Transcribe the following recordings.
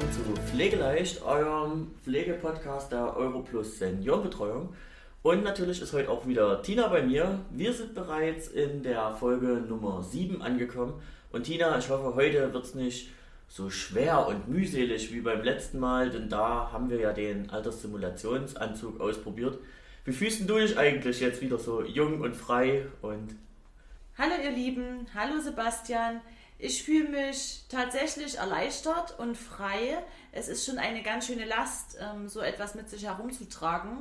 willkommen zu Pflegeleicht, eurem Pflegepodcast der Europlus Seniorenbetreuung. Und natürlich ist heute auch wieder Tina bei mir. Wir sind bereits in der Folge Nummer 7 angekommen. Und Tina, ich hoffe, heute wird es nicht so schwer und mühselig wie beim letzten Mal, denn da haben wir ja den Alterssimulationsanzug ausprobiert. Wie fühlst du dich eigentlich jetzt wieder so jung und frei und Hallo ihr Lieben, hallo Sebastian. Ich fühle mich tatsächlich erleichtert und frei. Es ist schon eine ganz schöne Last, ähm, so etwas mit sich herumzutragen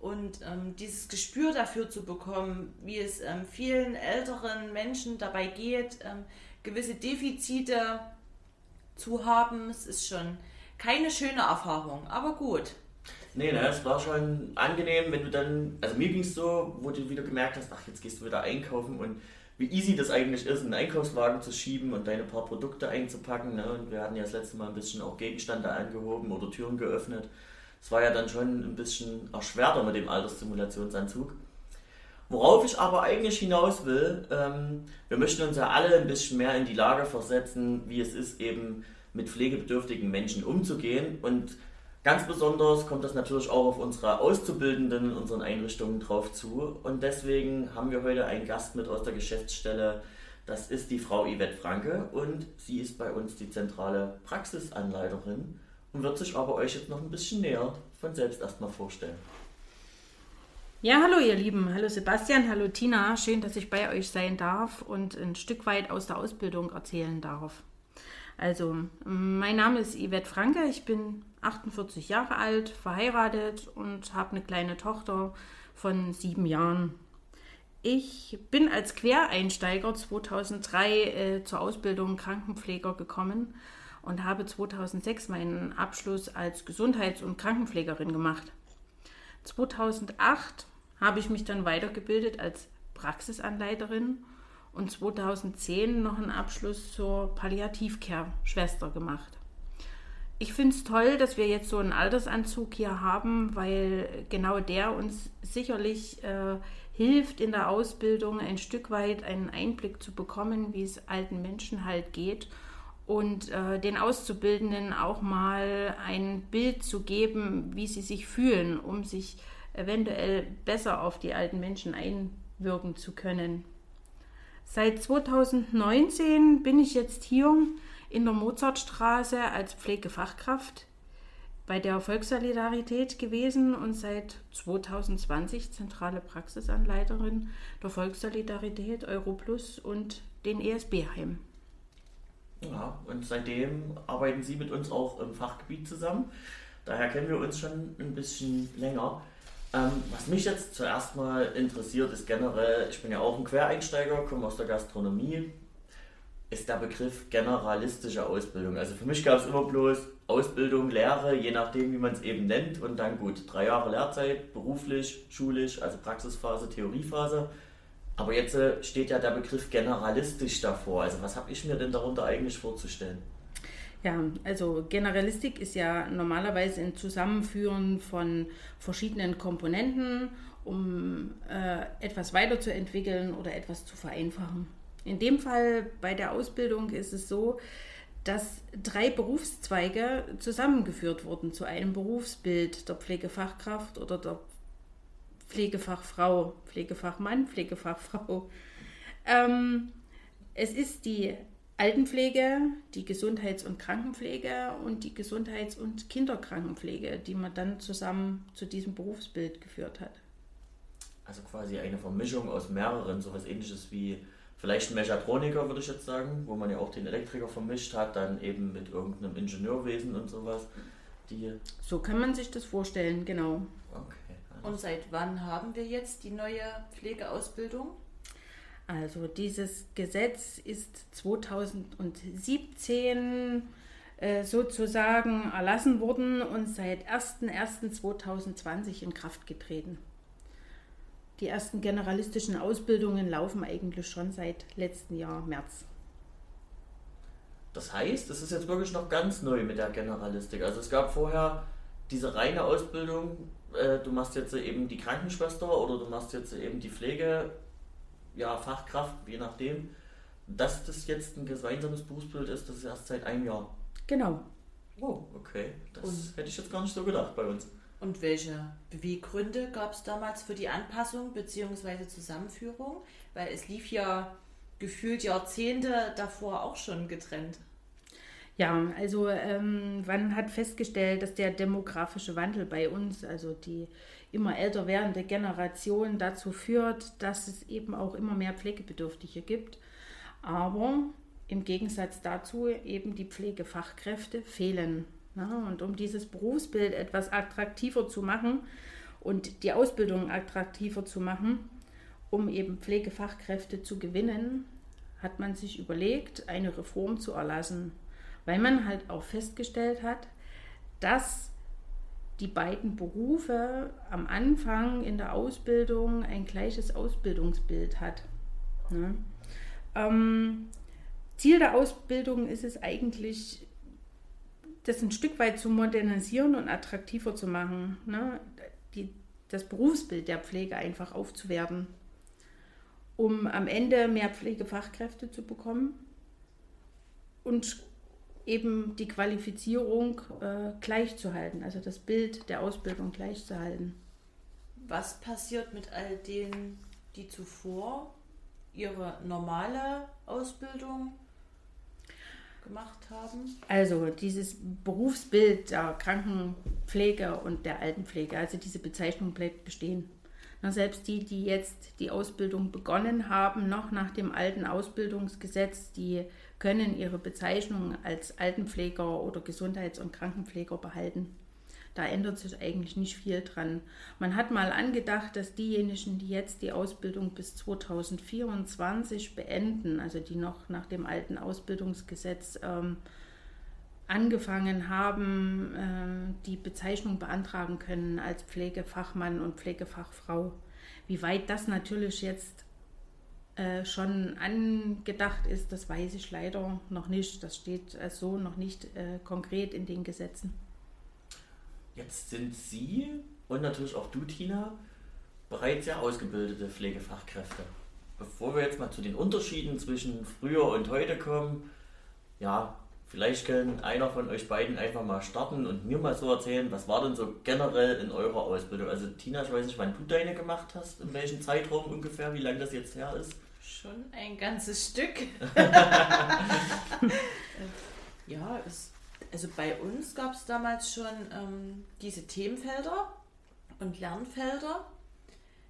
und ähm, dieses Gespür dafür zu bekommen, wie es ähm, vielen älteren Menschen dabei geht, gewisse Defizite zu haben. Es ist schon keine schöne Erfahrung, aber gut. Nee, ne, es war schon angenehm, wenn du dann, also mir ging es so, wo du wieder gemerkt hast, ach, jetzt gehst du wieder einkaufen und wie easy das eigentlich ist, einen Einkaufswagen zu schieben und deine paar Produkte einzupacken. Ne? Und wir hatten ja das letzte Mal ein bisschen auch Gegenstände angehoben oder Türen geöffnet. Es war ja dann schon ein bisschen erschwerter mit dem Alterssimulationsanzug. Worauf ich aber eigentlich hinaus will, ähm, wir möchten uns ja alle ein bisschen mehr in die Lage versetzen, wie es ist, eben mit pflegebedürftigen Menschen umzugehen. Und Ganz besonders kommt das natürlich auch auf unsere Auszubildenden in unseren Einrichtungen drauf zu. Und deswegen haben wir heute einen Gast mit aus der Geschäftsstelle. Das ist die Frau Yvette Franke und sie ist bei uns die zentrale Praxisanleiterin und wird sich aber euch jetzt noch ein bisschen näher von selbst erstmal vorstellen. Ja, hallo ihr Lieben, hallo Sebastian, hallo Tina, schön, dass ich bei euch sein darf und ein Stück weit aus der Ausbildung erzählen darf. Also, mein Name ist Yvette Franke, ich bin 48 Jahre alt, verheiratet und habe eine kleine Tochter von sieben Jahren. Ich bin als Quereinsteiger 2003 äh, zur Ausbildung Krankenpfleger gekommen und habe 2006 meinen Abschluss als Gesundheits- und Krankenpflegerin gemacht. 2008 habe ich mich dann weitergebildet als Praxisanleiterin und 2010 noch einen Abschluss zur Palliativcare-Schwester gemacht. Ich finde es toll, dass wir jetzt so einen Altersanzug hier haben, weil genau der uns sicherlich äh, hilft, in der Ausbildung ein Stück weit einen Einblick zu bekommen, wie es alten Menschen halt geht und äh, den Auszubildenden auch mal ein Bild zu geben, wie sie sich fühlen, um sich eventuell besser auf die alten Menschen einwirken zu können. Seit 2019 bin ich jetzt hier in der Mozartstraße als Pflegefachkraft bei der Volkssolidarität gewesen und seit 2020 zentrale Praxisanleiterin der Volkssolidarität Europlus und den ESB-Heim. Ja, und seitdem arbeiten Sie mit uns auch im Fachgebiet zusammen. Daher kennen wir uns schon ein bisschen länger. Ähm, was mich jetzt zuerst mal interessiert, ist generell, ich bin ja auch ein Quereinsteiger, komme aus der Gastronomie, ist der Begriff generalistische Ausbildung. Also für mich gab es immer bloß Ausbildung, Lehre, je nachdem, wie man es eben nennt. Und dann gut, drei Jahre Lehrzeit, beruflich, schulisch, also Praxisphase, Theoriephase. Aber jetzt äh, steht ja der Begriff generalistisch davor. Also was habe ich mir denn darunter eigentlich vorzustellen? Ja, also Generalistik ist ja normalerweise ein Zusammenführen von verschiedenen Komponenten, um äh, etwas weiterzuentwickeln oder etwas zu vereinfachen. In dem Fall bei der Ausbildung ist es so, dass drei Berufszweige zusammengeführt wurden zu einem Berufsbild der Pflegefachkraft oder der Pflegefachfrau, Pflegefachmann, Pflegefachfrau. Ähm, es ist die Altenpflege, die Gesundheits- und Krankenpflege und die Gesundheits- und Kinderkrankenpflege, die man dann zusammen zu diesem Berufsbild geführt hat. Also quasi eine Vermischung aus mehreren, sowas ähnliches wie vielleicht ein Mechatroniker, würde ich jetzt sagen, wo man ja auch den Elektriker vermischt hat, dann eben mit irgendeinem Ingenieurwesen und sowas. Die so kann man sich das vorstellen, genau. Okay. Und seit wann haben wir jetzt die neue Pflegeausbildung? Also dieses Gesetz ist 2017 äh, sozusagen erlassen worden und seit 01.01.2020 in Kraft getreten. Die ersten generalistischen Ausbildungen laufen eigentlich schon seit letztem Jahr März. Das heißt, es ist jetzt wirklich noch ganz neu mit der Generalistik. Also es gab vorher diese reine Ausbildung, äh, du machst jetzt eben die Krankenschwester oder du machst jetzt eben die Pflege, ja, Fachkraft, je nachdem. Dass das jetzt ein gemeinsames Berufsbild ist, das ist erst seit einem Jahr. Genau. Oh, okay. Das Und- hätte ich jetzt gar nicht so gedacht bei uns. Und welche Beweggründe gab es damals für die Anpassung bzw. Zusammenführung? Weil es lief ja gefühlt Jahrzehnte davor auch schon getrennt. Ja, also ähm, man hat festgestellt, dass der demografische Wandel bei uns, also die immer älter werdende Generation, dazu führt, dass es eben auch immer mehr Pflegebedürftige gibt. Aber im Gegensatz dazu eben die Pflegefachkräfte fehlen. Ja, und um dieses Berufsbild etwas attraktiver zu machen und die Ausbildung attraktiver zu machen, um eben Pflegefachkräfte zu gewinnen, hat man sich überlegt, eine Reform zu erlassen, weil man halt auch festgestellt hat, dass die beiden Berufe am Anfang in der Ausbildung ein gleiches Ausbildungsbild hat. Ne? Ähm, Ziel der Ausbildung ist es eigentlich, das ein Stück weit zu modernisieren und attraktiver zu machen. Ne? Die, das Berufsbild der Pflege einfach aufzuwerten, um am Ende mehr Pflegefachkräfte zu bekommen und eben die Qualifizierung äh, gleichzuhalten, also das Bild der Ausbildung gleichzuhalten. Was passiert mit all denen, die zuvor ihre normale Ausbildung gemacht haben? Also dieses Berufsbild der Krankenpflege und der Altenpflege, also diese Bezeichnung bleibt bestehen. Na, selbst die, die jetzt die Ausbildung begonnen haben, noch nach dem alten Ausbildungsgesetz, die können ihre Bezeichnung als Altenpfleger oder Gesundheits- und Krankenpfleger behalten. Da ändert sich eigentlich nicht viel dran. Man hat mal angedacht, dass diejenigen, die jetzt die Ausbildung bis 2024 beenden, also die noch nach dem alten Ausbildungsgesetz ähm, angefangen haben, äh, die Bezeichnung beantragen können als Pflegefachmann und Pflegefachfrau. Wie weit das natürlich jetzt äh, schon angedacht ist, das weiß ich leider noch nicht. Das steht äh, so noch nicht äh, konkret in den Gesetzen. Jetzt sind Sie und natürlich auch du, Tina, bereits ja ausgebildete Pflegefachkräfte. Bevor wir jetzt mal zu den Unterschieden zwischen früher und heute kommen, ja, vielleicht kann einer von euch beiden einfach mal starten und mir mal so erzählen, was war denn so generell in eurer Ausbildung? Also Tina, ich weiß nicht, wann du deine gemacht hast, in welchem Zeitraum ungefähr, wie lange das jetzt her ist. Schon ein ganzes Stück. ja, es, also bei uns gab es damals schon ähm, diese Themenfelder und Lernfelder.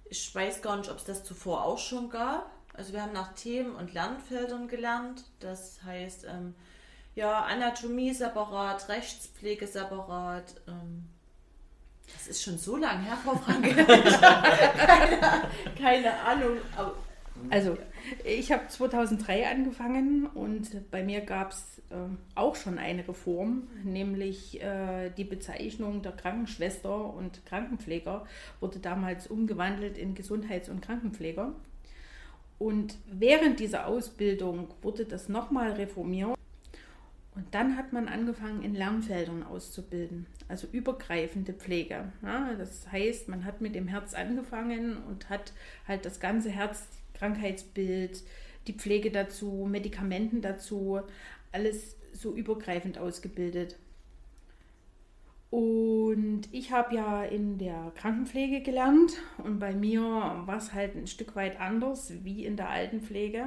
Ich weiß gar nicht, ob es das zuvor auch schon gab. Also wir haben nach Themen und Lernfeldern gelernt. Das heißt, ähm, ja, Anatomie separat, Rechtspflege separat. Ähm, das ist schon so lang her, Frau Franke. keine, keine Ahnung. Aber Also, ich habe 2003 angefangen und bei mir gab es äh, auch schon eine Reform, nämlich äh, die Bezeichnung der Krankenschwester und Krankenpfleger wurde damals umgewandelt in Gesundheits- und Krankenpfleger. Und während dieser Ausbildung wurde das nochmal reformiert. Und dann hat man angefangen, in Lernfeldern auszubilden, also übergreifende Pflege. Ja, das heißt, man hat mit dem Herz angefangen und hat halt das ganze Herz, Krankheitsbild, die Pflege dazu, Medikamenten dazu, alles so übergreifend ausgebildet. Und ich habe ja in der Krankenpflege gelernt und bei mir war es halt ein Stück weit anders wie in der Altenpflege.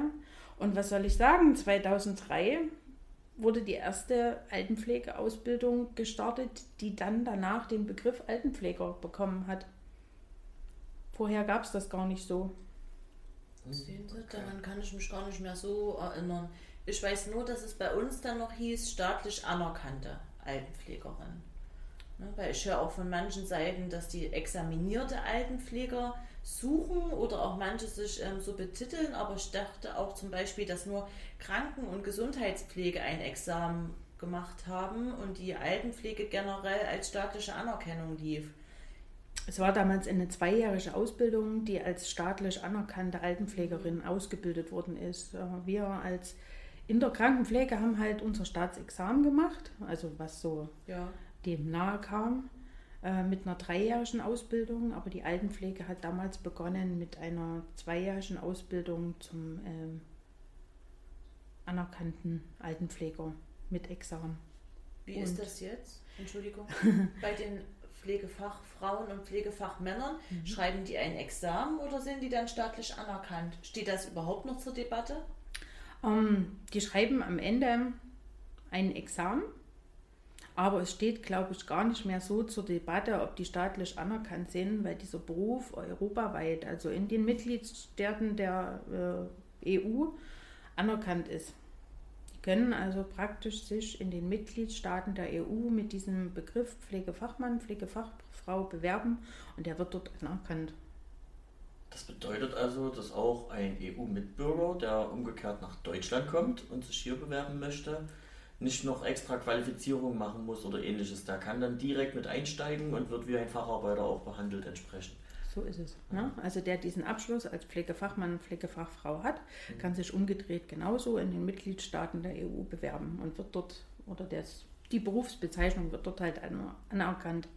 Und was soll ich sagen? 2003 wurde die erste Altenpflegeausbildung gestartet, die dann danach den Begriff Altenpfleger bekommen hat. Vorher gab es das gar nicht so. Sehen Sie, daran kann ich mich gar nicht mehr so erinnern. Ich weiß nur, dass es bei uns dann noch hieß, staatlich anerkannte Altenpflegerin. Ne, weil ich höre auch von manchen Seiten, dass die examinierte Altenpfleger suchen oder auch manche sich ähm, so betiteln, aber ich dachte auch zum Beispiel, dass nur Kranken- und Gesundheitspflege ein Examen gemacht haben und die Altenpflege generell als staatliche Anerkennung lief. Es war damals eine zweijährige Ausbildung, die als staatlich anerkannte Altenpflegerin ausgebildet worden ist. Äh, Wir als in der Krankenpflege haben halt unser Staatsexamen gemacht, also was so Ja. dem nahe kam, äh, mit einer dreijährigen Ausbildung. Aber die Altenpflege hat damals begonnen mit einer zweijährigen Ausbildung zum ähm, anerkannten Altenpfleger mit Examen. Wie Und- ist das jetzt? Entschuldigung. Bei den Pflegefachfrauen und Pflegefachmännern, Mhm. schreiben die ein Examen oder sind die dann staatlich anerkannt? Steht das überhaupt noch zur Debatte? Ähm, die schreiben am Ende ein Examen, aber es steht, glaube ich, gar nicht mehr so zur Debatte, ob die staatlich anerkannt sind, weil dieser Beruf europaweit, also in den Mitgliedstaaten der äh, EU, anerkannt ist. Können also praktisch sich in den Mitgliedstaaten der EU mit diesem Begriff Pflegefachmann, Pflegefachfrau bewerben und der wird dort anerkannt. Das bedeutet also, dass auch ein EU-Mitbürger, der umgekehrt nach Deutschland kommt und sich hier bewerben möchte, nicht noch extra Qualifizierung machen muss oder ähnliches. Der kann dann direkt mit einsteigen und wird wie ein Facharbeiter auch behandelt entsprechend. So ist es. Ne? Also der diesen Abschluss als Pflegefachmann, Pflegefachfrau hat, kann sich umgedreht genauso in den Mitgliedstaaten der EU bewerben und wird dort, oder das, die Berufsbezeichnung wird dort halt aner- anerkannt.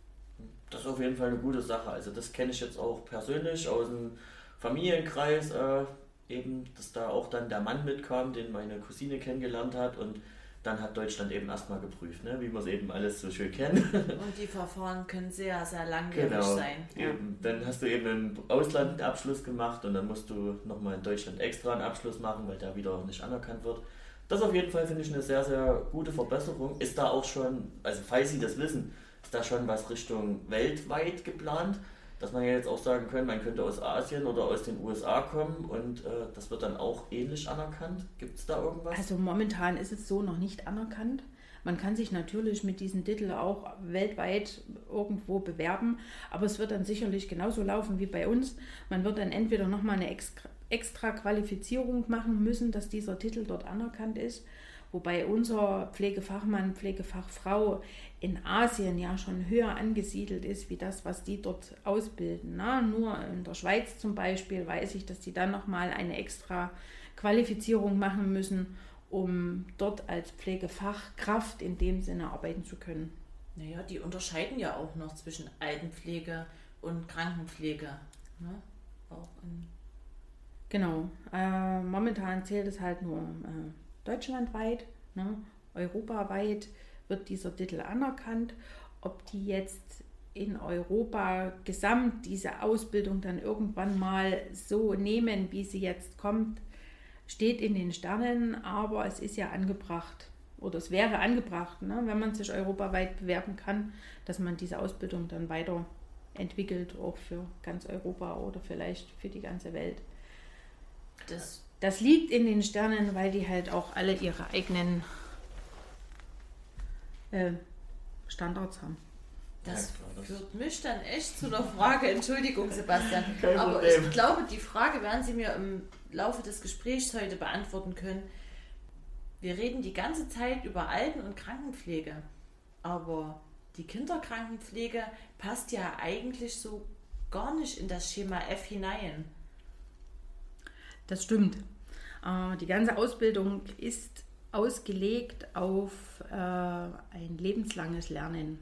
Das ist auf jeden Fall eine gute Sache. Also das kenne ich jetzt auch persönlich aus dem Familienkreis, äh, eben, dass da auch dann der Mann mitkam, den meine Cousine kennengelernt hat und dann hat Deutschland eben erstmal geprüft, ne? wie wir es eben alles so schön kennen. Und die Verfahren können sehr, sehr langwierig Genau. sein. Eben. Dann hast du eben im Ausland einen Abschluss gemacht und dann musst du nochmal in Deutschland extra einen Abschluss machen, weil der wieder nicht anerkannt wird. Das auf jeden Fall finde ich eine sehr, sehr gute Verbesserung. Ist da auch schon, also falls Sie das wissen, ist da schon was Richtung weltweit geplant, dass man ja jetzt auch sagen können, man könnte aus Asien oder aus den USA kommen und äh, das wird dann auch ähnlich anerkannt. Gibt es da irgendwas? Also momentan ist es so noch nicht anerkannt. Man kann sich natürlich mit diesem Titel auch weltweit irgendwo bewerben, aber es wird dann sicherlich genauso laufen wie bei uns. Man wird dann entweder nochmal eine extra Qualifizierung machen müssen, dass dieser Titel dort anerkannt ist, wobei unser Pflegefachmann, Pflegefachfrau in Asien ja schon höher angesiedelt ist, wie das, was die dort ausbilden. Na, nur in der Schweiz zum Beispiel weiß ich, dass die dann nochmal eine extra Qualifizierung machen müssen, um dort als Pflegefachkraft in dem Sinne arbeiten zu können. Naja, die unterscheiden ja auch noch zwischen Altenpflege und Krankenpflege. Ne? Auch Genau. Äh, momentan zählt es halt nur äh, deutschlandweit. Ne? Europaweit wird dieser Titel anerkannt. Ob die jetzt in Europa gesamt diese Ausbildung dann irgendwann mal so nehmen, wie sie jetzt kommt, steht in den Sternen, aber es ist ja angebracht oder es wäre angebracht, ne, wenn man sich europaweit bewerben kann, dass man diese Ausbildung dann weiterentwickelt, auch für ganz Europa oder vielleicht für die ganze Welt. das, Das liegt in den Sternen, weil die halt auch alle ihre eigenen äh, Standards haben. das führt mich dann echt zu einer Frage. Entschuldigung, Sebastian. Aber ich glaube, die Frage werden Sie mir im Laufe des Gesprächs heute beantworten können. Wir reden die ganze Zeit über Alten- und Krankenpflege. Aber die Kinderkrankenpflege passt ja eigentlich so gar nicht in das Schema F hinein. Das stimmt. Äh, die ganze Ausbildung ist ausgelegt auf äh, ein lebenslanges Lernen.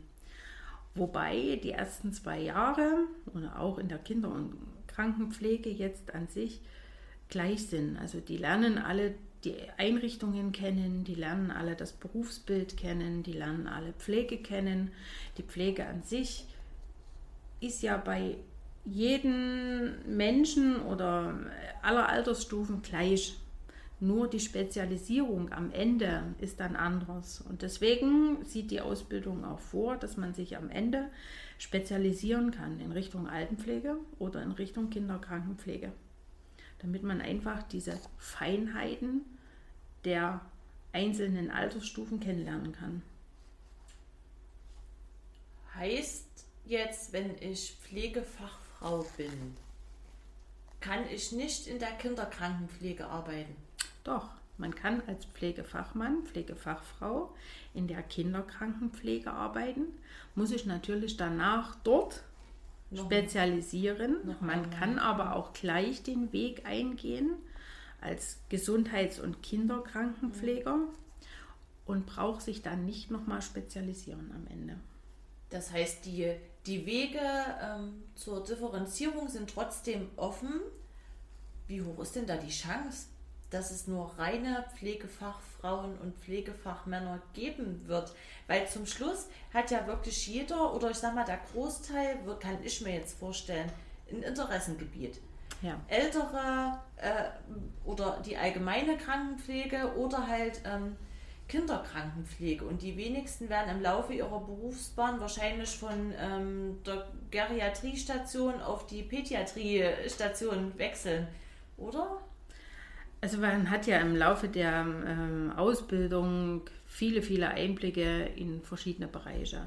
Wobei die ersten zwei Jahre oder auch in der Kinder- und Krankenpflege jetzt an sich gleich sind. Also die lernen alle die Einrichtungen kennen, die lernen alle das Berufsbild kennen, die lernen alle Pflege kennen. Die Pflege an sich ist ja bei jedem Menschen oder aller Altersstufen gleich. Nur die Spezialisierung am Ende ist dann anders. Und deswegen sieht die Ausbildung auch vor, dass man sich am Ende spezialisieren kann in Richtung Altenpflege oder in Richtung Kinderkrankenpflege. Damit man einfach diese Feinheiten der einzelnen Altersstufen kennenlernen kann. Heißt jetzt, wenn ich Pflegefachfrau bin, kann ich nicht in der Kinderkrankenpflege arbeiten? Doch, man kann als Pflegefachmann, Pflegefachfrau in der Kinderkrankenpflege arbeiten, muss sich natürlich danach dort Noch- spezialisieren. noch Man kann aber auch gleich den Weg eingehen als Gesundheits- und Kinderkrankenpfleger und braucht sich dann nicht nochmal spezialisieren am Ende. Das heißt, die, die Wege ähm, zur Differenzierung sind trotzdem offen. Wie hoch ist denn da die Chance, dass es nur reine Pflegefachfrauen und Pflegefachmänner geben wird. Weil zum Schluss hat ja wirklich jeder oder ich sag mal der Großteil, kann ich mir jetzt vorstellen, ein Interessengebiet. Ja. Ältere äh, oder die allgemeine Krankenpflege oder halt ähm, Kinderkrankenpflege. Und die wenigsten werden im Laufe ihrer Berufsbahn wahrscheinlich von ähm, der Geriatriestation auf die Pädiatriestation wechseln, oder? Also man hat ja im Laufe der ähm, Ausbildung viele, viele Einblicke in verschiedene Bereiche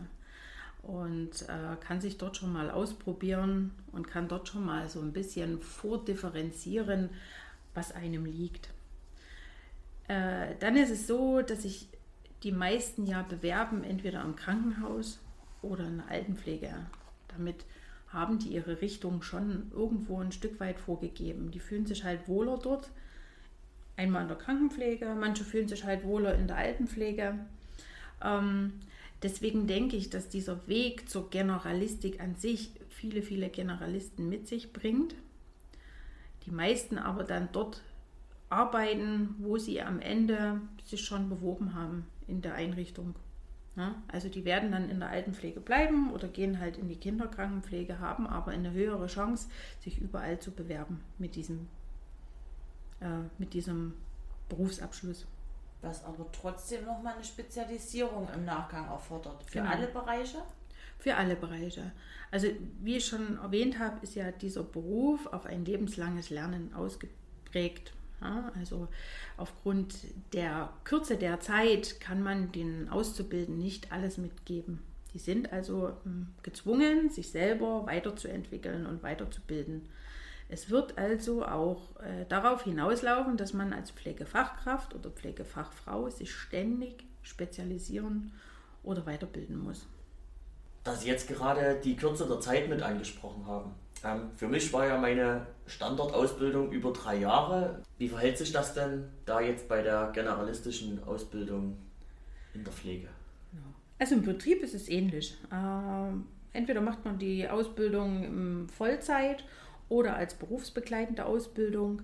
und äh, kann sich dort schon mal ausprobieren und kann dort schon mal so ein bisschen vordifferenzieren, was einem liegt. Äh, dann ist es so, dass sich die meisten ja bewerben, entweder am Krankenhaus oder in der Altenpflege. Damit haben die ihre Richtung schon irgendwo ein Stück weit vorgegeben. Die fühlen sich halt wohler dort. Einmal in der Krankenpflege, manche fühlen sich halt wohler in der Altenpflege. Ähm, deswegen denke ich, dass dieser Weg zur Generalistik an sich viele, viele Generalisten mit sich bringt. Die meisten aber dann dort arbeiten, wo sie am Ende sich schon beworben haben in der Einrichtung. Also die werden dann in der Altenpflege bleiben oder gehen halt in die Kinderkrankenpflege, haben aber eine höhere Chance, sich überall zu bewerben mit diesem, äh, mit diesem Berufsabschluss. Was aber trotzdem nochmal eine Spezialisierung im Nachgang erfordert. Für genau. alle Bereiche? Für alle Bereiche. Also wie ich schon erwähnt habe, ist ja dieser Beruf auf ein lebenslanges Lernen ausgeprägt. Ja, also aufgrund der Kürze der Zeit kann man den Auszubildenden nicht alles mitgeben. Die sind also hm, gezwungen, sich selber weiterzuentwickeln und weiterzubilden. Es wird also auch äh, darauf hinauslaufen, dass man als Pflegefachkraft oder Pflegefachfrau sich ständig spezialisieren oder weiterbilden muss. Da Sie jetzt gerade die Kürze der Zeit mit angesprochen haben. Ähm, für mich war ja meine Standardausbildung über drei Jahre. Wie verhält sich das denn da jetzt bei der generalistischen Ausbildung in der Pflege? Also im Betrieb ist es ähnlich. Ähm, entweder macht man die Ausbildung in Vollzeit oder als berufsbegleitende Ausbildung.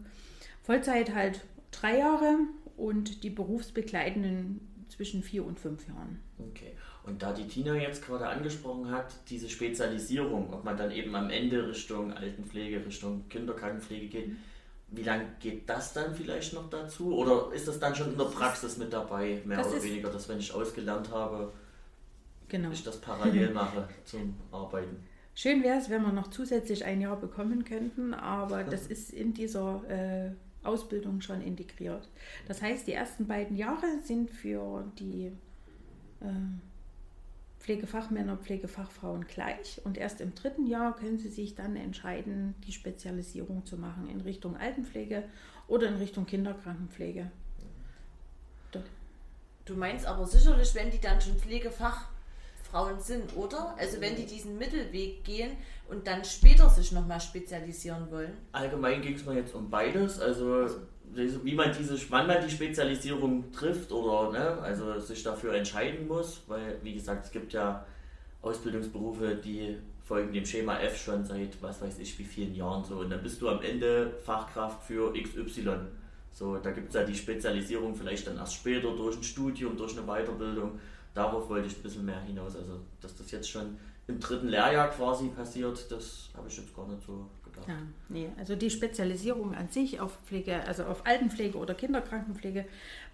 Vollzeit halt drei Jahre und die berufsbegleitenden zwischen vier und fünf Jahren. Okay. Und da die Tina jetzt gerade angesprochen hat, diese Spezialisierung, ob man dann eben am Ende Richtung Altenpflege, Richtung Kinderkrankenpflege geht, wie lange geht das dann vielleicht noch dazu? Oder ist das dann schon in der Praxis mit dabei, mehr das oder weniger, dass wenn ich ausgelernt habe, genau. ich das parallel mache zum Arbeiten? Schön wäre es, wenn wir noch zusätzlich ein Jahr bekommen könnten, aber das ist in dieser äh, Ausbildung schon integriert. Das heißt, die ersten beiden Jahre sind für die äh, Pflegefachmänner, Pflegefachfrauen gleich und erst im dritten Jahr können sie sich dann entscheiden, die Spezialisierung zu machen in Richtung Altenpflege oder in Richtung Kinderkrankenpflege. Du meinst aber sicherlich, wenn die dann schon Pflegefachfrauen sind, oder? Also wenn die diesen Mittelweg gehen und dann später sich nochmal spezialisieren wollen? Allgemein ging es mir jetzt um beides. Also wie man diese, wann man die Spezialisierung trifft oder ne, also sich dafür entscheiden muss, weil wie gesagt, es gibt ja Ausbildungsberufe, die folgen dem Schema F schon seit was weiß ich wie vielen Jahren so und dann bist du am Ende Fachkraft für XY. So, da gibt es ja die Spezialisierung vielleicht dann erst später durch ein Studium, durch eine Weiterbildung. Darauf wollte ich ein bisschen mehr hinaus. Also, dass das jetzt schon im dritten Lehrjahr quasi passiert, das habe ich jetzt gar nicht so gedacht. Ja, nee, also die Spezialisierung an sich auf Pflege, also auf Altenpflege oder Kinderkrankenpflege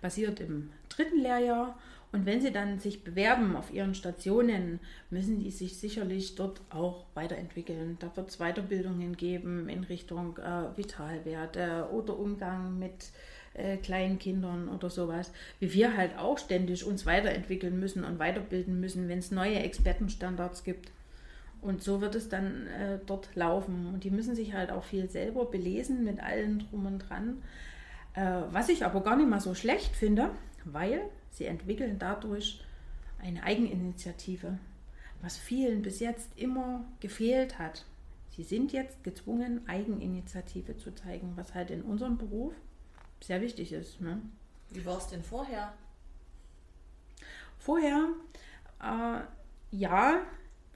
basiert im dritten Lehrjahr. Und wenn Sie dann sich bewerben auf Ihren Stationen, müssen die sich sicherlich dort auch weiterentwickeln. Da wird es Weiterbildungen geben in Richtung äh, Vitalwerte oder Umgang mit äh, kleinen oder sowas. Wie wir halt auch ständig uns weiterentwickeln müssen und weiterbilden müssen, wenn es neue Expertenstandards gibt. Und so wird es dann äh, dort laufen. Und die müssen sich halt auch viel selber belesen mit allem drum und dran. Äh, was ich aber gar nicht mal so schlecht finde, weil sie entwickeln dadurch eine Eigeninitiative, was vielen bis jetzt immer gefehlt hat. Sie sind jetzt gezwungen, Eigeninitiative zu zeigen, was halt in unserem Beruf sehr wichtig ist. Ne? Wie war es denn vorher? Vorher, äh, ja,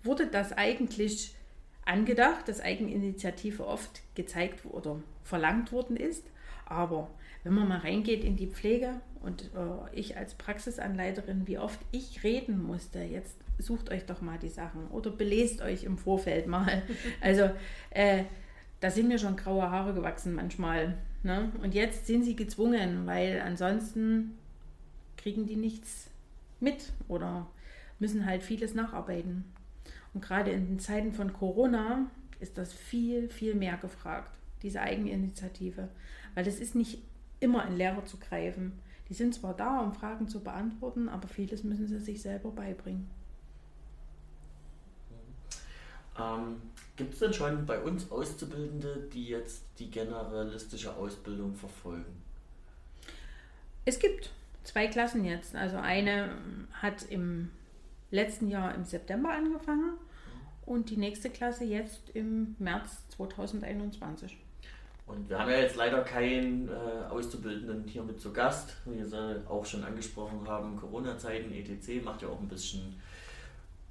wurde das eigentlich angedacht, dass Eigeninitiative oft gezeigt oder verlangt worden ist. Aber wenn man mal reingeht in die Pflege und äh, ich als Praxisanleiterin, wie oft ich reden musste, jetzt sucht euch doch mal die Sachen oder belest euch im Vorfeld mal. Also äh, da sind mir schon graue Haare gewachsen manchmal. Ne? Und jetzt sind sie gezwungen, weil ansonsten kriegen die nichts mit oder müssen halt vieles nacharbeiten. Und gerade in den Zeiten von Corona ist das viel, viel mehr gefragt, diese Eigeninitiative. Weil es ist nicht immer in Lehrer zu greifen. Die sind zwar da, um Fragen zu beantworten, aber vieles müssen sie sich selber beibringen. Ähm, Gibt es denn schon bei uns Auszubildende, die jetzt die generalistische Ausbildung verfolgen? Es gibt zwei Klassen jetzt. Also eine hat im letzten Jahr im September angefangen und die nächste Klasse jetzt im März 2021. Und wir haben ja jetzt leider keinen äh, Auszubildenden hier mit zu Gast, wie wir auch schon angesprochen haben, Corona-Zeiten, etc. macht ja auch ein bisschen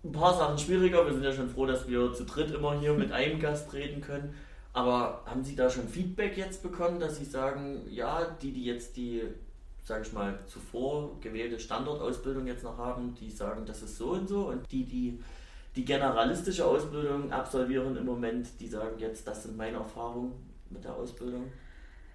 ein paar Sachen schwieriger. Wir sind ja schon froh, dass wir zu dritt immer hier mit einem Gast reden können. Aber haben Sie da schon Feedback jetzt bekommen, dass Sie sagen, ja, die, die jetzt die, sage ich mal, zuvor gewählte Standortausbildung jetzt noch haben, die sagen, das ist so und so. Und die, die die generalistische Ausbildung absolvieren im Moment, die sagen jetzt, das sind meine Erfahrungen mit der Ausbildung.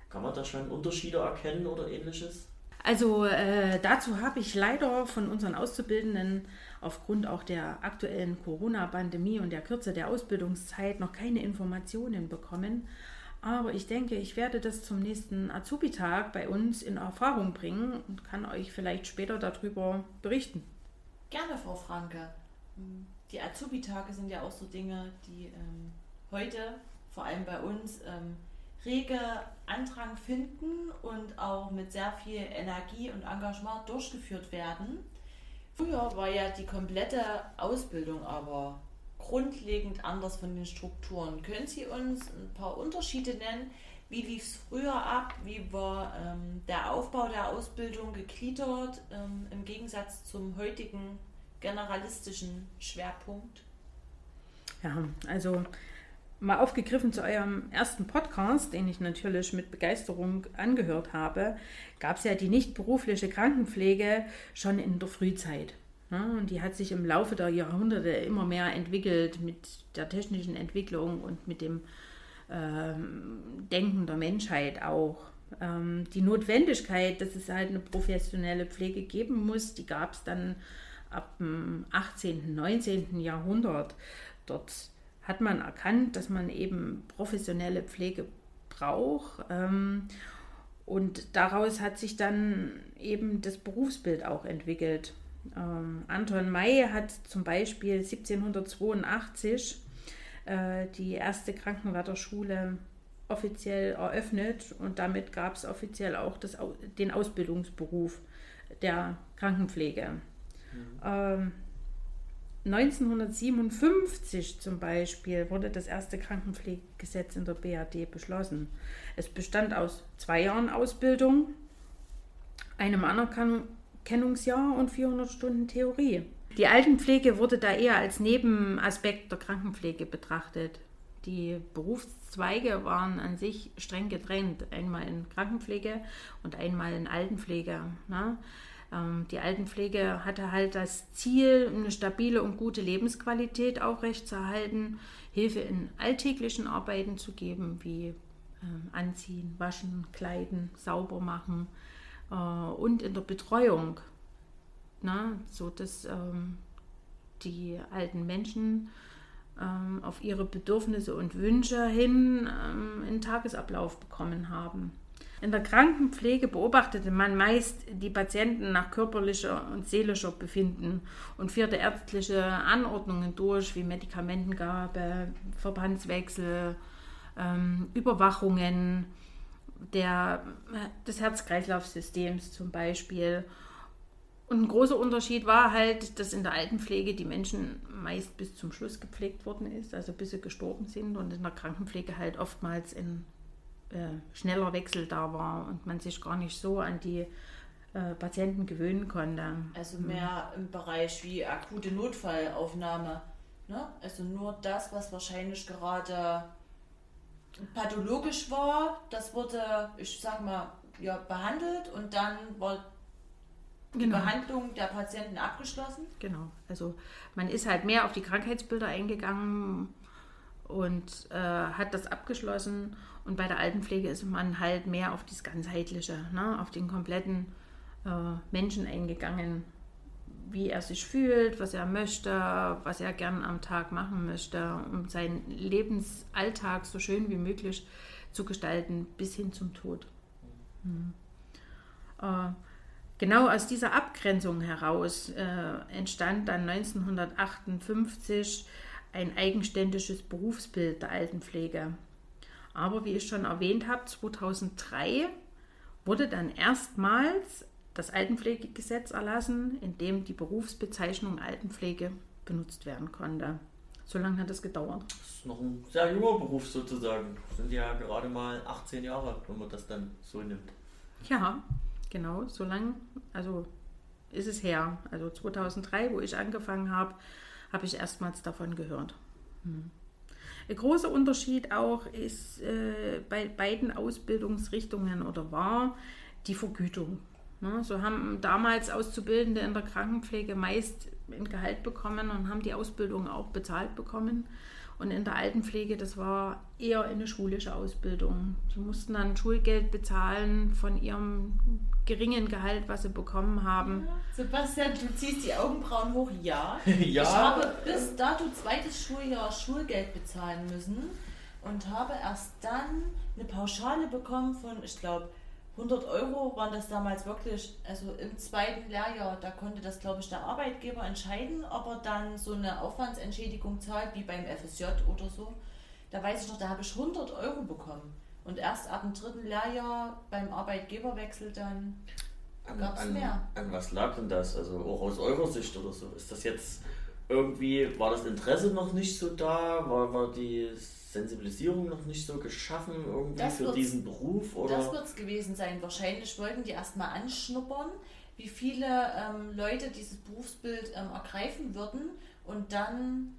Kann man da schon Unterschiede erkennen oder ähnliches? Also äh, dazu habe ich leider von unseren Auszubildenden aufgrund auch der aktuellen Corona-Pandemie und der Kürze der Ausbildungszeit noch keine Informationen bekommen. Aber ich denke, ich werde das zum nächsten Azubi-Tag bei uns in Erfahrung bringen und kann euch vielleicht später darüber berichten. Gerne, Frau Franke. Die Azubi-Tage sind ja auch so Dinge, die ähm, heute, vor allem bei uns, ähm, rege Andrang finden und auch mit sehr viel Energie und Engagement durchgeführt werden. Früher war ja die komplette Ausbildung aber grundlegend anders von den Strukturen. Können Sie uns ein paar Unterschiede nennen? Wie lief es früher ab? Wie war ähm, der Aufbau der Ausbildung gegliedert ähm, im Gegensatz zum heutigen generalistischen Schwerpunkt? Ja, also mal aufgegriffen zu eurem ersten Podcast, den ich natürlich mit Begeisterung angehört habe, gab es ja die nicht berufliche Krankenpflege schon in der Frühzeit. Ne? Und die hat sich im Laufe der Jahrhunderte immer mehr entwickelt mit der technischen Entwicklung und mit dem ähm, Denken der Menschheit auch. Ähm, die Notwendigkeit, dass es halt eine professionelle Pflege geben muss, die gab es dann ab dem 18., 19. Jahrhundert. Dort hat man erkannt, dass man eben professionelle Pflege braucht. Ähm, und daraus hat sich dann eben das Berufsbild auch entwickelt. Ähm, Anton May hat zum Beispiel 1782 äh, die erste Krankenwärterschule offiziell eröffnet und damit gab es offiziell auch das, den Ausbildungsberuf der Krankenpflege. Mhm. Ähm, 1957 zum Beispiel wurde das erste Krankenpflegegesetz in der BRD beschlossen. Es bestand aus zwei Jahren Ausbildung, einem Anerkennungsjahr und 400 Stunden Theorie. Die Altenpflege wurde da eher als Nebenaspekt der Krankenpflege betrachtet. Die Berufszweige waren an sich streng getrennt, einmal in Krankenpflege und einmal in Altenpflege. Ne? Ähm, die Altenpflege hatte halt das Ziel, eine stabile und gute Lebensqualität aufrechtzuerhalten, Hilfe in alltäglichen Arbeiten zu geben, wie ähm, Anziehen, Waschen, Kleiden, sauber machen äh, und in der Betreuung, na, so dass ähm, die alten Menschen auf ihre Bedürfnisse und Wünsche hin einen Tagesablauf bekommen haben. In der Krankenpflege beobachtete man meist die Patienten nach körperlicher und seelischer Befinden und führte ärztliche Anordnungen durch, wie Medikamentengabe, Verbandswechsel, ähm, Überwachungen der, des Herz-Kreislauf-Systems zum Beispiel. Und ein großer Unterschied war halt, dass in der Altenpflege die Menschen meist bis zum Schluss gepflegt worden ist, also bis sie gestorben sind und in der Krankenpflege halt oftmals in äh, schneller Wechsel da war und man sich gar nicht so an die äh, Patienten gewöhnen konnte. Also mehr im Bereich wie akute Notfallaufnahme. Ne? Also nur das, was wahrscheinlich gerade pathologisch war, das wurde, ich sag mal, ja, behandelt und dann war die Genau. Behandlung der Patienten abgeschlossen. Genau, also man ist halt mehr auf die Krankheitsbilder eingegangen und äh, hat das abgeschlossen. Und bei der Altenpflege ist man halt mehr auf das Ganzheitliche, ne? auf den kompletten äh, Menschen eingegangen, wie er sich fühlt, was er möchte, was er gern am Tag machen möchte, um seinen Lebensalltag so schön wie möglich zu gestalten, bis hin zum Tod. Hm. Äh, Genau aus dieser Abgrenzung heraus äh, entstand dann 1958 ein eigenständiges Berufsbild der Altenpflege. Aber wie ich schon erwähnt habe, 2003 wurde dann erstmals das Altenpflegegesetz erlassen, in dem die Berufsbezeichnung Altenpflege benutzt werden konnte. So lange hat es gedauert. Das ist noch ein sehr junger Beruf sozusagen. Das sind ja gerade mal 18 Jahre, wenn man das dann so nimmt. Ja, genau, so lang, also ist es her. Also 2003, wo ich angefangen habe, habe ich erstmals davon gehört. Hm. Ein großer Unterschied auch ist äh, bei beiden Ausbildungsrichtungen oder war die Vergütung. Ne, so haben damals Auszubildende in der Krankenpflege meist ein Gehalt bekommen und haben die Ausbildung auch bezahlt bekommen. Und in der Altenpflege, das war eher eine schulische Ausbildung. Sie mussten dann Schulgeld bezahlen von ihrem geringen Gehalt, was sie bekommen haben. Sebastian, du ziehst die Augenbrauen hoch, ja. Ja. Ich habe bis dato zweites Schuljahr Schulgeld bezahlen müssen und habe erst dann eine Pauschale bekommen von, ich glaube, 100 Euro waren das damals wirklich, also im zweiten Lehrjahr, da konnte das, glaube ich, der Arbeitgeber entscheiden, ob er dann so eine Aufwandsentschädigung zahlt, wie beim FSJ oder so. Da weiß ich noch, da habe ich 100 Euro bekommen. Und erst ab dem dritten Lehrjahr beim Arbeitgeberwechsel dann An, Gab's an, mehr? an was lag denn das? Also auch aus eurer Sicht oder so? Ist das jetzt irgendwie, war das Interesse noch nicht so da? War, war die Sensibilisierung noch nicht so geschaffen irgendwie Das für diesen Beruf? Oder? Das wird es gewesen sein. Wahrscheinlich wollten die erstmal anschnuppern, wie viele ähm, Leute dieses Berufsbild ähm, ergreifen würden und dann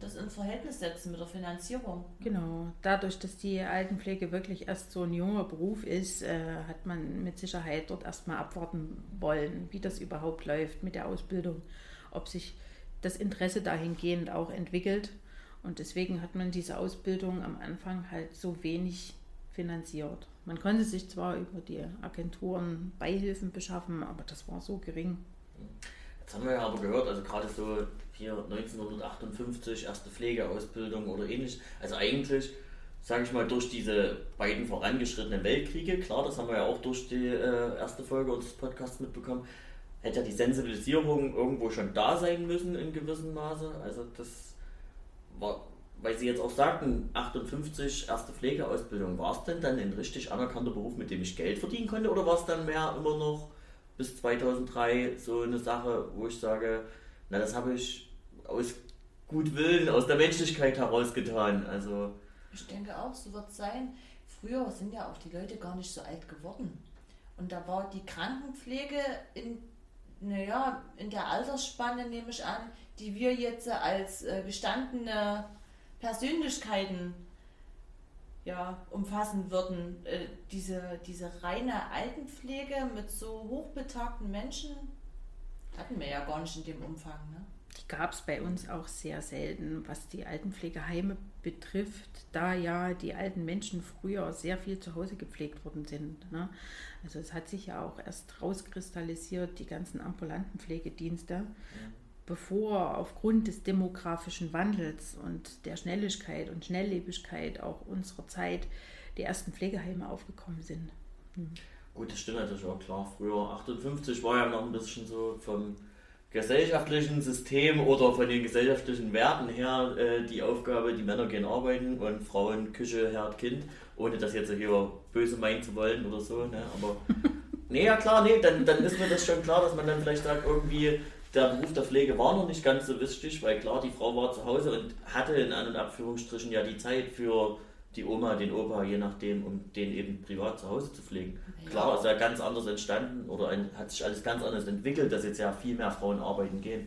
das in Verhältnis setzen mit der Finanzierung. Genau, dadurch, dass die Altenpflege wirklich erst so ein junger Beruf ist, äh, hat man mit Sicherheit dort erstmal abwarten wollen, wie das überhaupt läuft mit der Ausbildung, ob sich das Interesse dahingehend auch entwickelt. Und deswegen hat man diese Ausbildung am Anfang halt so wenig finanziert. Man konnte sich zwar über die Agenturen Beihilfen beschaffen, aber das war so gering. Jetzt haben wir ja aber gehört, also gerade so hier 1958, erste Pflegeausbildung oder ähnlich. Also eigentlich, sage ich mal, durch diese beiden vorangeschrittenen Weltkriege, klar, das haben wir ja auch durch die äh, erste Folge unseres Podcasts mitbekommen, hätte ja die Sensibilisierung irgendwo schon da sein müssen in gewissem Maße. Also das war, weil Sie jetzt auch sagten, 58 erste Pflegeausbildung, war es denn dann ein richtig anerkannter Beruf, mit dem ich Geld verdienen konnte oder war es dann mehr immer noch bis 2003 so eine Sache, wo ich sage, na das habe ich aus Gutwillen, aus der Menschlichkeit herausgetan. Also Ich denke auch, so wird es sein. Früher sind ja auch die Leute gar nicht so alt geworden. Und da war die Krankenpflege in, naja, in der Altersspanne, nehme ich an, die wir jetzt als äh, gestandene Persönlichkeiten ja, umfassen würden. Äh, diese, diese reine Altenpflege mit so hochbetagten Menschen hatten wir ja gar nicht in dem Umfang. Ne? Die gab es bei uns auch sehr selten, was die Altenpflegeheime betrifft, da ja die alten Menschen früher sehr viel zu Hause gepflegt worden sind. Ne? Also es hat sich ja auch erst rauskristallisiert, die ganzen ambulanten Pflegedienste, bevor aufgrund des demografischen Wandels und der Schnelligkeit und Schnelllebigkeit auch unserer Zeit die ersten Pflegeheime aufgekommen sind. gut, das stimmt natürlich auch klar. Früher 58 war ja noch ein bisschen so vom gesellschaftlichen System oder von den gesellschaftlichen Werten her äh, die Aufgabe, die Männer gehen arbeiten und Frauen Küche, Herd, Kind, ohne das jetzt hier böse meinen zu wollen oder so. Ne? Aber nee, ja klar, nee, dann, dann ist mir das schon klar, dass man dann vielleicht sagt, irgendwie der Beruf der Pflege war noch nicht ganz so wichtig, weil klar, die Frau war zu Hause und hatte in An- und Abführungsstrichen ja die Zeit für die Oma, den Opa, je nachdem, um den eben privat zu Hause zu pflegen. Ja. Klar, ist ja ganz anders entstanden oder ein, hat sich alles ganz anders entwickelt, dass jetzt ja viel mehr Frauen arbeiten gehen.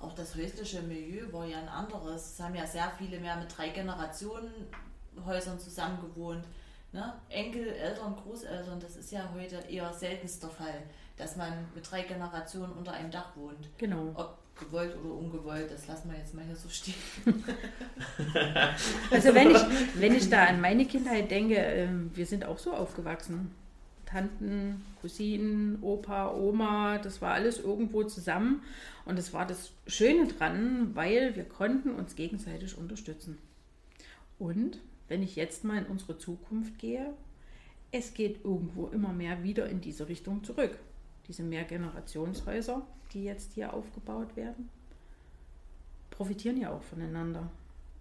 Auch das häusliche Milieu war ja ein anderes. Es haben ja sehr viele mehr mit drei Generationen Häusern zusammen gewohnt. Ne? Enkel, Eltern, Großeltern, das ist ja heute eher seltenster Fall, dass man mit drei Generationen unter einem Dach wohnt. Genau. Ob gewollt oder ungewollt, das lassen wir jetzt mal hier so stehen. also wenn ich, wenn ich da an meine Kindheit denke, äh, wir sind auch so aufgewachsen. Tanten, Cousinen, Opa, Oma, das war alles irgendwo zusammen. Und das war das Schöne dran, weil wir konnten uns gegenseitig unterstützen. Und wenn ich jetzt mal in unsere Zukunft gehe, es geht irgendwo immer mehr wieder in diese Richtung zurück. Diese Mehrgenerationshäuser, die jetzt hier aufgebaut werden, profitieren ja auch voneinander.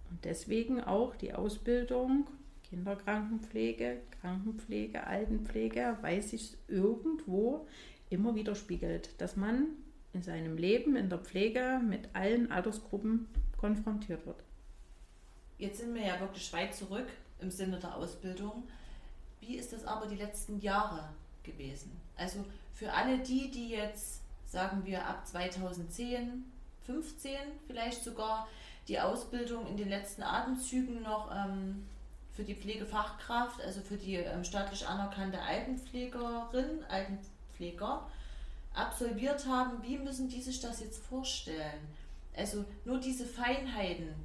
Und deswegen auch die Ausbildung Kinderkrankenpflege, Krankenpflege, Altenpflege, weil sich irgendwo immer wieder spiegelt, dass man in seinem Leben in der Pflege mit allen Altersgruppen konfrontiert wird. Jetzt sind wir ja wirklich weit zurück im Sinne der Ausbildung. Wie ist das aber die letzten Jahre gewesen? Also für alle die, die jetzt, sagen wir, ab 2010, 15 vielleicht sogar die Ausbildung in den letzten Atemzügen noch ähm, für die Pflegefachkraft, also für die ähm, staatlich anerkannte Altenpflegerin, Altenpfleger absolviert haben, wie müssen die sich das jetzt vorstellen? Also nur diese Feinheiten.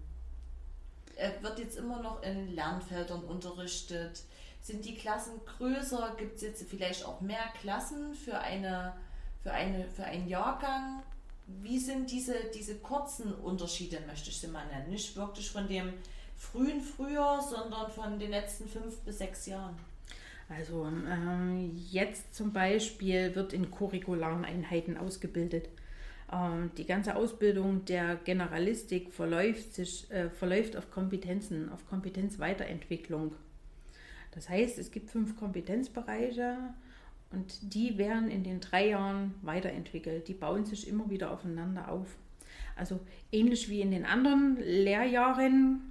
Er wird jetzt immer noch in Lernfeldern unterrichtet. Sind die Klassen größer? Gibt es jetzt vielleicht auch mehr Klassen für, eine, für, eine, für einen Jahrgang? Wie sind diese, diese kurzen Unterschiede, möchte ich sie mal nennen? Nicht wirklich von dem frühen Frühjahr, sondern von den letzten fünf bis sechs Jahren? Also ähm, jetzt zum Beispiel wird in curricularen Einheiten ausgebildet. Ähm, die ganze Ausbildung der Generalistik verläuft, sich, äh, verläuft auf Kompetenzen, auf Kompetenzweiterentwicklung. Das heißt, es gibt fünf Kompetenzbereiche und die werden in den drei Jahren weiterentwickelt. Die bauen sich immer wieder aufeinander auf. Also ähnlich wie in den anderen Lehrjahren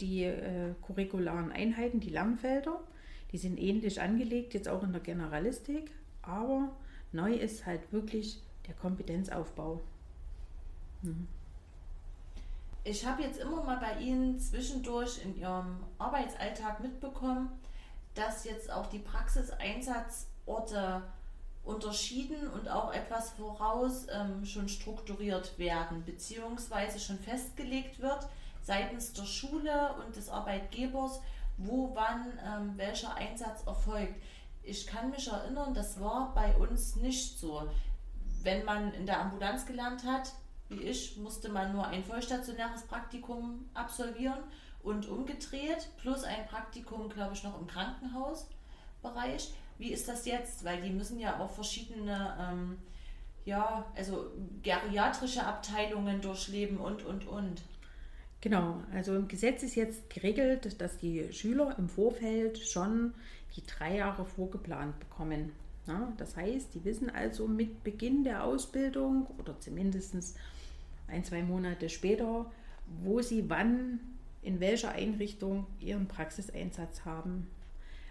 die äh, curricularen Einheiten, die Lernfelder, die sind ähnlich angelegt, jetzt auch in der Generalistik, aber neu ist halt wirklich der Kompetenzaufbau. Mhm. Ich habe jetzt immer mal bei Ihnen zwischendurch in Ihrem Arbeitsalltag mitbekommen, dass jetzt auch die Praxiseinsatzorte unterschieden und auch etwas voraus ähm, schon strukturiert werden, beziehungsweise schon festgelegt wird, seitens der Schule und des Arbeitgebers, wo wann ähm, welcher Einsatz erfolgt. Ich kann mich erinnern, das war bei uns nicht so. Wenn man in der Ambulanz gelernt hat, wie ich, musste man nur ein vollstationäres Praktikum absolvieren und umgedreht, plus ein Praktikum, glaube ich, noch im Krankenhausbereich. Wie ist das jetzt? Weil die müssen ja auch verschiedene, ähm, ja, also geriatrische Abteilungen durchleben und, und, und. Genau, also im Gesetz ist jetzt geregelt, dass die Schüler im Vorfeld schon die drei Jahre vorgeplant bekommen. Ja, das heißt, die wissen also mit Beginn der Ausbildung oder zumindest ein, zwei Monate später, wo sie wann in welcher Einrichtung ihren Praxiseinsatz haben.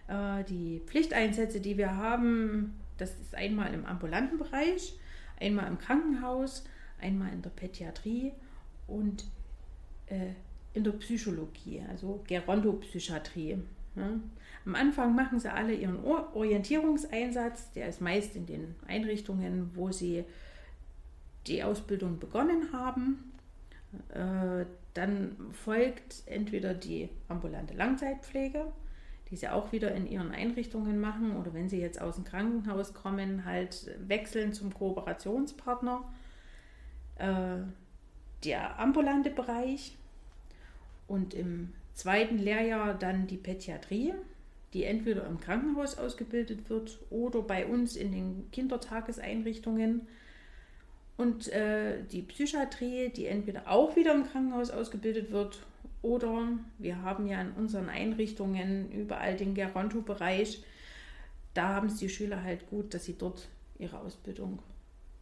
Äh, die Pflichteinsätze, die wir haben, das ist einmal im ambulanten Bereich, einmal im Krankenhaus, einmal in der Pädiatrie und äh, in der Psychologie, also Gerontopsychiatrie. Ja. Am Anfang machen sie alle ihren Orientierungseinsatz, der ist meist in den Einrichtungen, wo sie die Ausbildung begonnen haben. Äh, dann folgt entweder die ambulante Langzeitpflege, die sie auch wieder in ihren Einrichtungen machen oder wenn sie jetzt aus dem Krankenhaus kommen, halt wechseln zum Kooperationspartner. Äh, der ambulante Bereich und im zweiten Lehrjahr dann die Pädiatrie, die entweder im Krankenhaus ausgebildet wird oder bei uns in den Kindertageseinrichtungen. Und äh, die Psychiatrie, die entweder auch wieder im Krankenhaus ausgebildet wird oder wir haben ja in unseren Einrichtungen überall den Geronto-Bereich. Da haben es die Schüler halt gut, dass sie dort ihre Ausbildung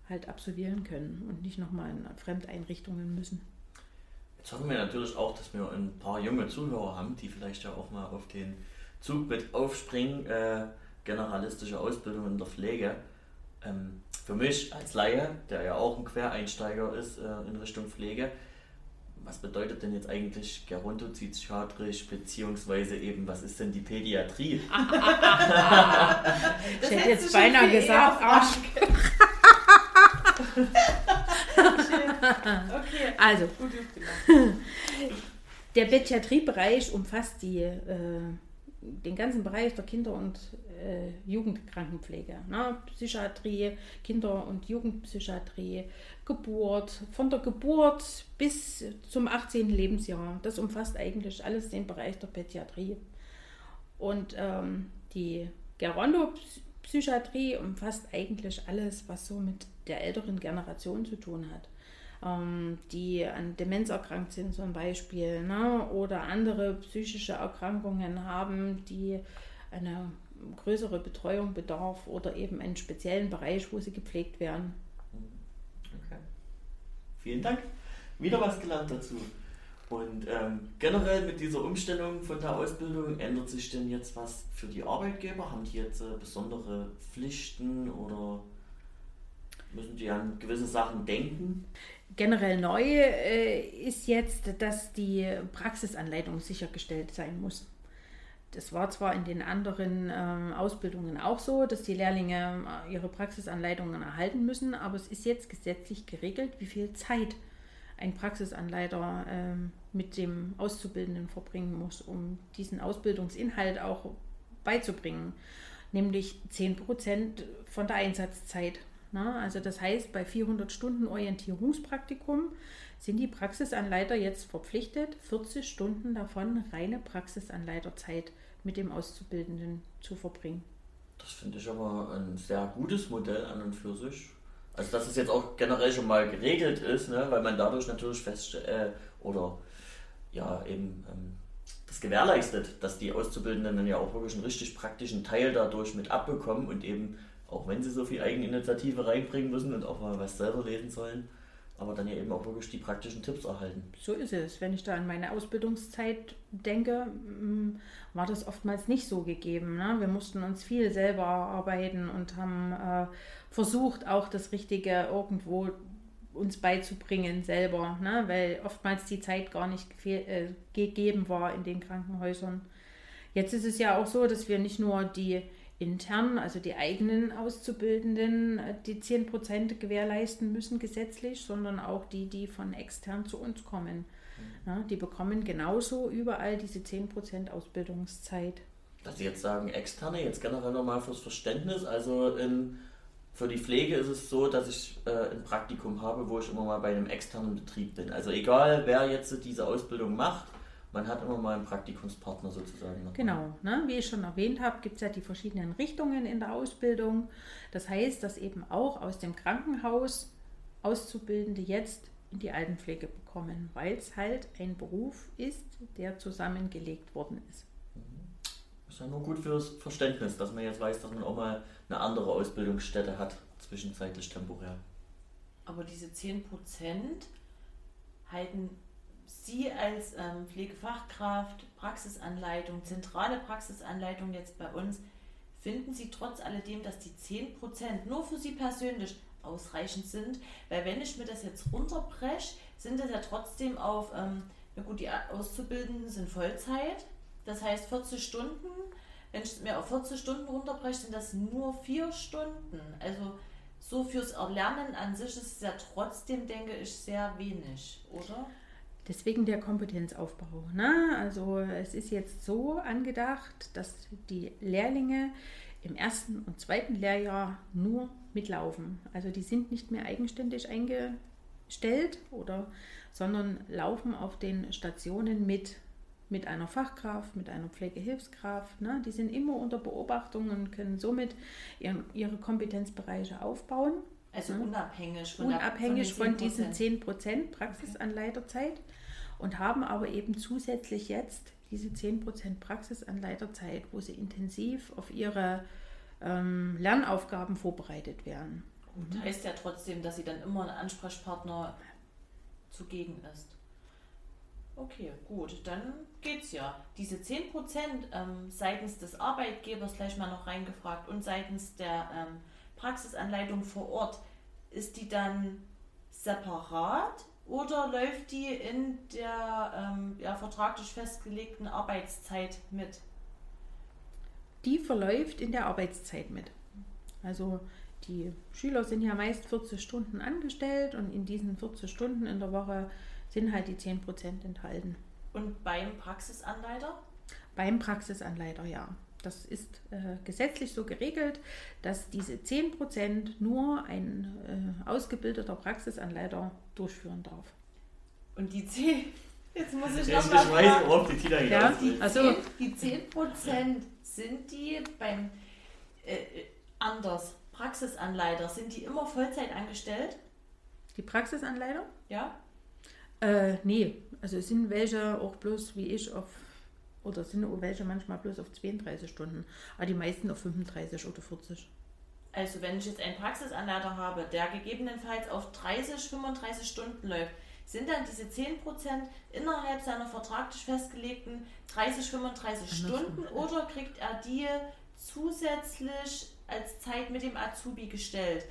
halt absolvieren können und nicht nochmal in Fremdeinrichtungen müssen. Jetzt hoffen wir natürlich auch, dass wir ein paar junge Zuhörer haben, die vielleicht ja auch mal auf den Zug mit aufspringen, äh, generalistische Ausbildung in der Pflege. Ähm, für mich als Laie, der ja auch ein Quereinsteiger ist äh, in Richtung Pflege, was bedeutet denn jetzt eigentlich gerontopsychiatrisch, beziehungsweise eben, was ist denn die Pädiatrie? ich hätte jetzt beinahe gesagt, Arsch. okay. Also, der Pädiatriebereich umfasst die, äh, den ganzen Bereich der Kinder- und äh, Jugendkrankenpflege. Ne? Psychiatrie, Kinder- und Jugendpsychiatrie, Geburt, von der Geburt bis zum 18. Lebensjahr. Das umfasst eigentlich alles den Bereich der Pädiatrie. Und ähm, die Gerondo-Psychiatrie umfasst eigentlich alles, was so mit der älteren Generation zu tun hat. Ähm, die an Demenz erkrankt sind zum Beispiel ne? oder andere psychische Erkrankungen haben, die eine größere Betreuung bedarf oder eben einen speziellen Bereich, wo sie gepflegt werden. Okay. Vielen Dank. Wieder was gelernt dazu. Und ähm, generell mit dieser Umstellung von der Ausbildung ändert sich denn jetzt was für die Arbeitgeber? Haben die jetzt äh, besondere Pflichten oder müssen die an gewisse Sachen denken? Generell neu äh, ist jetzt, dass die Praxisanleitung sichergestellt sein muss. Das war zwar in den anderen ähm, Ausbildungen auch so, dass die Lehrlinge äh, ihre Praxisanleitungen erhalten müssen, aber es ist jetzt gesetzlich geregelt, wie viel Zeit ein Praxisanleiter ähm, mit dem Auszubildenden verbringen muss, um diesen Ausbildungsinhalt auch beizubringen, nämlich 10% von der Einsatzzeit. Na, also das heißt, bei 400 Stunden Orientierungspraktikum sind die Praxisanleiter jetzt verpflichtet, 40 Stunden davon reine Praxisanleiterzeit mit dem Auszubildenden zu verbringen. Das finde ich aber ein sehr gutes Modell an und für sich. Also dass es jetzt auch generell schon mal geregelt ist, ne? weil man dadurch natürlich feststellt, äh, oder ja eben ähm, das gewährleistet, dass die Auszubildenden dann ja auch wirklich einen richtig praktischen Teil dadurch mit abbekommen und eben, auch wenn sie so viel Eigeninitiative reinbringen müssen und auch mal was selber lesen sollen, aber dann ja eben auch wirklich die praktischen Tipps erhalten. So ist es. Wenn ich da an meine Ausbildungszeit denke, mm, war das oftmals nicht so gegeben. Ne? Wir mussten uns viel selber arbeiten und haben äh, versucht, auch das Richtige irgendwo uns beizubringen selber, ne? weil oftmals die Zeit gar nicht äh, gegeben war in den Krankenhäusern. Jetzt ist es ja auch so, dass wir nicht nur die intern, also die eigenen Auszubildenden, äh, die 10% gewährleisten müssen gesetzlich, sondern auch die, die von extern zu uns kommen. Mhm. Ja, die bekommen genauso überall diese 10% Ausbildungszeit. Dass Sie jetzt sagen, externe, jetzt generell nochmal fürs Verständnis, also in, für die Pflege ist es so, dass ich äh, ein Praktikum habe, wo ich immer mal bei einem externen Betrieb bin. Also egal, wer jetzt diese Ausbildung macht, man hat immer mal einen Praktikumspartner sozusagen. Genau, ne? wie ich schon erwähnt habe, gibt es ja die verschiedenen Richtungen in der Ausbildung. Das heißt, dass eben auch aus dem Krankenhaus Auszubildende jetzt in die Altenpflege bekommen, weil es halt ein Beruf ist, der zusammengelegt worden ist. Mhm. Ist ja nur gut fürs Verständnis, dass man jetzt weiß, dass man auch mal eine andere Ausbildungsstätte hat, zwischenzeitlich temporär. Aber diese 10% halten Sie als ähm, Pflegefachkraft, Praxisanleitung, zentrale Praxisanleitung jetzt bei uns, finden Sie trotz alledem, dass die 10% nur für Sie persönlich ausreichend sind? Weil wenn ich mir das jetzt runterbreche, sind das ja trotzdem auf, ähm, na gut, die Auszubildenden sind Vollzeit, das heißt 40 Stunden. Wenn ich mir auf 40 Stunden runterbreche, sind das nur 4 Stunden. Also so fürs Erlernen an sich ist es ja trotzdem, denke ich, sehr wenig, oder? Deswegen der Kompetenzaufbau. Ne? Also es ist jetzt so angedacht, dass die Lehrlinge im ersten und zweiten Lehrjahr nur mitlaufen. Also die sind nicht mehr eigenständig eingestellt oder sondern laufen auf den Stationen mit mit einer Fachkraft, mit einer Pflegehilfskraft. Ne? Die sind immer unter Beobachtung und können somit ihren, ihre Kompetenzbereiche aufbauen. Also ne? unabhängig von, unabhängig der, von, von diesen 10% Praxisanleiterzeit. Okay und haben aber eben zusätzlich jetzt diese 10% Praxisanleiterzeit, wo sie intensiv auf ihre ähm, Lernaufgaben vorbereitet werden. Und heißt ja trotzdem, dass sie dann immer ein Ansprechpartner zugegen ist. Okay, gut, dann geht's ja. Diese 10% ähm, seitens des Arbeitgebers gleich mal noch reingefragt und seitens der ähm, Praxisanleitung vor Ort, ist die dann separat oder läuft die in der ähm, ja, vertraglich festgelegten Arbeitszeit mit? Die verläuft in der Arbeitszeit mit. Also die Schüler sind ja meist 40 Stunden angestellt und in diesen 40 Stunden in der Woche sind halt die 10% enthalten. Und beim Praxisanleiter? Beim Praxisanleiter, ja. Das ist äh, gesetzlich so geregelt, dass diese 10% nur ein äh, ausgebildeter Praxisanleiter durchführen darf. Und die 10, jetzt muss ich Jetzt noch ich mal weiß, fragen. worauf die Tina Ja. Die. Also- 10, die 10% sind die beim äh, äh, anders. Praxisanleiter, sind die immer Vollzeit angestellt? Die Praxisanleiter? Ja? Äh, nee, also es sind welche auch bloß wie ich auf, oder sind auch welche manchmal bloß auf 32 Stunden, aber die meisten auf 35 oder 40. Also wenn ich jetzt einen Praxisanleiter habe, der gegebenenfalls auf 30, 35 Stunden läuft, sind dann diese 10% innerhalb seiner vertraglich festgelegten 30, 35 Andersrum. Stunden oder kriegt er die zusätzlich als Zeit mit dem Azubi gestellt?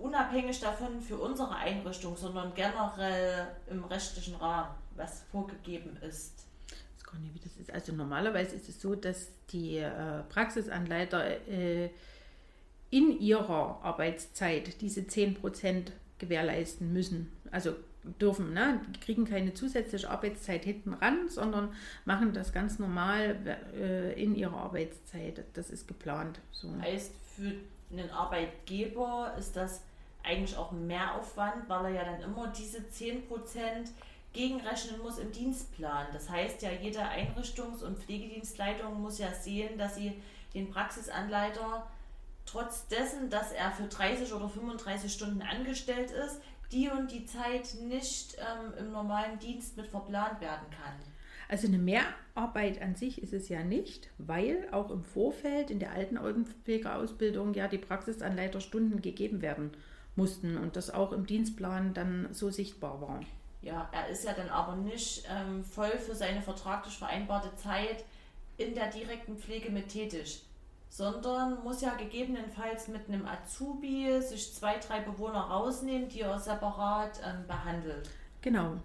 Unabhängig davon für unsere Einrichtung, sondern generell im rechtlichen Rahmen, was vorgegeben ist. Gar nicht, wie das ist. Also normalerweise ist es so, dass die äh, Praxisanleiter äh, in ihrer Arbeitszeit diese 10% gewährleisten müssen. Also dürfen, ne? Die kriegen keine zusätzliche Arbeitszeit hinten ran, sondern machen das ganz normal äh, in ihrer Arbeitszeit. Das ist geplant. So. Heißt, für einen Arbeitgeber ist das eigentlich auch ein Mehraufwand, weil er ja dann immer diese 10% gegenrechnen muss im Dienstplan. Das heißt ja, jede Einrichtungs- und Pflegedienstleitung muss ja sehen, dass sie den Praxisanleiter trotz dessen, dass er für 30 oder 35 Stunden angestellt ist, die und die Zeit nicht ähm, im normalen Dienst mit verplant werden kann. Also eine Mehrarbeit an sich ist es ja nicht, weil auch im Vorfeld in der alten Altenpflegeausbildung ja die Praxisanleiterstunden gegeben werden mussten und das auch im Dienstplan dann so sichtbar war. Ja, er ist ja dann aber nicht ähm, voll für seine vertraglich vereinbarte Zeit in der direkten Pflege mit tätig, sondern muss ja gegebenenfalls mit einem Azubi sich zwei, drei Bewohner rausnehmen, die er separat ähm, behandelt. Genau.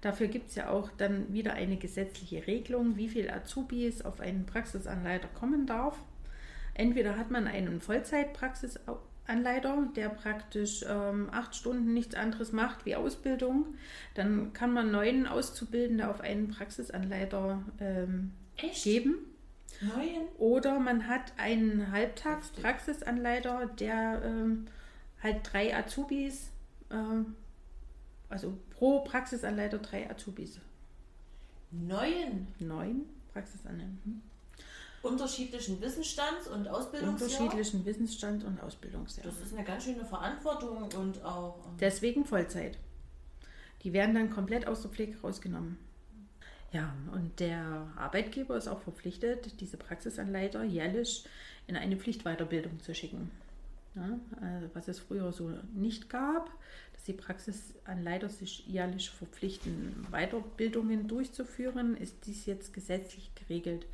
Dafür gibt es ja auch dann wieder eine gesetzliche Regelung, wie viel Azubis auf einen Praxisanleiter kommen darf. Entweder hat man einen Vollzeitpraxisanleiter, der praktisch ähm, acht Stunden nichts anderes macht wie Ausbildung. Dann kann man neun Auszubildende auf einen Praxisanleiter ähm, geben. Neuen? Oder man hat einen Halbtagspraxisanleiter, der ähm, halt drei Azubis, ähm, also pro Praxisanleiter drei Azubis. Neuen? Neun Praxisanleiter. Unterschiedlichen Wissensstands- und Ausbildungsjahr? Unterschiedlichen Wissensstand und Ausbildungsjahr. Das ist eine ganz schöne Verantwortung und auch... ähm, Deswegen Vollzeit. Die werden dann komplett aus der Pflege rausgenommen. Ja, und der Arbeitgeber ist auch verpflichtet, diese Praxisanleiter jährlich in eine Pflichtweiterbildung zu schicken. Ja, also was es früher so nicht gab, dass die Praxisanleiter sich jährlich verpflichten, Weiterbildungen durchzuführen, ist dies jetzt gesetzlich geregelt.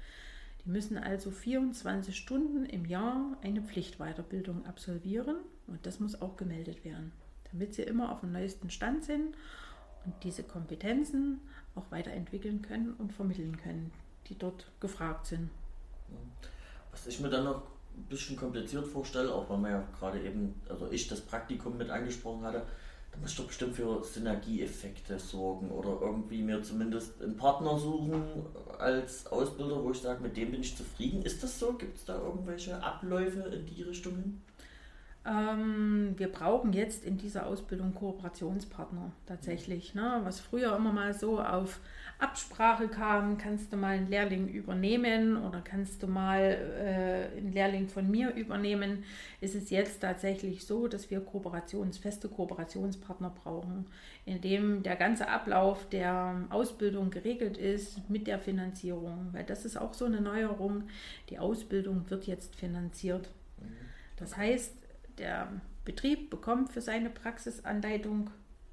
Die müssen also 24 Stunden im Jahr eine Pflichtweiterbildung absolvieren und das muss auch gemeldet werden, damit sie immer auf dem neuesten Stand sind und diese Kompetenzen auch weiterentwickeln können und vermitteln können, die dort gefragt sind. Was ich mir dann noch ein bisschen kompliziert vorstelle, auch weil man ja gerade eben, also ich das Praktikum mit angesprochen hatte, da muss ich doch bestimmt für Synergieeffekte sorgen oder irgendwie mir zumindest einen Partner suchen als Ausbilder, wo ich sage, mit dem bin ich zufrieden. Ist das so? Gibt es da irgendwelche Abläufe in die Richtung hin? Ähm, wir brauchen jetzt in dieser Ausbildung Kooperationspartner tatsächlich. Ne? Was früher immer mal so auf Absprache kam, kannst du mal einen Lehrling übernehmen oder kannst du mal äh, einen Lehrling von mir übernehmen, ist es jetzt tatsächlich so, dass wir Kooperations, feste Kooperationspartner brauchen, in dem der ganze Ablauf der Ausbildung geregelt ist mit der Finanzierung. Weil das ist auch so eine Neuerung. Die Ausbildung wird jetzt finanziert. Das heißt, der Betrieb bekommt für seine Praxisanleitung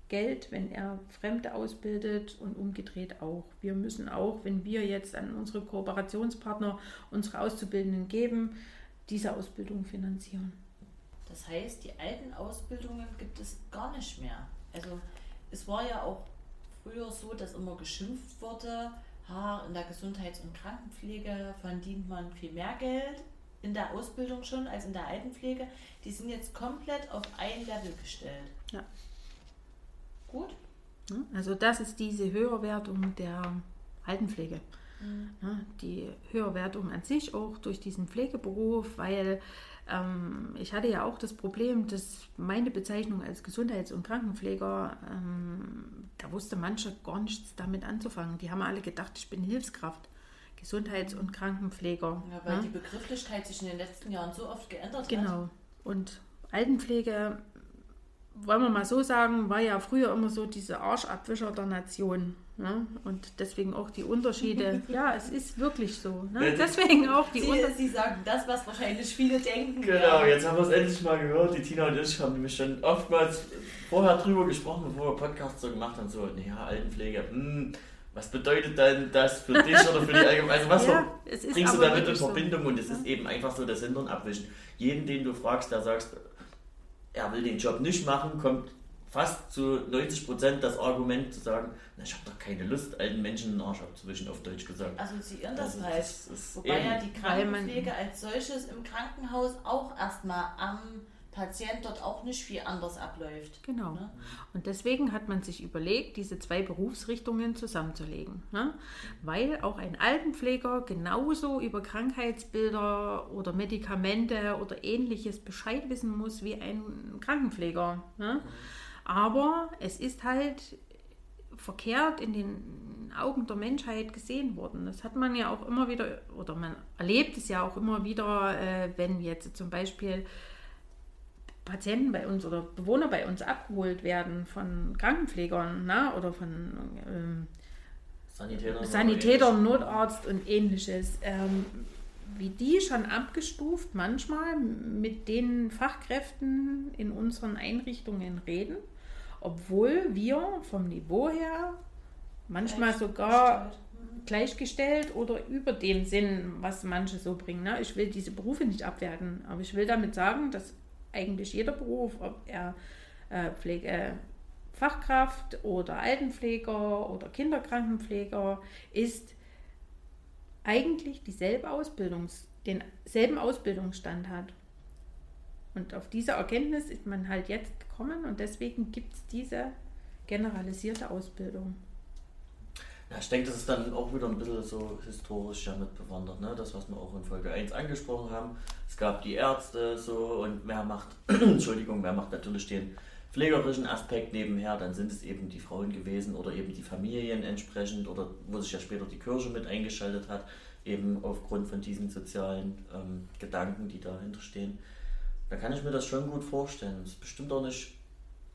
Geld, wenn er Fremde ausbildet und umgedreht auch. Wir müssen auch, wenn wir jetzt an unsere Kooperationspartner unsere Auszubildenden geben, diese Ausbildung finanzieren. Das heißt, die alten Ausbildungen gibt es gar nicht mehr. Also es war ja auch früher so, dass immer geschimpft wurde, ha, in der Gesundheits- und Krankenpflege verdient man viel mehr Geld in der Ausbildung schon als in der Altenpflege. Die sind jetzt komplett auf ein Level gestellt. Ja. Gut? Also das ist diese Höherwertung der Altenpflege. Ja, die Höherwertung an sich auch durch diesen Pflegeberuf, weil ähm, ich hatte ja auch das Problem, dass meine Bezeichnung als Gesundheits- und Krankenpfleger, ähm, da wusste manche gar nichts damit anzufangen. Die haben alle gedacht, ich bin Hilfskraft, Gesundheits- und Krankenpfleger. Ja, weil ja. die Begrifflichkeit sich in den letzten Jahren so oft geändert hat. Genau. Und Altenpflege, wollen wir mal so sagen, war ja früher immer so diese Arschabwischer der Nation. Ne? Und deswegen auch die Unterschiede. ja, es ist wirklich so. Ne? Deswegen auch die Unterschiede. Sie sagen das, was wahrscheinlich viele denken. Genau, ja. jetzt haben wir es endlich mal gehört. Die Tina und ich haben nämlich schon oftmals vorher drüber gesprochen, bevor wir Podcasts so gemacht haben. So, naja, Altenpflege, hm, was bedeutet denn das für dich oder für die Allgemeinheit? Also, was Ja, bringst du damit in wirklich so. Verbindung? Und es ist eben einfach so das Hintern abwischen. Jeden, den du fragst, der sagst, er will den Job nicht machen, kommt fast zu 90 Prozent das Argument zu sagen, na, ich habe doch keine Lust, alten Menschen den Arsch abzuwischen, auf Deutsch gesagt. Assoziieren das Also, halt. das Wobei eben- ja die Krankenpflege als solches im Krankenhaus auch erstmal am Patient dort auch nicht viel anders abläuft. Genau. Ne? Und deswegen hat man sich überlegt, diese zwei Berufsrichtungen zusammenzulegen. Ne? Weil auch ein Altenpfleger genauso über Krankheitsbilder oder Medikamente oder ähnliches Bescheid wissen muss wie ein Krankenpfleger. Ne? Aber es ist halt verkehrt in den Augen der Menschheit gesehen worden. Das hat man ja auch immer wieder, oder man erlebt es ja auch immer wieder, äh, wenn jetzt zum Beispiel Patienten bei uns oder Bewohner bei uns abgeholt werden von Krankenpflegern na, oder von ähm, Sanitäter, Sanitäter, Notarzt und ähnliches, ähm, wie die schon abgestuft manchmal mit den Fachkräften in unseren Einrichtungen reden, obwohl wir vom Niveau her manchmal sogar gleichgestellt oder über dem Sinn, was manche so bringen. Ne? Ich will diese Berufe nicht abwerten, aber ich will damit sagen, dass eigentlich jeder Beruf, ob er äh, Pflegefachkraft oder Altenpfleger oder Kinderkrankenpfleger ist, eigentlich dieselbe Ausbildungs, denselben Ausbildungsstand hat. Und auf diese Erkenntnis ist man halt jetzt gekommen und deswegen gibt es diese generalisierte Ausbildung. Ja, ich denke, das ist dann auch wieder ein bisschen so historisch damit bewandert, ne? das, was wir auch in Folge 1 angesprochen haben. Es gab die Ärzte so und wer macht, Entschuldigung, wer macht natürlich den pflegerischen Aspekt nebenher, dann sind es eben die Frauen gewesen oder eben die Familien entsprechend oder wo sich ja später die Kirche mit eingeschaltet hat, eben aufgrund von diesen sozialen ähm, Gedanken, die dahinter stehen. Da kann ich mir das schon gut vorstellen. Es ist bestimmt auch nicht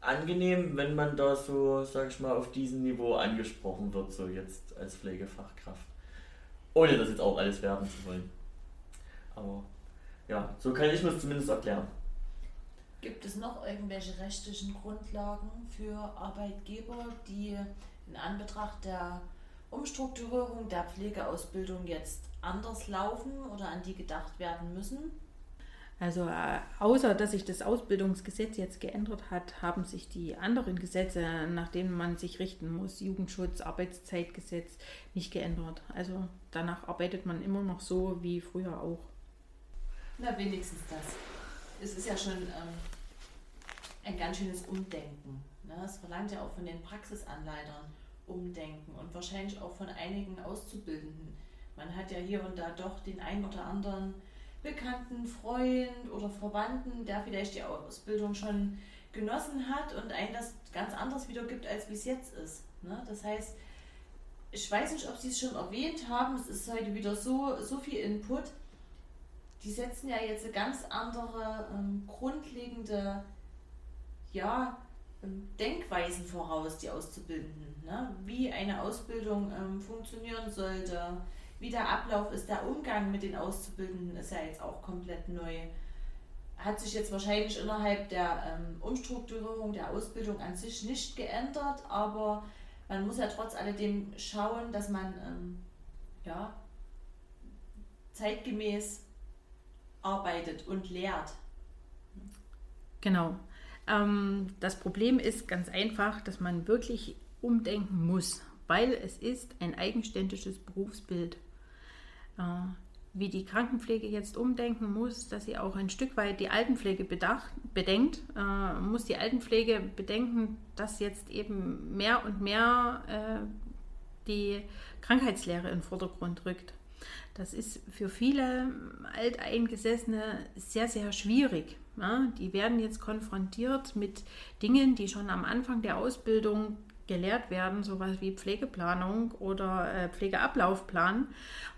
angenehm, wenn man da so, sag ich mal, auf diesem Niveau angesprochen wird, so jetzt als Pflegefachkraft. Ohne das jetzt auch alles werden zu wollen. Aber ja, so kann ich mir es zumindest erklären. Gibt es noch irgendwelche rechtlichen Grundlagen für Arbeitgeber, die in Anbetracht der Umstrukturierung der Pflegeausbildung jetzt anders laufen oder an die gedacht werden müssen? Also äh, außer dass sich das Ausbildungsgesetz jetzt geändert hat, haben sich die anderen Gesetze, nach denen man sich richten muss, Jugendschutz, Arbeitszeitgesetz, nicht geändert. Also danach arbeitet man immer noch so wie früher auch. Na, wenigstens das. Es ist ja schon ähm, ein ganz schönes Umdenken. Ne? Es verlangt ja auch von den Praxisanleitern Umdenken und wahrscheinlich auch von einigen Auszubildenden. Man hat ja hier und da doch den einen oder anderen Bekannten, Freund oder Verwandten, der vielleicht die Ausbildung schon genossen hat und einen das ganz anders wiedergibt, als wie es jetzt ist. Ne? Das heißt, ich weiß nicht, ob Sie es schon erwähnt haben, es ist heute wieder so, so viel Input. Die setzen ja jetzt eine ganz andere ähm, grundlegende ja, ähm, Denkweisen voraus, die Auszubildenden. Ne? Wie eine Ausbildung ähm, funktionieren sollte, wie der Ablauf ist, der Umgang mit den Auszubildenden ist ja jetzt auch komplett neu. Hat sich jetzt wahrscheinlich innerhalb der ähm, Umstrukturierung der Ausbildung an sich nicht geändert, aber man muss ja trotz alledem schauen, dass man ähm, ja, zeitgemäß arbeitet und lehrt. Genau. Ähm, das Problem ist ganz einfach, dass man wirklich umdenken muss, weil es ist ein eigenständiges Berufsbild. Äh, wie die Krankenpflege jetzt umdenken muss, dass sie auch ein Stück weit die Altenpflege bedacht, bedenkt, äh, muss die Altenpflege bedenken, dass jetzt eben mehr und mehr äh, die Krankheitslehre in den Vordergrund rückt. Das ist für viele Alteingesessene sehr, sehr schwierig. Ja, die werden jetzt konfrontiert mit Dingen, die schon am Anfang der Ausbildung gelehrt werden, sowas wie Pflegeplanung oder äh, Pflegeablaufplan,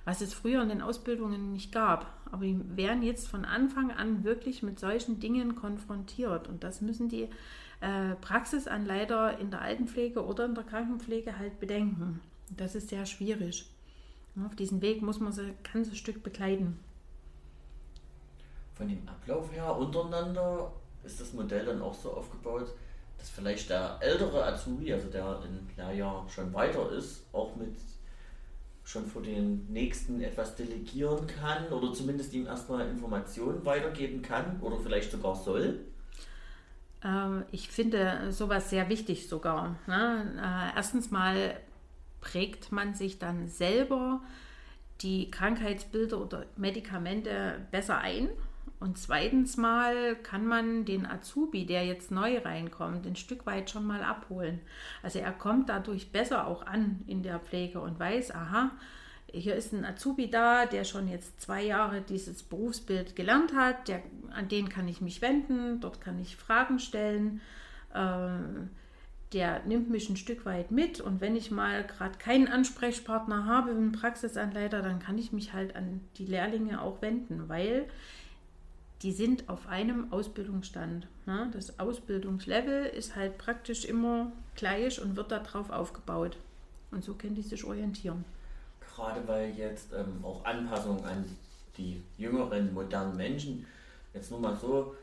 was es früher in den Ausbildungen nicht gab. Aber die werden jetzt von Anfang an wirklich mit solchen Dingen konfrontiert. Und das müssen die äh, Praxisanleiter in der Altenpflege oder in der Krankenpflege halt bedenken. Das ist sehr schwierig. Auf diesem Weg muss man sie ein ganzes Stück begleiten. Von dem Ablauf her untereinander ist das Modell dann auch so aufgebaut, dass vielleicht der ältere Azubi, also der im Lehrjahr schon weiter ist, auch mit schon vor den nächsten etwas delegieren kann oder zumindest ihm erstmal Informationen weitergeben kann oder vielleicht sogar soll? Ähm, ich finde sowas sehr wichtig sogar. Ne? Äh, erstens mal prägt man sich dann selber die Krankheitsbilder oder Medikamente besser ein. Und zweitens mal kann man den Azubi, der jetzt neu reinkommt, ein Stück weit schon mal abholen. Also er kommt dadurch besser auch an in der Pflege und weiß, aha, hier ist ein Azubi da, der schon jetzt zwei Jahre dieses Berufsbild gelernt hat, der, an den kann ich mich wenden, dort kann ich Fragen stellen. Äh, der nimmt mich ein Stück weit mit und wenn ich mal gerade keinen Ansprechpartner habe, einen Praxisanleiter, dann kann ich mich halt an die Lehrlinge auch wenden, weil die sind auf einem Ausbildungsstand. Ne? Das Ausbildungslevel ist halt praktisch immer gleich und wird darauf aufgebaut. Und so können die sich orientieren. Gerade weil jetzt ähm, auch Anpassungen an die jüngeren, modernen Menschen, jetzt nur mal so,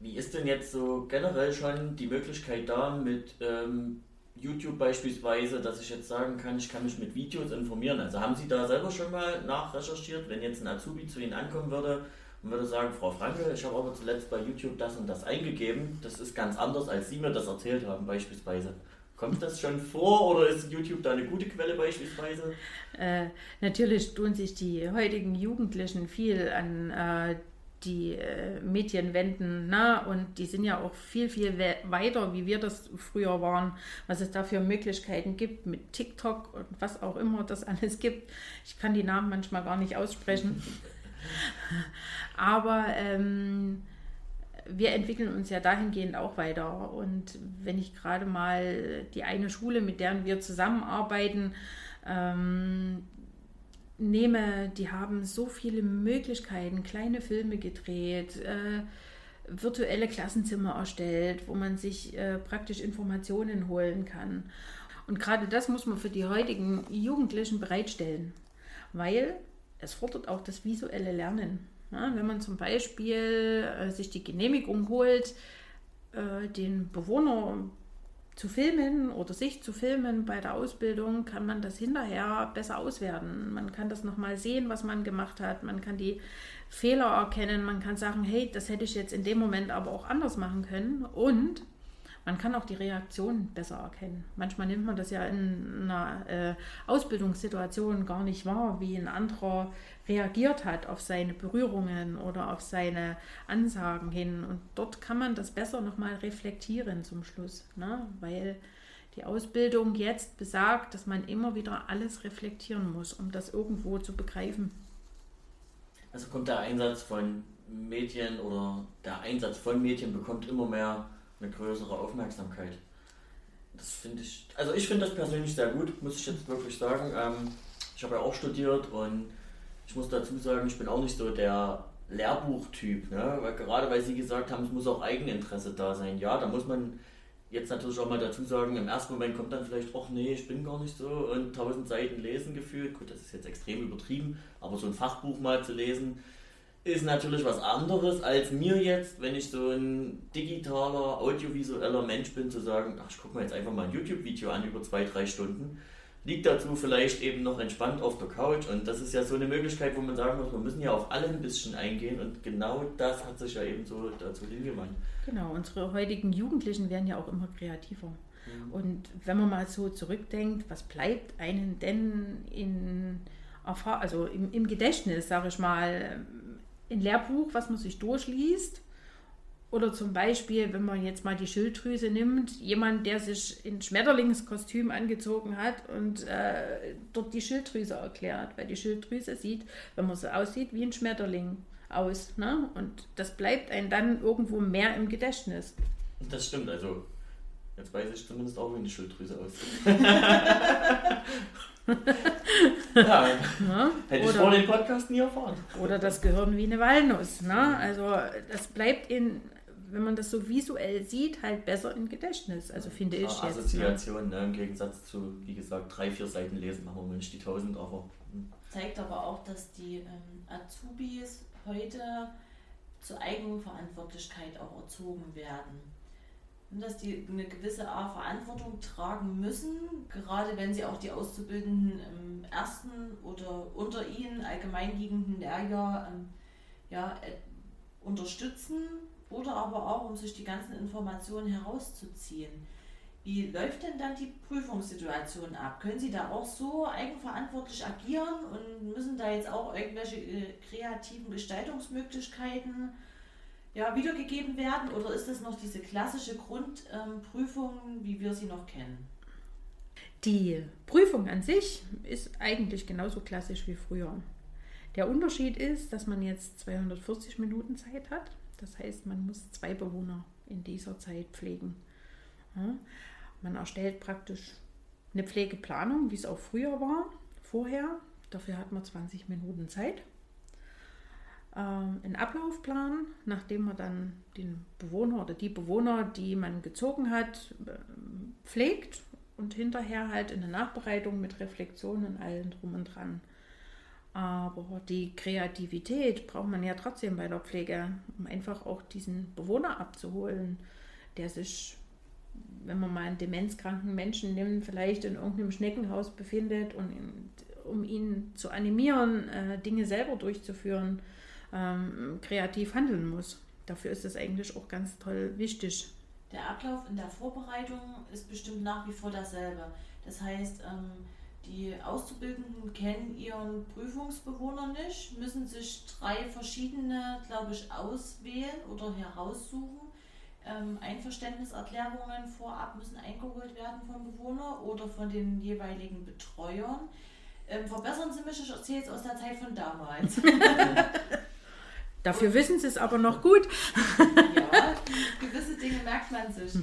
wie ist denn jetzt so generell schon die Möglichkeit da mit ähm, YouTube beispielsweise, dass ich jetzt sagen kann, ich kann mich mit Videos informieren? Also haben Sie da selber schon mal nachrecherchiert, wenn jetzt ein Azubi zu Ihnen ankommen würde und würde sagen, Frau Franke, ich habe aber zuletzt bei YouTube das und das eingegeben, das ist ganz anders, als Sie mir das erzählt haben beispielsweise. Kommt das schon vor oder ist YouTube da eine gute Quelle beispielsweise? Äh, natürlich tun sich die heutigen Jugendlichen viel an äh, die äh, Medien wenden. Na? Und die sind ja auch viel, viel we weiter, wie wir das früher waren, was es da für Möglichkeiten gibt mit TikTok und was auch immer das alles gibt. Ich kann die Namen manchmal gar nicht aussprechen. Aber ähm, wir entwickeln uns ja dahingehend auch weiter. Und wenn ich gerade mal die eine Schule, mit der wir zusammenarbeiten, ähm, nehme, die haben so viele Möglichkeiten, kleine Filme gedreht, äh, virtuelle Klassenzimmer erstellt, wo man sich äh, praktisch Informationen holen kann. Und gerade das muss man für die heutigen Jugendlichen bereitstellen, weil es fordert auch das visuelle Lernen. Ja, wenn man zum Beispiel äh, sich die Genehmigung holt, äh, den Bewohner zu filmen oder sich zu filmen bei der Ausbildung, kann man das hinterher besser auswerten. Man kann das nochmal sehen, was man gemacht hat. Man kann die Fehler erkennen. Man kann sagen, hey, das hätte ich jetzt in dem Moment aber auch anders machen können. Und man kann auch die Reaktion besser erkennen. Manchmal nimmt man das ja in einer äh, Ausbildungssituation gar nicht wahr, wie ein anderer reagiert hat auf seine Berührungen oder auf seine Ansagen hin. Und dort kann man das besser nochmal reflektieren zum Schluss, ne? weil die Ausbildung jetzt besagt, dass man immer wieder alles reflektieren muss, um das irgendwo zu begreifen. Also kommt der Einsatz von Medien oder der Einsatz von Medien bekommt immer mehr eine größere Aufmerksamkeit. Das finde ich, also ich finde das persönlich sehr gut, muss ich jetzt wirklich sagen. Ähm, ich habe ja auch studiert und ich muss dazu sagen, ich bin auch nicht so der Lehrbuchtyp, ne? weil gerade weil Sie gesagt haben, es muss auch Eigeninteresse da sein. Ja, da muss man jetzt natürlich auch mal dazu sagen, im ersten Moment kommt dann vielleicht, ach nee, ich bin gar nicht so und tausend Seiten lesen gefühlt. Gut, das ist jetzt extrem übertrieben, aber so ein Fachbuch mal zu lesen, ist natürlich was anderes als mir jetzt, wenn ich so ein digitaler, audiovisueller Mensch bin, zu sagen, ach, ich gucke mir jetzt einfach mal ein YouTube-Video an über zwei, drei Stunden. liegt dazu vielleicht eben noch entspannt auf der Couch und das ist ja so eine Möglichkeit, wo man sagen muss, wir müssen ja auf alle ein bisschen eingehen und genau das hat sich ja eben so dazu hingewandt. Genau, unsere heutigen Jugendlichen werden ja auch immer kreativer. Mhm. Und wenn man mal so zurückdenkt, was bleibt einem denn in also im, im Gedächtnis, sage ich mal, ein Lehrbuch, was man sich durchliest oder zum Beispiel, wenn man jetzt mal die Schilddrüse nimmt, jemand, der sich in Schmetterlingskostüm angezogen hat und äh, dort die Schilddrüse erklärt, weil die Schilddrüse sieht, wenn man so aussieht, wie ein Schmetterling aus. Ne? Und das bleibt einem dann irgendwo mehr im Gedächtnis. Das stimmt, also jetzt weiß ich zumindest auch, wie eine Schilddrüse aussieht. ja, ne? hätte ich vor dem Podcast nie erfahren. Oder das Gehirn wie eine Walnuss. Ne? Also das bleibt in wenn man das so visuell sieht, halt besser im Gedächtnis. Also finde ich jetzt. Assoziation, ne? im Gegensatz zu, wie gesagt, drei, vier Seiten lesen, machen wir nicht die tausend, aber. Hm. Zeigt aber auch, dass die ähm, Azubis heute zur Eigenverantwortlichkeit auch erzogen werden. Dass die eine gewisse Art Verantwortung tragen müssen, gerade wenn sie auch die Auszubildenden im ersten oder unter ihnen allgemeinliegenden Lehrjahr ähm, ja, äh, unterstützen oder aber auch, um sich die ganzen Informationen herauszuziehen. Wie läuft denn dann die Prüfungssituation ab? Können Sie da auch so eigenverantwortlich agieren und müssen da jetzt auch irgendwelche äh, kreativen Gestaltungsmöglichkeiten ja, wiedergegeben werden? Oder ist das noch diese klassische Grundprüfung, ähm, wie wir sie noch kennen? Die Prüfung an sich ist eigentlich genauso klassisch wie früher. Der Unterschied ist, dass man jetzt 240 Minuten Zeit hat das heißt, man muss zwei Bewohner in dieser Zeit pflegen. Ja, man erstellt praktisch eine Pflegeplanung, wie es auch früher war, vorher. Dafür hat man 20 Minuten Zeit. Ähm, einen Ablaufplan, nachdem man dann den Bewohner oder die Bewohner, die man gezogen hat, äh, pflegt und hinterher halt in der Nachbereitung mit Reflexion und allem drum und dran. Aber die Kreativität braucht man ja trotzdem bei der Pflege, um einfach auch diesen Bewohner abzuholen, der sich, wenn man mal einen demenzkranken Menschen nimmt, vielleicht in irgendeinem Schneckenhaus befindet und um ihn zu animieren, äh, Dinge selber durchzuführen, ähm, kreativ handeln muss. Dafür ist es eigentlich auch ganz toll wichtig. Der Ablauf in der Vorbereitung ist bestimmt nach wie vor dasselbe. Das heißt, ähm, die Auszubildenden kennen ihren Prüfungsbewohner nicht, müssen sich drei verschiedene, glaube ich, auswählen oder heraussuchen. Ähm, Einverständniserklärungen vorab müssen eingeholt werden vom Bewohner oder von den jeweiligen Betreuern. Ähm, verbessern Sie mich, ich erzähle jetzt aus der Zeit von damals. Dafür Und, wissen Sie es aber noch gut. ja, gewisse Dinge merkt man sich.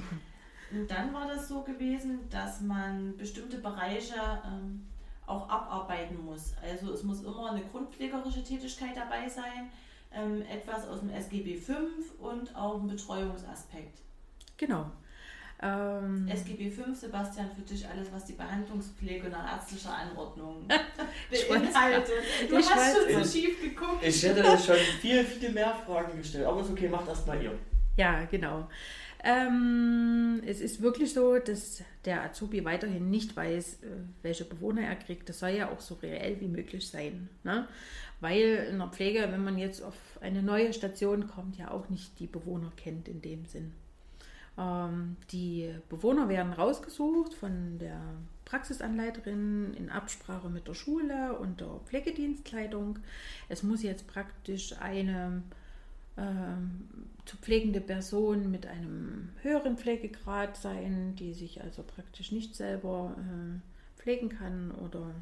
Und dann war das so gewesen, dass man bestimmte Bereiche ähm, auch abarbeiten muss. Also es muss immer eine grundpflegerische Tätigkeit dabei sein, ähm, etwas aus dem SGB V und auch ein Betreuungsaspekt. Genau. Ähm, SGB V, Sebastian, für dich alles, was die Behandlungspflege nach ärztlicher Anordnung beinhaltet. Du ich hast schon so schief geguckt. Ich hätte schon viel, viel mehr Fragen gestellt, aber ist okay, macht erst mal ihr. Ja, genau. Ähm, es ist wirklich so, dass der Azubi weiterhin nicht weiß, äh, welche Bewohner er kriegt. Das soll ja auch so reell wie möglich sein. Ne? Weil in der Pflege, wenn man jetzt auf eine neue Station kommt, ja auch nicht die Bewohner kennt in dem Sinn. Ähm, die Bewohner werden rausgesucht von der Praxisanleiterin in Absprache mit der Schule und der Pflegedienstkleidung. Es muss jetzt praktisch eine ähm, zu pflegende Person mit einem höheren Pflegegrad sein, die sich also praktisch nicht selber äh, pflegen kann oder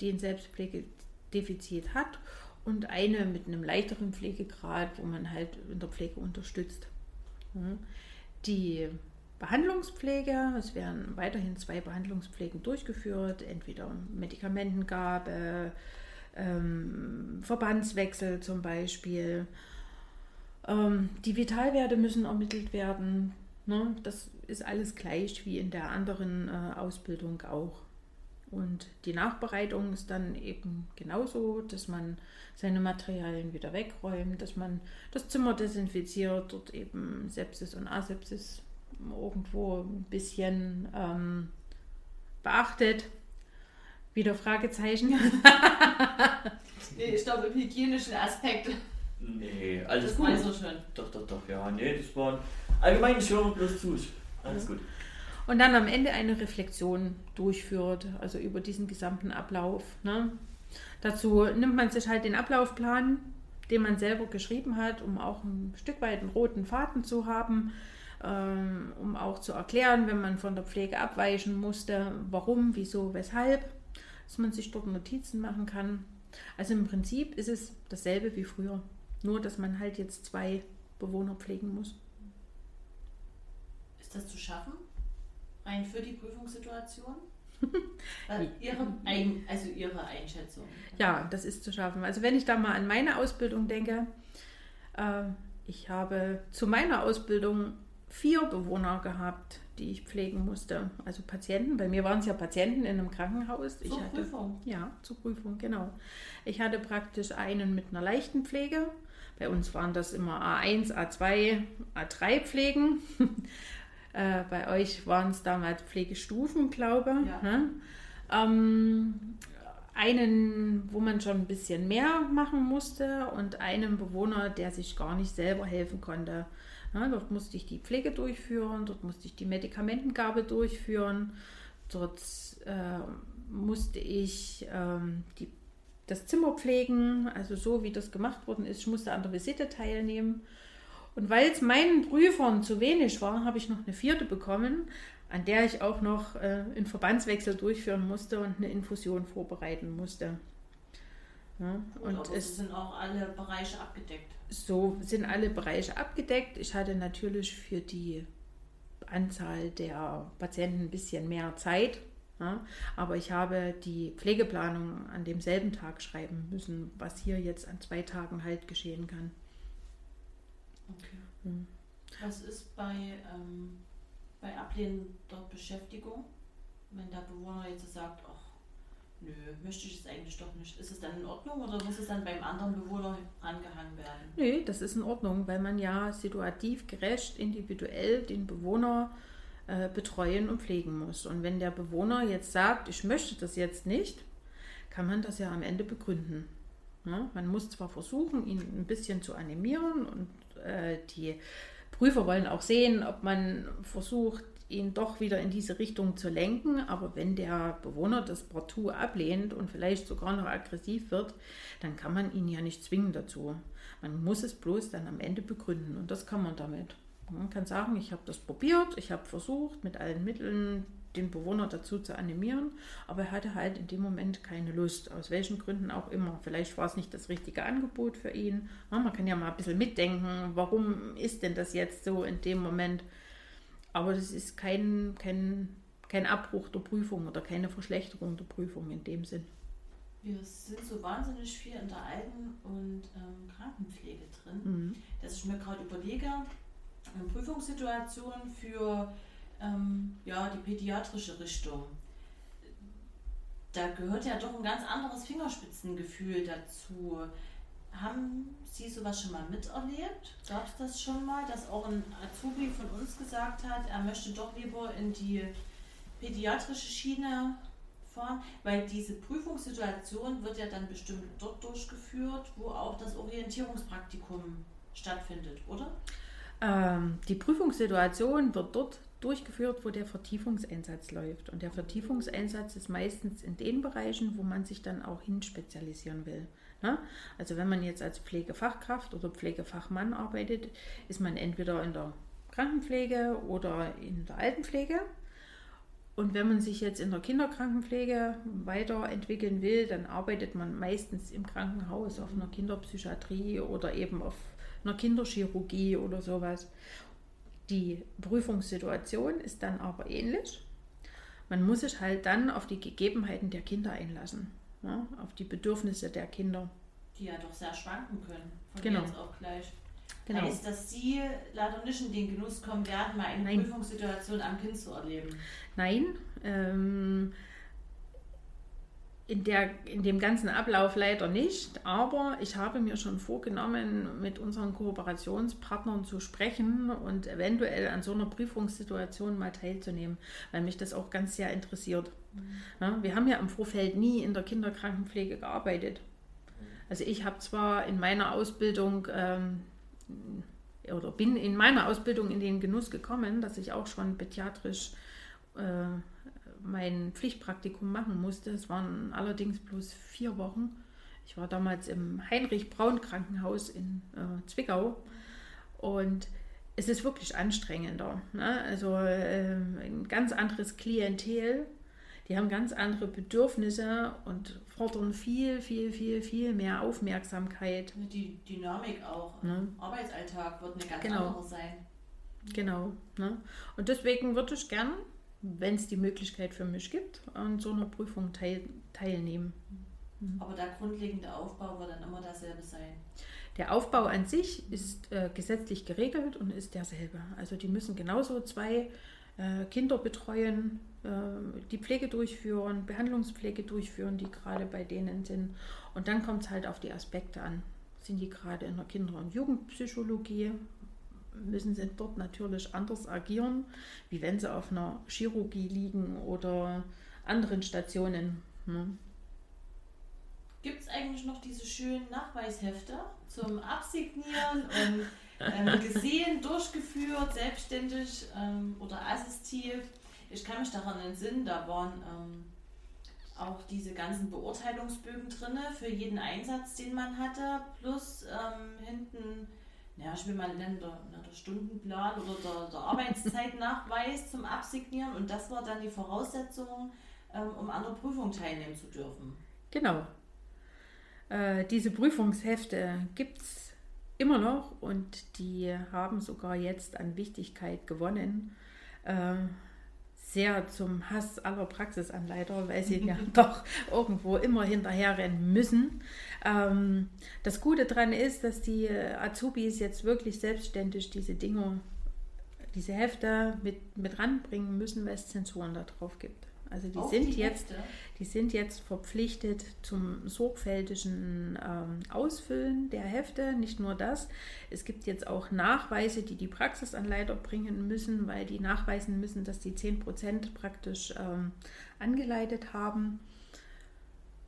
die ein Selbstpflegedefizit hat und eine mit einem leichteren Pflegegrad, wo man halt in der Pflege unterstützt. Die Behandlungspflege, es werden weiterhin zwei Behandlungspflegen durchgeführt, entweder Medikamentengabe, ähm, Verbandswechsel zum Beispiel ähm, die Vitalwerte müssen ermittelt werden. Ne? Das ist alles gleich wie in der anderen äh, Ausbildung auch. Und die Nachbereitung ist dann eben genauso, dass man seine Materialien wieder wegräumt, dass man das Zimmer desinfiziert, dort eben Sepsis und Asepsis irgendwo ein bisschen ähm, beachtet. Wieder Fragezeichen. nee, ich glaube, im hygienischen Aspekt. Nee, alles Das gut. weiß er schon. Doch, doch, doch, ja, nee, das waren allgemein, ich höre bloß zu. Alles gut. Und dann am Ende eine Reflexion durchführt, also über diesen gesamten Ablauf. Ne? Dazu nimmt man sich halt den Ablaufplan, den man selber geschrieben hat, um auch ein Stück weit einen roten Faden zu haben, ähm, um auch zu erklären, wenn man von der Pflege abweichen musste, warum, wieso, weshalb, dass man sich dort Notizen machen kann. Also im Prinzip ist es dasselbe wie früher, nur dass man halt jetzt zwei Bewohner pflegen muss. Ist das zu schaffen? Rein für die Prüfungssituation? Weil ihre, Ein, also Ihre Einschätzung. Ja, das ist zu schaffen. Also wenn ich da mal an meine Ausbildung denke, äh, ich habe zu meiner Ausbildung vier Bewohner gehabt, die ich pflegen musste. Also Patienten. Bei mir waren es ja Patienten in einem Krankenhaus. Zur hatte, Prüfung. Ja, zur Prüfung, genau. Ich hatte praktisch einen mit einer leichten Pflege. Bei uns waren das immer A1, A2, A3 Pflegen. Äh, bei euch waren es damals Pflegestufen, glaube ich. Ja. Ne? Ähm, einen, wo man schon ein bisschen mehr machen musste und einen Bewohner, der sich gar nicht selber helfen konnte. Ja, dort musste ich die Pflege durchführen, dort musste ich die Medikamentengabe durchführen, dort äh, musste ich ähm, die, das Zimmer pflegen, also so wie das gemacht worden ist. Ich musste an der Visite teilnehmen. Und weil es meinen Prüfern zu wenig war, habe ich noch eine vierte bekommen, an der ich auch noch äh, einen Verbandswechsel durchführen musste und eine Infusion vorbereiten musste. Ja, Und und es sind auch alle Bereiche abgedeckt. so sind alle Bereiche abgedeckt. Ich hatte natürlich für die Anzahl der Patienten ein bisschen mehr Zeit. Ja, aber ich habe die Pflegeplanung an demselben Tag schreiben müssen, was hier jetzt an zwei Tagen halt geschehen kann. Okay. Hm. Was ist bei, ähm, bei ablehnender Beschäftigung, wenn der Bewohner jetzt sagt, ach, nö, möchte ich es eigentlich doch nicht. Ist es dann in Ordnung oder muss es dann beim anderen Bewohner rangehangen werden? Nö, das ist in Ordnung, weil man ja situativ gerecht, individuell den Bewohner äh, betreuen und pflegen muss. Und wenn der Bewohner jetzt sagt, ich möchte das jetzt nicht, kann man das ja am Ende begründen. Ja, man muss zwar versuchen, ihn ein bisschen zu animieren und äh, die Prüfer wollen auch sehen, ob man versucht, ihn doch wieder in diese Richtung zu lenken. Aber wenn der Bewohner das partout ablehnt und vielleicht sogar noch aggressiv wird, dann kann man ihn ja nicht zwingen dazu. Man muss es bloß dann am Ende begründen und das kann man damit. Man kann sagen, ich habe das probiert, ich habe versucht, mit allen Mitteln den Bewohner dazu zu animieren, aber er hatte halt in dem Moment keine Lust, aus welchen Gründen auch immer. Vielleicht war es nicht das richtige Angebot für ihn. Ja, man kann ja mal ein bisschen mitdenken, warum ist denn das jetzt so in dem Moment. Aber das ist kein, kein, kein Abbruch der Prüfung oder keine Verschlechterung der Prüfung in dem Sinn. Wir sind so wahnsinnig viel in der Alten- und ähm, Krankenpflege drin, Mhm. dass ich mir gerade überlege, eine Prüfungssituation für ähm, ja, die pädiatrische Richtung. Da gehört ja doch ein ganz anderes Fingerspitzengefühl dazu. Haben Sie sowas schon mal miterlebt? Gab es das schon mal, dass auch ein Azubi von uns gesagt hat, er möchte doch lieber in die pädiatrische Schiene fahren? Weil diese Prüfungssituation wird ja dann bestimmt dort durchgeführt, wo auch das Orientierungspraktikum stattfindet, oder? Ähm, die Prüfungssituation wird dort durchgeführt, wo der Vertiefungseinsatz läuft. Und der Vertiefungseinsatz ist meistens in den Bereichen, wo man sich dann auch hin spezialisieren will. Ne? Also wenn man jetzt als Pflegefachkraft oder Pflegefachmann arbeitet, ist man entweder in der Krankenpflege oder in der Altenpflege. Und wenn man sich jetzt in der Kinderkrankenpflege weiterentwickeln will, dann arbeitet man meistens im Krankenhaus auf einer Kinderpsychiatrie oder eben auf einer Kinderchirurgie oder sowas. Die Prüfungssituation ist dann aber ähnlich. Man muss sich halt dann auf die Gegebenheiten der Kinder einlassen, ja, auf die Bedürfnisse der Kinder. Die ja doch sehr schwanken können, von Genau. jetzt auf gleich. Genau. Heißt, dass Sie leider nicht in den Genuss kommen werden, mal eine Nein. Prüfungssituation am Kind zu erleben. Nein, ähm, in, der, in dem ganzen Ablauf leider nicht, aber ich habe mir schon vorgenommen, mit unseren Kooperationspartnern zu sprechen und eventuell an so einer Prüfungssituation mal teilzunehmen, weil mich das auch ganz sehr interessiert. Mhm. Ja, wir haben ja im Vorfeld nie in der Kinderkrankenpflege gearbeitet. Also ich habe zwar in meiner Ausbildung ähm, oder bin in meiner Ausbildung in den Genuss gekommen, dass ich auch schon pädiatrisch äh, mein Pflichtpraktikum machen musste. Es waren allerdings bloß vier Wochen. Ich war damals im Heinrich-Braun-Krankenhaus in äh, Zwickau und es ist wirklich anstrengender. Ne? Also äh, ein ganz anderes Klientel. Die haben ganz andere Bedürfnisse und fordern viel, viel, viel, viel mehr Aufmerksamkeit. Die Dynamik auch ne? Arbeitsalltag wird eine ganz genau. andere sein. Genau. Ne? Und deswegen würde ich gern wenn es die Möglichkeit für mich gibt, an so einer Prüfung teil, teilnehmen. Mhm. Aber der grundlegende Aufbau wird dann immer derselbe sein. Der Aufbau an sich ist äh, gesetzlich geregelt und ist derselbe. Also die müssen genauso zwei äh, Kinder betreuen, äh, die Pflege durchführen, Behandlungspflege durchführen, die gerade bei denen sind. Und dann kommt es halt auf die Aspekte an. Sind die gerade in der Kinder- und Jugendpsychologie? Müssen sie dort natürlich anders agieren, wie wenn sie auf einer Chirurgie liegen oder anderen Stationen. Ne? Gibt es eigentlich noch diese schönen Nachweishefte zum Absignieren und ähm, gesehen, durchgeführt, selbstständig ähm, oder assistiv? Ich kann mich daran entsinnen, da waren ähm, auch diese ganzen Beurteilungsbögen drin für jeden Einsatz, den man hatte, plus ähm, hinten ja, ich will mal nennen, der, der Stundenplan oder der, der Arbeitszeitnachweis zum Absignieren und das war dann die Voraussetzung, ähm, um an der Prüfung teilnehmen zu dürfen. Genau. Äh, diese Prüfungshefte gibt es immer noch und die haben sogar jetzt an Wichtigkeit gewonnen. Äh, sehr zum Hass aller Praxisanleiter, weil sie ja doch irgendwo immer hinterherrennen müssen. Ähm, das Gute daran ist, dass die Azubis jetzt wirklich selbstständig diese Dinge, diese Hefte mit, mit ranbringen müssen, weil es Zensuren da drauf gibt. Also die sind die jetzt, die sind jetzt verpflichtet zum sorgfältigen ähm, Ausfüllen der Hefte. Nicht nur das, es gibt jetzt auch Nachweise, die die Praxisanleiter bringen müssen, weil die nachweisen müssen, dass die 10% praktisch ähm, angeleitet haben.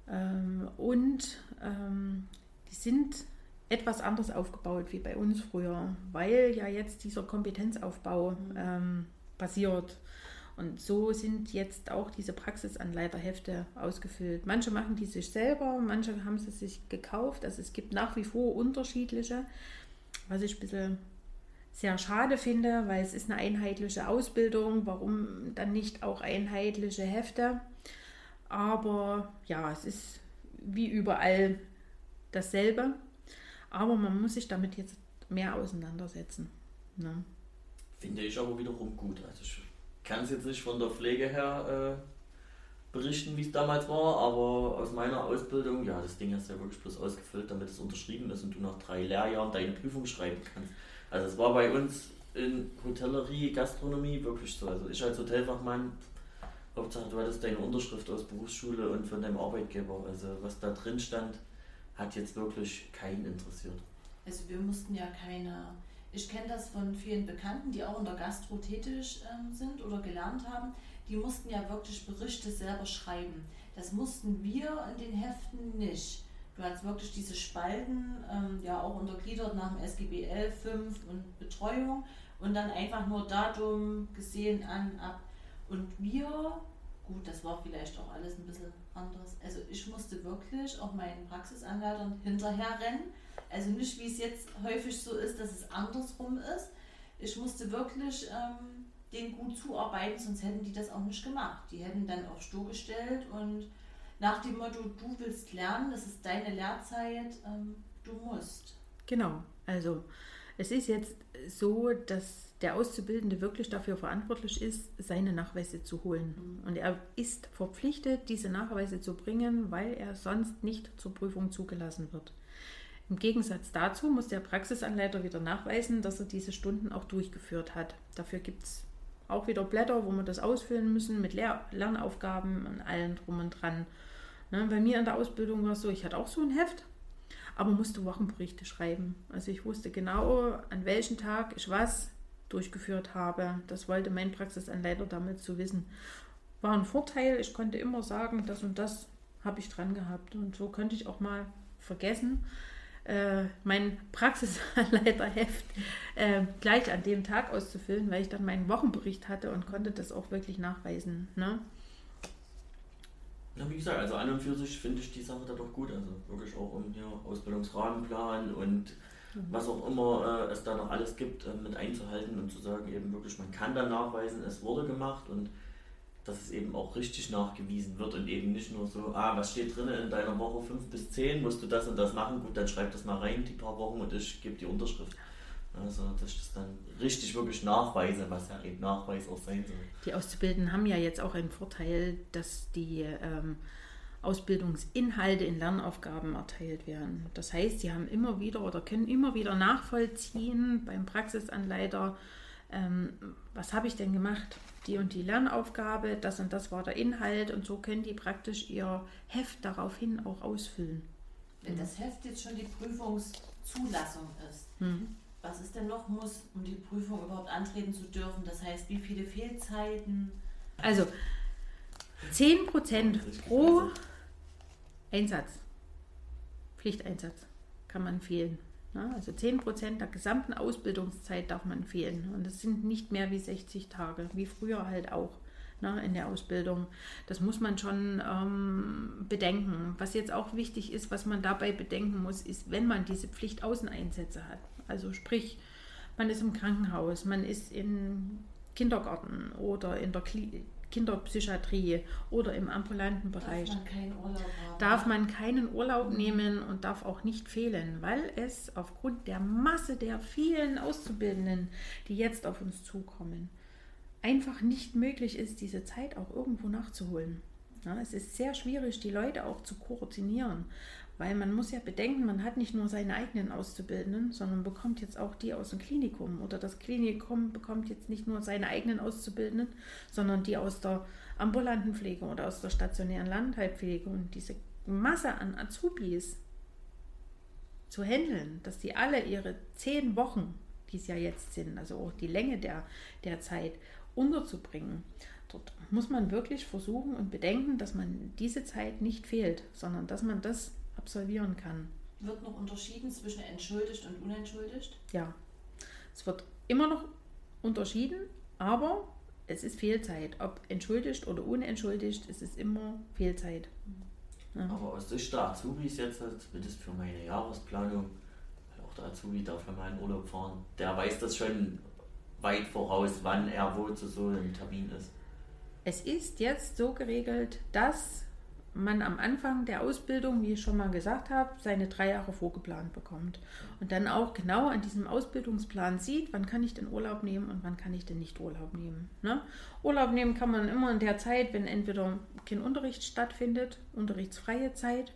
Ähm, und ähm, die sind etwas anders aufgebaut wie bei uns früher, weil ja jetzt dieser Kompetenzaufbau mhm. ähm, passiert. Und so sind jetzt auch diese Praxisanleiterhefte ausgefüllt. Manche machen die sich selber, manche haben sie sich gekauft. Also es gibt nach wie vor unterschiedliche, was ich ein bisschen sehr schade finde, weil es ist eine einheitliche Ausbildung. Warum dann nicht auch einheitliche Hefte? Aber ja, es ist wie überall dasselbe. Aber man muss sich damit jetzt mehr auseinandersetzen. Ne? Finde ich aber wiederum gut. Also ich kann es jetzt nicht von der Pflege her äh, berichten, wie es damals war, aber aus meiner Ausbildung, ja, das Ding du ja wirklich bloß ausgefüllt, damit es unterschrieben ist und du nach drei Lehrjahren deine Prüfung schreiben kannst. Also es war bei uns in Hotellerie, Gastronomie wirklich so. Also ich als Hotelfachmann, Hauptsache du hattest deine Unterschrift aus Berufsschule und von deinem Arbeitgeber. Also was da drin stand, hat jetzt wirklich keinen interessiert. Also wir mussten ja keine ich kenne das von vielen Bekannten, die auch in der Gastro tätig ähm, sind oder gelernt haben. Die mussten ja wirklich Berichte selber schreiben. Das mussten wir in den Heften nicht. Du hast wirklich diese Spalten, ähm, ja auch untergliedert nach dem SGB 11, 5 und Betreuung und dann einfach nur Datum gesehen an, ab. Und wir, gut, das war vielleicht auch alles ein bisschen anders. Also ich musste wirklich auch meinen Praxisanleitern hinterher rennen also nicht, wie es jetzt häufig so ist, dass es andersrum ist. Ich musste wirklich ähm, denen gut zuarbeiten, sonst hätten die das auch nicht gemacht. Die hätten dann auf Stur gestellt und nach dem Motto, du willst lernen, das ist deine Lehrzeit, ähm, du musst. Genau, also es ist jetzt so, dass der Auszubildende wirklich dafür verantwortlich ist, seine Nachweise zu holen. Mhm. Und er ist verpflichtet, diese Nachweise zu bringen, weil er sonst nicht zur Prüfung zugelassen wird. Im Gegensatz dazu muss der Praxisanleiter wieder nachweisen, dass er diese Stunden auch durchgeführt hat. Dafür gibt es auch wieder Blätter, wo wir das ausfüllen müssen mit Lehr Lernaufgaben und allem drum und dran. Ne, bei mir in der Ausbildung war es so, ich hatte auch so ein Heft, aber musste Wochenberichte schreiben. Also ich wusste genau, an welchem Tag ich was durchgeführt habe. Das wollte mein Praxisanleiter damals so wissen. War ein Vorteil, ich konnte immer sagen, das und das habe ich dran gehabt. Und so könnte ich auch mal vergessen, äh, mein Praxisanleiterheft äh, gleich an dem Tag auszufüllen, weil ich dann meinen Wochenbericht hatte und konnte das auch wirklich nachweisen. Ne? Ja, wie gesagt, also an und für sich finde ich die Sache da doch gut. Also wirklich auch um hier Ausbildungsrahmenplan und. Was auch immer äh, es da noch alles gibt, äh, mit einzuhalten und zu sagen, eben wirklich, man kann dann nachweisen, es wurde gemacht und dass es eben auch richtig nachgewiesen wird und eben nicht nur so, ah, was steht drin in deiner Woche 5 bis 10, musst du das und das machen, gut, dann schreib das mal rein, die paar Wochen und ich gebe die Unterschrift. Also, dass ich das dann richtig wirklich nachweise, was ja eben Nachweis auch sein soll. Die Auszubildenden haben ja jetzt auch einen Vorteil, dass die ähm, Ausbildungsinhalte in Lernaufgaben erteilt werden. Das heißt, sie haben immer wieder oder können immer wieder nachvollziehen beim Praxisanleiter, ähm, was habe ich denn gemacht? Die und die Lernaufgabe, das und das war der Inhalt und so können die praktisch ihr Heft daraufhin auch ausfüllen. Wenn das Heft jetzt schon die Prüfungszulassung ist, mhm. was ist denn noch muss, um die Prüfung überhaupt antreten zu dürfen? Das heißt, wie viele Fehlzeiten? Also 10% pro Einsatz, Pflichteinsatz kann man fehlen. Also 10% der gesamten Ausbildungszeit darf man fehlen. Und das sind nicht mehr wie 60 Tage, wie früher halt auch ne, in der Ausbildung. Das muss man schon ähm, bedenken. Was jetzt auch wichtig ist, was man dabei bedenken muss, ist, wenn man diese Pflichtaußeneinsätze hat. Also sprich, man ist im Krankenhaus, man ist im Kindergarten oder in der Klinik Kinderpsychiatrie oder im ambulanten Bereich. darf man keinen Urlaub, darf man keinen Urlaub nehmen und darf auch nicht fehlen, weil es aufgrund der Masse der vielen Auszubildenden, die jetzt auf uns zukommen, einfach nicht möglich ist, diese Zeit auch irgendwo nachzuholen. Ja, es ist sehr schwierig, die Leute auch zu koordinieren, weil man muss ja bedenken, man hat nicht nur seine eigenen Auszubildenden, sondern bekommt jetzt auch die aus dem Klinikum. Oder das Klinikum bekommt jetzt nicht nur seine eigenen Auszubildenden, sondern die aus der ambulanten Pflege oder aus der stationären Landheilpflege. Und diese Masse an Azubis zu handeln, dass die alle ihre zehn Wochen, die es ja jetzt sind, also auch die Länge der, der Zeit, unterzubringen. Dort muss man wirklich versuchen und bedenken, dass man diese Zeit nicht fehlt, sondern dass man das absolvieren kann. Wird noch unterschieden zwischen entschuldigt und unentschuldigt? Ja, es wird immer noch unterschieden, aber es ist Fehlzeit. Ob entschuldigt oder unentschuldigt, es ist immer Fehlzeit. Ja. Aber aus Sicht der Azubis jetzt, zumindest für meine Jahresplanung, weil auch der Azubi darf ja mal in Urlaub fahren, der weiß das schon weit voraus, wann er wo zu so einem Termin ist. Es ist jetzt so geregelt, dass man am Anfang der Ausbildung, wie ich schon mal gesagt habe, seine drei Jahre vorgeplant bekommt. Und dann auch genau an diesem Ausbildungsplan sieht, wann kann ich denn Urlaub nehmen und wann kann ich denn nicht Urlaub nehmen. Ne? Urlaub nehmen kann man immer in der Zeit, wenn entweder kein Unterricht stattfindet, unterrichtsfreie Zeit,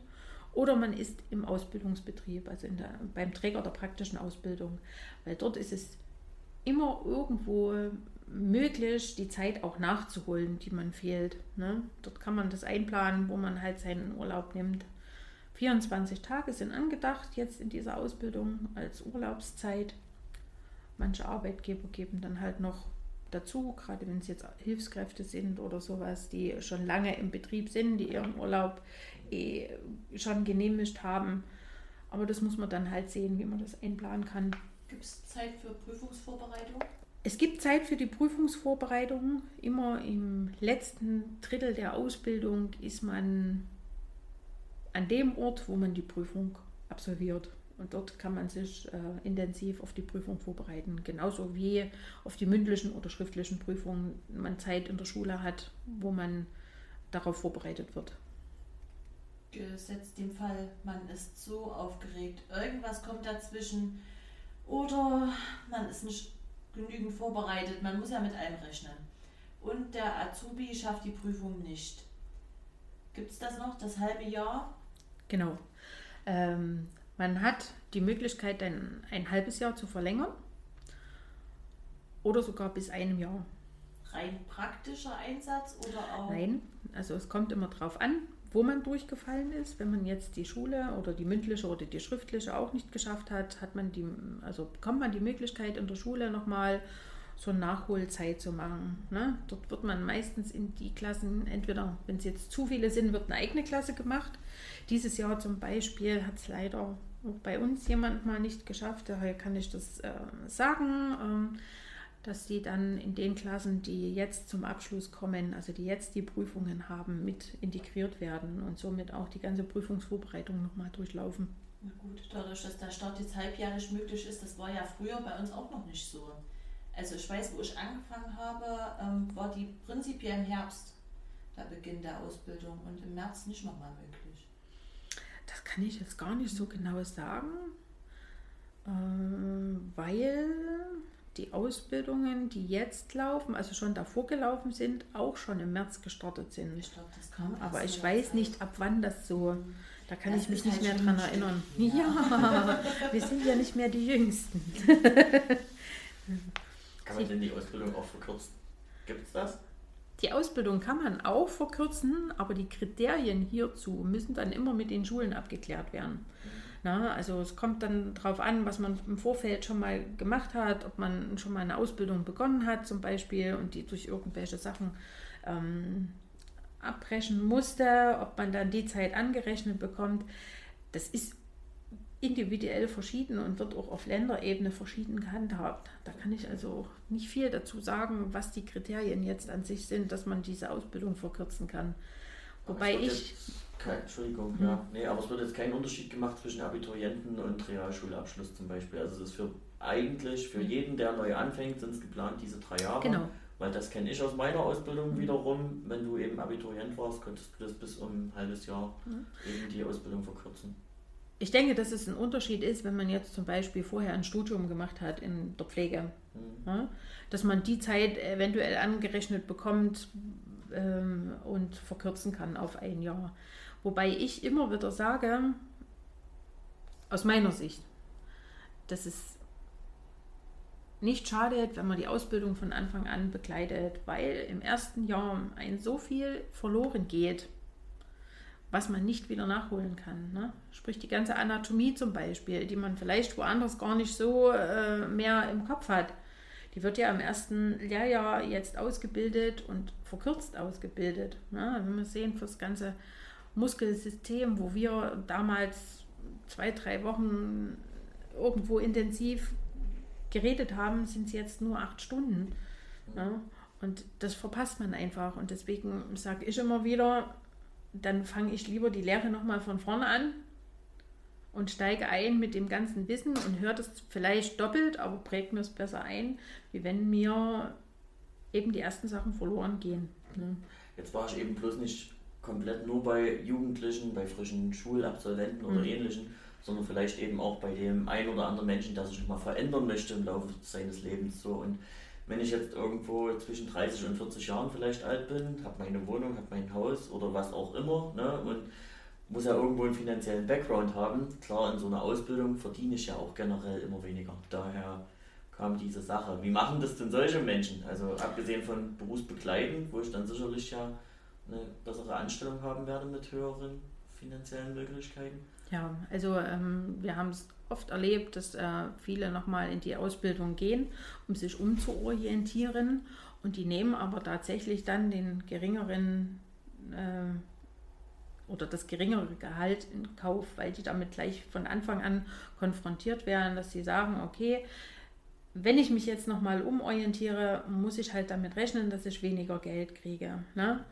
oder man ist im Ausbildungsbetrieb, also der, beim Träger der praktischen Ausbildung. Weil dort ist es immer irgendwo möglich, die Zeit auch nachzuholen, die man fehlt. Ne? Dort kann man das einplanen, wo man halt seinen Urlaub nimmt. 24 Tage sind angedacht jetzt in dieser Ausbildung als Urlaubszeit. Manche Arbeitgeber geben dann halt noch dazu, gerade wenn es jetzt Hilfskräfte sind oder sowas, die schon lange im Betrieb sind, die ihren Urlaub eh schon genehmigt haben. Aber das muss man dann halt sehen, wie man das einplanen kann. Gibt es Zeit für Prüfungsvorbereitung? Es gibt Zeit für die Prüfungsvorbereitung. Immer im letzten Drittel der Ausbildung ist man an dem Ort, wo man die Prüfung absolviert. Und dort kann man sich äh, intensiv auf die Prüfung vorbereiten. Genauso wie auf die mündlichen oder schriftlichen Prüfungen man Zeit in der Schule hat, wo man darauf vorbereitet wird. Gesetzt dem Fall, man ist so aufgeregt, irgendwas kommt dazwischen oder man ist nicht genügend vorbereitet. Man muss ja mit allem rechnen. Und der Azubi schafft die Prüfung nicht. Gibt es das noch, das halbe Jahr? Genau. Ähm, man hat die Möglichkeit, ein, ein halbes Jahr zu verlängern oder sogar bis einem Jahr. Rein praktischer Einsatz oder auch? Nein, also es kommt immer drauf an, wo man durchgefallen ist. Wenn man jetzt die Schule oder die mündliche oder die schriftliche auch nicht geschafft hat, hat man die, also bekommt man die Möglichkeit in der Schule nochmal so eine Nachholzeit zu machen. Ne? Dort wird man meistens in die Klassen, entweder, wenn es jetzt zu viele sind, wird eine eigene Klasse gemacht. Dieses Jahr zum Beispiel hat es leider auch bei uns jemand mal nicht geschafft, daher kann ich das äh, sagen. Ähm, dass sie dann in den Klassen, die jetzt zum Abschluss kommen, also die jetzt die Prüfungen haben, mit integriert werden und somit auch die ganze Prüfungsvorbereitung nochmal durchlaufen. Na gut, dadurch, dass der Start jetzt halbjährlich möglich ist, das war ja früher bei uns auch noch nicht so. Also ich weiß, wo ich angefangen habe, ähm, war die prinzipiell im Herbst der Beginn der Ausbildung und im März nicht nochmal möglich. Das kann ich jetzt gar nicht so genau sagen, ähm, weil die Ausbildungen, die jetzt laufen, also schon davor gelaufen sind, auch schon im März gestartet sind. Ich glaub, das kam Aber ich weiß Zeit. nicht, ab wann das so. Da kann das ich mich nicht halt mehr dran erinnern. Ja. ja, wir sind ja nicht mehr die Jüngsten. kann man denn die Ausbildung auch verkürzen? Gibt es das? Die Ausbildung kann man auch verkürzen, aber die Kriterien hierzu müssen dann immer mit den Schulen abgeklärt werden. Mhm. Na, also es kommt dann darauf an, was man im Vorfeld schon mal gemacht hat, ob man schon mal eine Ausbildung begonnen hat zum Beispiel und die durch irgendwelche Sachen ähm, abbrechen musste, ob man dann die Zeit angerechnet bekommt. Das ist individuell verschieden und wird auch auf Länderebene verschieden gehandhabt. Da kann ich also nicht viel dazu sagen, was die Kriterien jetzt an sich sind, dass man diese Ausbildung verkürzen kann. Wobei ich kein, Entschuldigung, mhm. ja. Nee, aber es wird jetzt kein Unterschied gemacht zwischen Abiturienten und Realschulabschluss zum Beispiel. Also es ist für eigentlich für mhm. jeden, der neu anfängt, sind es geplant diese drei Jahre. Genau. Weil das kenne ich aus meiner Ausbildung mhm. wiederum. Wenn du eben Abiturient warst, konntest du das bis um ein halbes Jahr mhm. eben die Ausbildung verkürzen. Ich denke, dass es ein Unterschied ist, wenn man jetzt zum Beispiel vorher ein Studium gemacht hat in der Pflege. Mhm. Ja, dass man die Zeit eventuell angerechnet bekommt ähm, und verkürzen kann auf ein Jahr. Wobei ich immer wieder sage, aus meiner Sicht, dass es nicht schadet, wenn man die Ausbildung von Anfang an begleitet, weil im ersten Jahr ein so viel verloren geht, was man nicht wieder nachholen kann. Ne? Sprich die ganze Anatomie zum Beispiel, die man vielleicht woanders gar nicht so äh, mehr im Kopf hat. Die wird ja im ersten Lehrjahr jetzt ausgebildet und verkürzt ausgebildet. Ne? Wenn wir sehen, für das ganze Muskelsystem, wo wir damals zwei, drei Wochen irgendwo intensiv geredet haben, sind es jetzt nur acht Stunden. Ja? Und das verpasst man einfach. Und deswegen sage ich immer wieder, dann fange ich lieber die Lehre nochmal von vorne an und steige ein mit dem ganzen Wissen und höre das vielleicht doppelt, aber prägt mir es besser ein, wie wenn mir eben die ersten Sachen verloren gehen. Ne? Jetzt war ich eben bloß nicht komplett nur bei Jugendlichen, bei frischen Schulabsolventen oder mhm. ähnlichen, sondern vielleicht eben auch bei dem einen oder anderen Menschen, der sich mal verändern möchte im Laufe seines Lebens. So. Und wenn ich jetzt irgendwo zwischen 30 und 40 Jahren vielleicht alt bin, habe meine Wohnung, habe mein Haus oder was auch immer ne, und muss ja irgendwo einen finanziellen Background haben. Klar, in so einer Ausbildung verdiene ich ja auch generell immer weniger. Daher kam diese Sache. Wie machen das denn solche Menschen? Also abgesehen von berufsbegleitend, wo ich dann sicherlich ja eine bessere Anstellung haben werde mit höheren finanziellen Möglichkeiten? Ja, also ähm, wir haben es oft erlebt, dass äh, viele nochmal in die Ausbildung gehen, um sich umzuorientieren und die nehmen aber tatsächlich dann den geringeren äh, oder das geringere Gehalt in Kauf, weil die damit gleich von Anfang an konfrontiert werden, dass sie sagen, okay, wenn ich mich jetzt nochmal umorientiere, muss ich halt damit rechnen, dass ich weniger Geld kriege. Ne?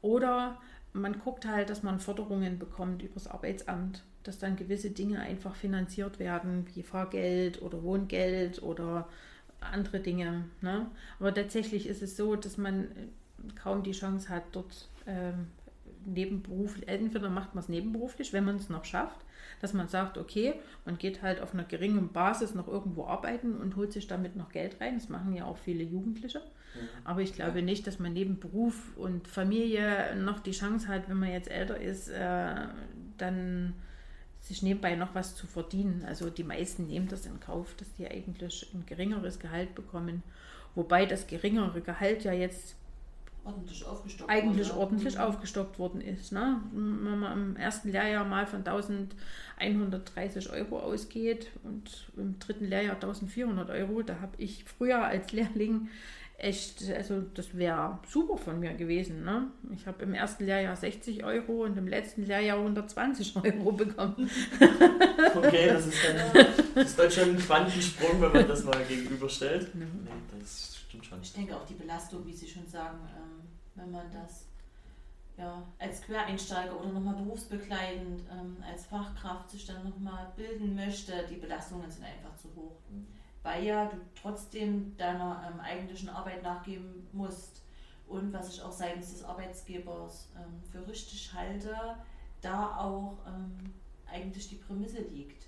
Oder man guckt halt, dass man Förderungen bekommt über das Arbeitsamt, dass dann gewisse Dinge einfach finanziert werden, wie Fahrgeld oder Wohngeld oder andere Dinge. Ne? Aber tatsächlich ist es so, dass man kaum die Chance hat, dort ähm, nebenberuflich, entweder macht man es nebenberuflich, wenn man es noch schafft, dass man sagt, okay, man geht halt auf einer geringen Basis noch irgendwo arbeiten und holt sich damit noch Geld rein. Das machen ja auch viele Jugendliche. Mhm. Aber ich glaube ja. nicht, dass man neben Beruf und Familie noch die Chance hat, wenn man jetzt älter ist, äh, dann sich nebenbei noch was zu verdienen. Also die meisten nehmen das in Kauf, dass die eigentlich ein geringeres Gehalt bekommen. Wobei das geringere Gehalt ja jetzt ordentlich aufgestockt eigentlich wurde. ordentlich Mhm. aufgestockt worden ist. Ne? Wenn man im ersten Lehrjahr mal von 1130 Euro ausgeht und im dritten Lehrjahr 1400 Euro, da habe ich früher als Lehrling echt, also das wäre super von mir gewesen. Ne? Ich habe im ersten Lehrjahr 60 Euro und im letzten Lehrjahr 120 Euro bekommen. Okay, das ist dann, das ist dann schon ein Quantensprung, wenn man das mal gegenüberstellt. Nee, das stimmt schon. Ich denke auch die Belastung, wie Sie schon sagen, ähm, wenn man das ja, als Quereinsteiger oder nochmal berufsbegleitend ähm, als Fachkraft sich dann nochmal bilden möchte, die Belastungen sind einfach zu hoch. Weil ja du trotzdem deiner ähm, eigentlichen Arbeit nachgeben musst und was ich auch seitens des Arbeitsgebers ähm, für richtig halte, da auch ähm, eigentlich die Prämisse liegt.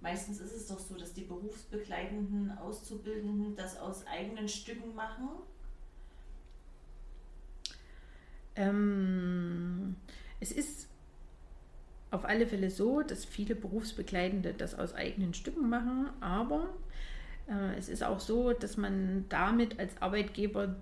Meistens ist es doch so, dass die berufsbegleitenden Auszubildenden das aus eigenen Stücken machen. Ähm, es ist auf alle Fälle so, dass viele Berufsbegleitende das aus eigenen Stücken machen, aber äh, es ist auch so, dass man damit als Arbeitgeber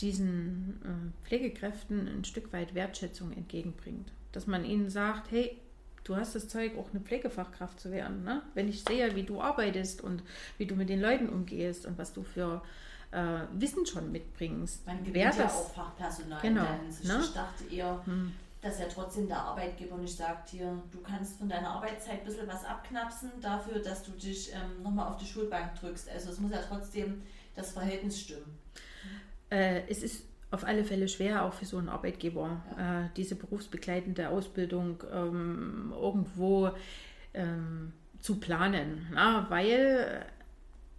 diesen äh, Pflegekräften ein Stück weit Wertschätzung entgegenbringt. Dass man ihnen sagt, hey, du hast das Zeug, auch eine Pflegefachkraft zu werden. Ne? Wenn ich sehe, wie du arbeitest und wie du mit den Leuten umgehst und was du für äh, Wissen schon mitbringst, Man gewinnt ja das- auch Fachpersonal Genau, ne? Ich dachte eher, Hm. dass ja trotzdem der Arbeitgeber nicht sagt, hier, du kannst von deiner Arbeitszeit ein bisschen was abknapsen dafür, dass du dich ähm, nochmal auf die Schulbank drückst. Also es muss ja trotzdem das Verhältnis stimmen. Äh, es ist auf alle Fälle schwer, auch für so einen Arbeitgeber, äh, diese berufsbegleitende Ausbildung ähm, irgendwo ähm, zu planen. Na, weil äh,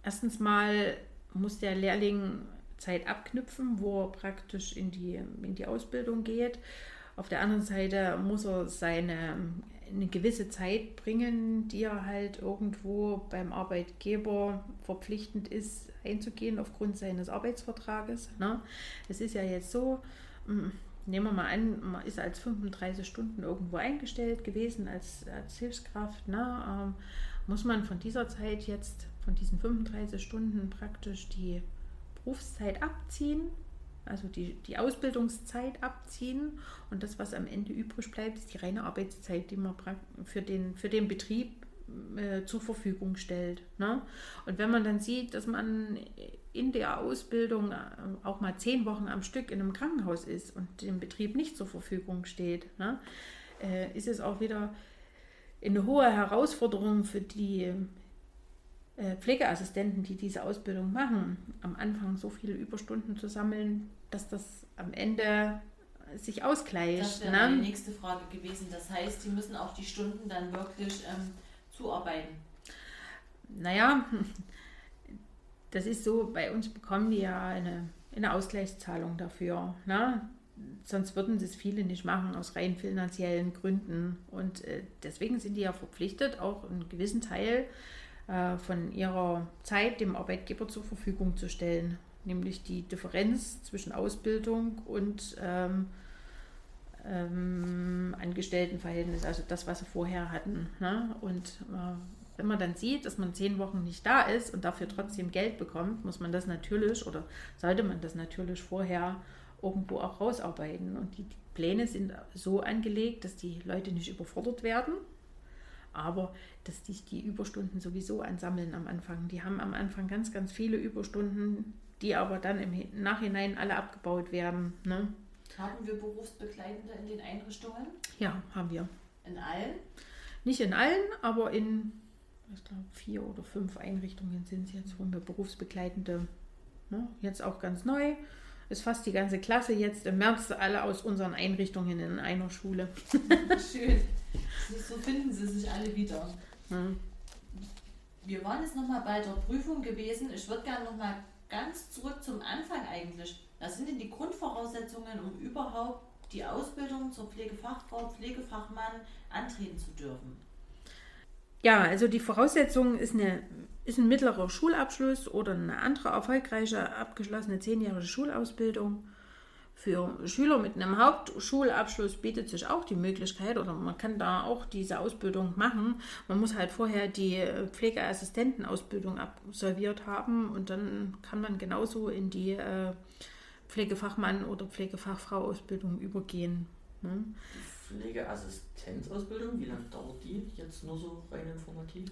erstens mal muss der Lehrling Zeit abknüpfen, wo er praktisch in die, in die Ausbildung geht. Auf der anderen Seite muss er seine eine gewisse Zeit bringen, die er halt irgendwo beim Arbeitgeber verpflichtend ist, einzugehen aufgrund seines Arbeitsvertrages. Ne? Es ist ja jetzt so, mm, nehmen wir mal an, man ist als 35 Stunden irgendwo eingestellt gewesen als, als Hilfskraft. Ne? Ähm, muss man von dieser Zeit jetzt, von diesen 35 Stunden praktisch die Berufszeit abziehen, also die, die Ausbildungszeit abziehen und das, was am Ende übrig bleibt, ist die reine Arbeitszeit, die man für den, für den Betrieb äh, zur Verfügung stellt. Ne? Und wenn man dann sieht, dass man in der Ausbildung äh, auch mal zehn Wochen am Stück in einem Krankenhaus ist und dem Betrieb nicht zur Verfügung steht, ne? äh, ist es auch wieder eine hohe Herausforderung für die Pflegeassistenten, die diese Ausbildung machen, am Anfang so viele Überstunden zu sammeln, dass das am Ende sich Das ausgleicht. wäre meine Ne? nächste Frage gewesen. Das heißt, die müssen auch die Stunden dann wirklich ähm, zuarbeiten. Naja, das ist so, bei uns bekommen die ja eine, eine Ausgleichszahlung dafür. Ne? Sonst würden das viele nicht machen aus rein finanziellen Gründen. Und äh, deswegen sind die ja verpflichtet, auch einen gewissen Teil äh, von ihrer Zeit dem Arbeitgeber zur Verfügung zu stellen. Nämlich die Differenz zwischen Ausbildung und ähm, ähm, Angestelltenverhältnis, also das, was sie vorher hatten. Ne? Und äh, wenn man dann sieht, dass man zehn Wochen nicht da ist und dafür trotzdem Geld bekommt, muss man das natürlich oder sollte man das natürlich vorher irgendwo auch rausarbeiten. Und die Pläne sind so angelegt, dass die Leute nicht überfordert werden, aber dass sich die Überstunden sowieso ansammeln am Anfang. Die haben am Anfang ganz, ganz viele Überstunden, die aber dann im Hi- Nachhinein alle abgebaut werden. Ne? Haben wir Berufsbegleitende in den Einrichtungen? Ja, haben wir. In allen? Nicht in allen, aber in, ich glaube, vier oder fünf Einrichtungen sind es jetzt, wo wir berufsbegleitende, ne, jetzt auch ganz neu, ist fast die ganze Klasse jetzt im März alle aus unseren Einrichtungen in einer Schule. Schön. So finden sie sich alle wieder. Hm. Wir waren jetzt nochmal bei der Prüfung gewesen. Ich würde gerne nochmal ganz zurück zum Anfang eigentlich. Was sind denn die Grundvoraussetzungen, um überhaupt die Ausbildung zur Pflegefachfrau, Pflegefachmann antreten zu dürfen? Ja, also die Voraussetzung ist, eine, ist ein mittlerer Schulabschluss oder eine andere erfolgreiche abgeschlossene zehnjährige Schulausbildung. Für Schüler mit einem Hauptschulabschluss bietet sich auch die Möglichkeit oder man kann da auch diese Ausbildung machen. Man muss halt vorher die äh, Pflegeassistentenausbildung absolviert haben und dann kann man genauso in die äh, Pflegefachmann oder Pflegefachfrau-Ausbildung übergehen. Ne? Die Pflegeassistenzausbildung, wie lange dauert die jetzt nur so rein informativ?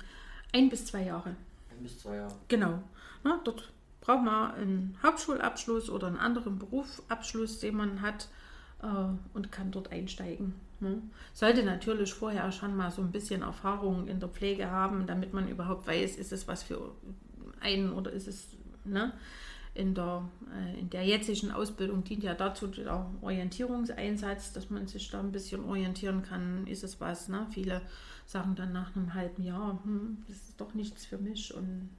Ein bis zwei Jahre. Bis zwei Jahre. Genau. Ne? Dort braucht man einen Hauptschulabschluss oder einen anderen Berufsabschluss, den man hat äh, und kann dort einsteigen. Ne? Sollte natürlich vorher schon mal so ein bisschen Erfahrung in der Pflege haben, damit man überhaupt weiß, ist es was für einen oder ist es ne? in, der, äh, in der jetzigen Ausbildung dient ja dazu der Orientierungseinsatz, dass man sich da ein bisschen orientieren kann, ist es was. Ne? Viele sagen dann nach einem halben Jahr, hm, das ist doch nichts für mich und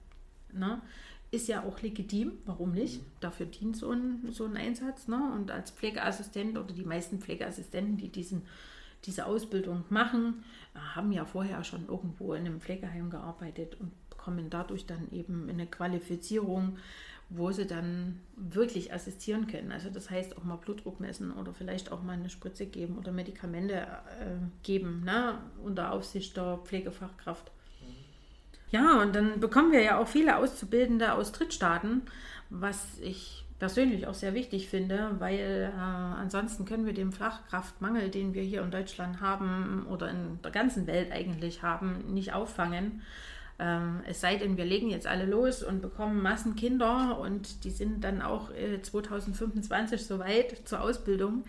ne? ist ja auch legitim, warum nicht? Mhm. Dafür dient so ein, so ein Einsatz. Ne? Und als Pflegeassistent oder die meisten Pflegeassistenten, die diesen, diese Ausbildung machen, haben ja vorher schon irgendwo in einem Pflegeheim gearbeitet und bekommen dadurch dann eben eine Qualifizierung, wo sie dann wirklich assistieren können. Also das heißt auch mal Blutdruck messen oder vielleicht auch mal eine Spritze geben oder Medikamente äh, geben, ne? unter Aufsicht der Pflegefachkraft. Ja, und dann bekommen wir ja auch viele Auszubildende aus Drittstaaten, was ich persönlich auch sehr wichtig finde, weil äh, ansonsten können wir den Fachkraftmangel, den wir hier in Deutschland haben oder in der ganzen Welt eigentlich haben, nicht auffangen. Ähm, es sei denn, wir legen jetzt alle los und bekommen Massen Kinder und die sind dann auch äh, 2025 soweit zur Ausbildung.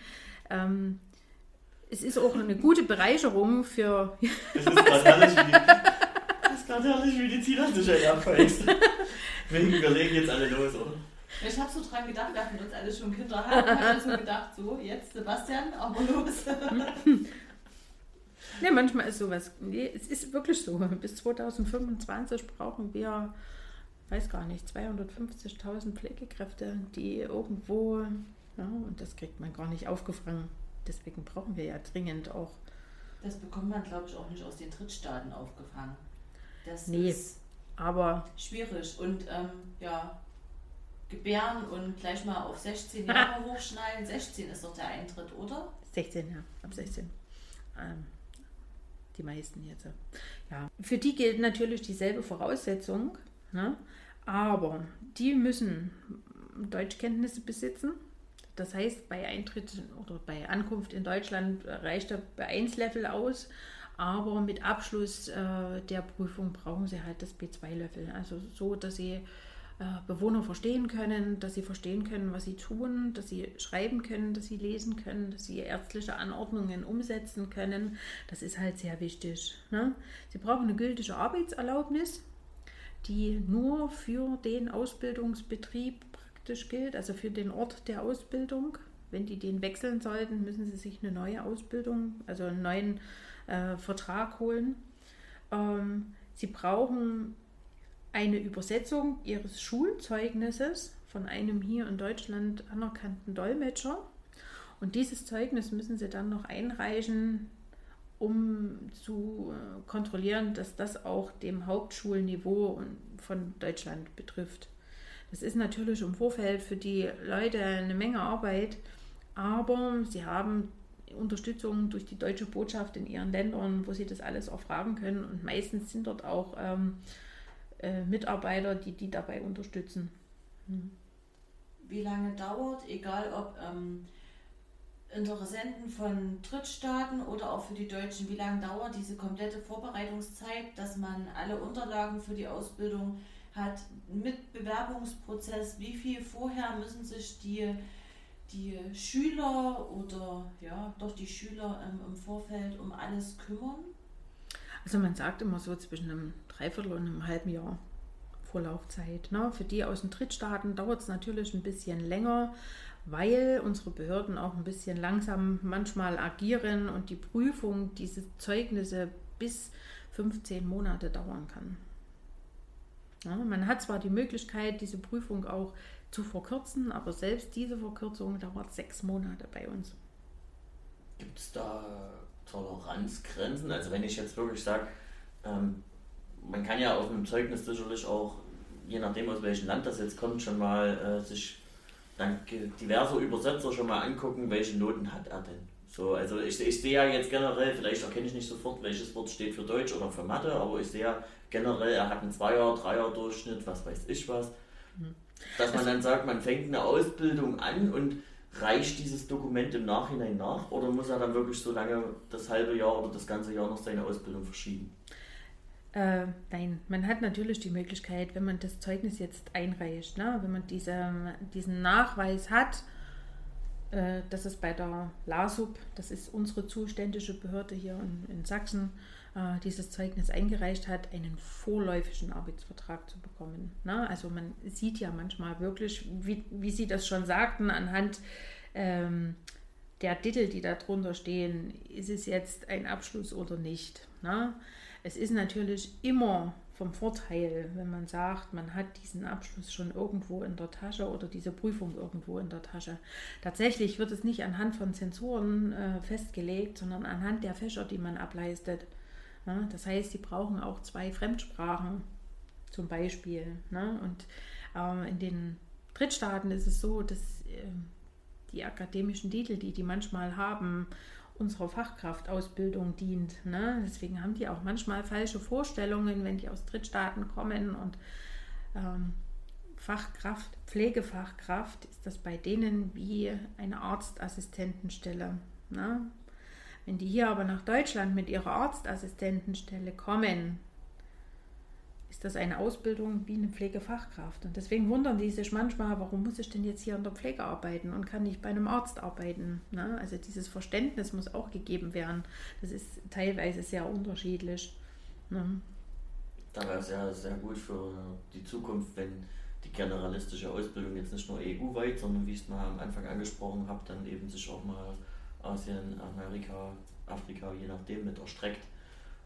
Ähm, es ist auch eine gute Bereicherung für. Das ist gerade herrlich, wie die Tina sich ja abfällt. wir legen jetzt alle los, oder? Ich habe so dran gedacht, wir hatten uns alle schon Kinder haben, habe so gedacht, so, jetzt Sebastian, aber los. ne, manchmal ist sowas, nee, es ist wirklich so, bis 2025 brauchen wir, weiß gar nicht, 250.000 Pflegekräfte, die irgendwo, ja, und das kriegt man gar nicht aufgefangen. Deswegen brauchen wir ja dringend auch. Das bekommt man, glaube ich, auch nicht aus den Drittstaaten aufgefangen. Das nee, ist aber schwierig. Und ähm, ja, gebären und gleich mal auf 16 Jahre hochschneiden. 16 ist doch der Eintritt, oder? 16, ja, ab 16. Ähm, die meisten jetzt. Ja. Für die gilt natürlich dieselbe Voraussetzung, ne? aber die müssen Deutschkenntnisse besitzen. Das heißt, bei Eintritt oder bei Ankunft in Deutschland reicht der B1-Level aus aber mit Abschluss äh, der Prüfung brauchen sie halt das B2-Level. Also so, dass sie Bewohner verstehen können, dass sie verstehen können, was sie tun, dass sie schreiben können, dass sie lesen können, dass sie ärztliche Anordnungen umsetzen können. Das ist halt sehr wichtig. Ne? Sie brauchen eine gültige Arbeitserlaubnis, die nur für den Ausbildungsbetrieb praktisch gilt, also für den Ort der Ausbildung. Wenn die den wechseln sollten, müssen sie sich eine neue Ausbildung, also einen neuen äh, Vertrag holen. Ähm, sie brauchen eine Übersetzung ihres Schulzeugnisses von einem hier in Deutschland anerkannten Dolmetscher. Und dieses Zeugnis müssen sie dann noch einreichen, um zu äh, kontrollieren, dass das auch dem Hauptschulniveau von Deutschland betrifft. Das ist natürlich im Vorfeld für die Leute eine Menge Arbeit, aber sie haben Unterstützung durch die deutsche Botschaft in ihren Ländern, wo sie das alles erfragen können. Und meistens sind dort auch ähm, äh, Mitarbeiter, die die dabei unterstützen. Hm. Wie lange dauert, egal ob ähm, Interessenten von Drittstaaten oder auch für die Deutschen, wie lange dauert diese komplette Vorbereitungszeit, dass man alle Unterlagen für die Ausbildung hat mit Bewerbungsprozess? Wie viel vorher müssen sich die die Schüler oder ja, doch die Schüler ähm, im Vorfeld um alles kümmern? Also man sagt immer so zwischen einem Dreiviertel und einem halben Jahr Vorlaufzeit. Ne? Für die aus den Drittstaaten dauert es natürlich ein bisschen länger, weil unsere Behörden auch ein bisschen langsam manchmal agieren und die Prüfung dieser Zeugnisse bis 15 Monate dauern kann. Ja, man hat zwar die Möglichkeit, diese Prüfung auch zu verkürzen, aber selbst diese Verkürzung dauert sechs Monate bei uns. Gibt es da Toleranzgrenzen? Also wenn ich jetzt wirklich sage, ähm, man kann ja auf einem Zeugnis sicherlich auch, je nachdem aus welchem Land das jetzt kommt, schon mal äh, sich dank diverser Übersetzer schon mal angucken, welche Noten hat er denn. So, also ich, ich sehe ja jetzt generell, vielleicht erkenne ich nicht sofort, welches Wort steht für Deutsch oder für Mathe, aber ich sehe ja generell, er hat einen Zweier, Dreier Durchschnitt, was weiß ich was. Mhm. Dass man dann sagt, man fängt eine Ausbildung an und reicht dieses Dokument im Nachhinein nach oder muss er dann wirklich so lange das halbe Jahr oder das ganze Jahr noch seine Ausbildung verschieben? Äh, nein, man hat natürlich die Möglichkeit, wenn man das Zeugnis jetzt einreicht, ne, wenn man diese, diesen Nachweis hat, äh, dass es bei der LASUB, das ist unsere zuständige Behörde hier in, in Sachsen, äh, dieses Zeugnis eingereicht hat, einen vorläufigen Arbeitsvertrag zu bekommen. Ne? Also man sieht ja manchmal wirklich, wie, wie Sie das schon sagten, anhand ähm, der Titel, die da drunter stehen, ist es jetzt ein Abschluss oder nicht. Ne? Es ist natürlich immer vom Vorteil, wenn man sagt, man hat diesen Abschluss schon irgendwo in der Tasche oder diese Prüfung irgendwo in der Tasche. Tatsächlich wird es nicht anhand von Zensoren äh, festgelegt, sondern anhand der Fächer, die man ableistet. Ja, das heißt, sie brauchen auch zwei Fremdsprachen zum Beispiel. Ne? Und äh, in den Drittstaaten ist es so, dass äh, die akademischen Titel, die die manchmal haben, unserer Fachkraftausbildung dient. Ne? Deswegen haben die auch manchmal falsche Vorstellungen, wenn die aus Drittstaaten kommen und ähm, Fachkraft, Pflegefachkraft ist das bei denen wie eine Arztassistentenstelle. Ne? Wenn die hier aber nach Deutschland mit ihrer Arztassistentenstelle kommen, ist das eine Ausbildung wie eine Pflegefachkraft. Und deswegen wundern die sich manchmal, warum muss ich denn jetzt hier in der Pflege arbeiten und kann nicht bei einem Arzt arbeiten. Ne? Also dieses Verständnis muss auch gegeben werden. Das ist teilweise sehr unterschiedlich. Ne? Da wäre es ja sehr gut für die Zukunft, wenn die generalistische Ausbildung jetzt nicht nur EU-weit, sondern wie ich es mal am Anfang angesprochen habe, dann eben sich auch mal Asien, Amerika, Afrika, je nachdem mit erstreckt,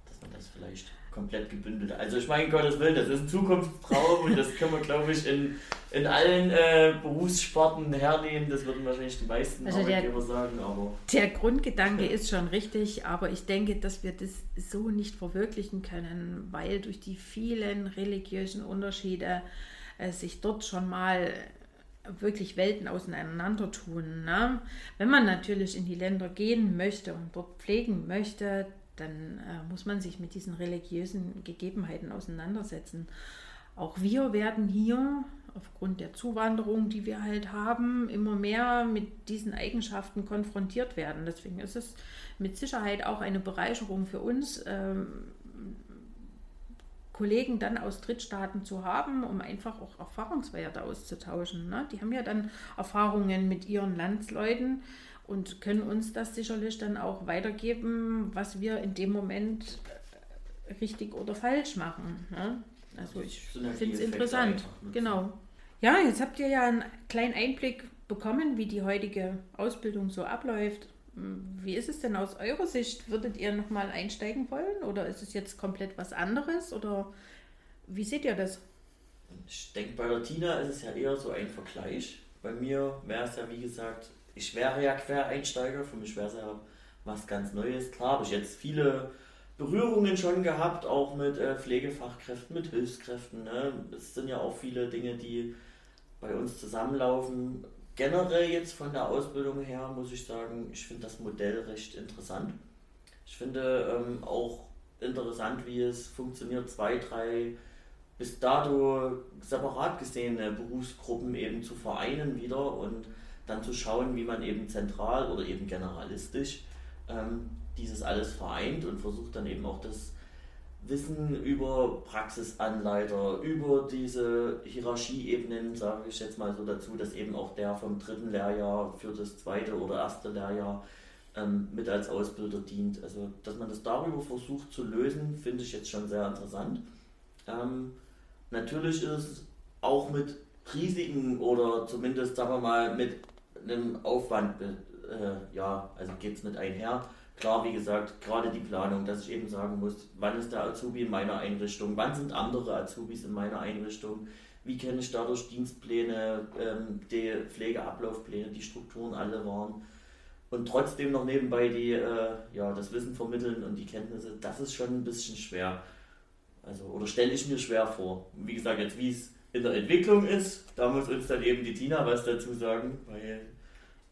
dass man das vielleicht komplett gebündelt. Also ich meine, Gottes Willen, das ist ein Zukunftstraum und das können wir, glaube ich, in, in allen äh, Berufssparten hernehmen. Das würden wahrscheinlich die meisten also Arbeitgeber der, sagen. Aber der Grundgedanke ja. ist schon richtig, aber ich denke, dass wir das so nicht verwirklichen können, weil durch die vielen religiösen Unterschiede äh, sich dort schon mal wirklich Welten auseinander tun. Ne? Wenn man natürlich in die Länder gehen möchte und dort pflegen möchte, dann äh, muss man sich mit diesen religiösen Gegebenheiten auseinandersetzen. Auch wir werden hier aufgrund der Zuwanderung, die wir halt haben, immer mehr mit diesen Eigenschaften konfrontiert werden. Deswegen ist es mit Sicherheit auch eine Bereicherung für uns, ähm, Kollegen dann aus Drittstaaten zu haben, um einfach auch Erfahrungswerte auszutauschen. Ne? Die haben ja dann Erfahrungen mit ihren Landsleuten und können uns das sicherlich dann auch weitergeben, was wir in dem Moment richtig oder falsch machen. Ne? Also ich finde es interessant. Genau. Ja, jetzt habt ihr ja einen kleinen Einblick bekommen, wie die heutige Ausbildung so abläuft. Wie ist es denn aus eurer Sicht? Würdet ihr nochmal einsteigen wollen oder ist es jetzt komplett was anderes oder wie seht ihr das? Ich denke, bei der Tina ist es ja eher so ein Vergleich. Bei mir wäre es ja, wie gesagt, ich wäre ja Quereinsteiger, für mich wäre es ja was ganz Neues. Klar habe ich jetzt viele Berührungen schon gehabt, auch mit äh, Pflegefachkräften, mit Hilfskräften. Ne? Es sind ja auch viele Dinge, die bei uns zusammenlaufen. Generell jetzt von der Ausbildung her muss ich sagen, ich finde das Modell recht interessant. Ich finde ähm, auch interessant, wie es funktioniert, zwei, drei bis dato separat gesehene Berufsgruppen eben zu vereinen wieder und dann zu schauen, wie man eben zentral oder eben generalistisch ähm, dieses alles vereint und versucht dann eben auch das Wissen über Praxisanleiter, über diese Hierarchieebenen, sage ich jetzt mal so dazu, dass eben auch der vom dritten Lehrjahr für das zweite oder erste Lehrjahr ähm, mit als Ausbilder dient. Also, dass man das darüber versucht zu lösen, finde ich jetzt schon sehr interessant. Ähm, natürlich ist es auch mit Risiken oder zumindest, sagen wir mal, mit einem Aufwand, äh, ja, also geht es mit einher. Klar, wie gesagt, gerade die Planung, dass ich eben sagen muss, wann ist der Azubi in meiner Einrichtung, wann sind andere Azubis in meiner Einrichtung, wie kenne ich dadurch Dienstpläne, ähm, die Pflegeablaufpläne, die Strukturen alle waren und trotzdem noch nebenbei die, äh, ja, das Wissen vermitteln und die Kenntnisse, das ist schon ein bisschen schwer. Also, oder stelle ich mir schwer vor. Wie gesagt, jetzt wie es in der Entwicklung ist, da muss uns dann eben die Tina was dazu sagen, weil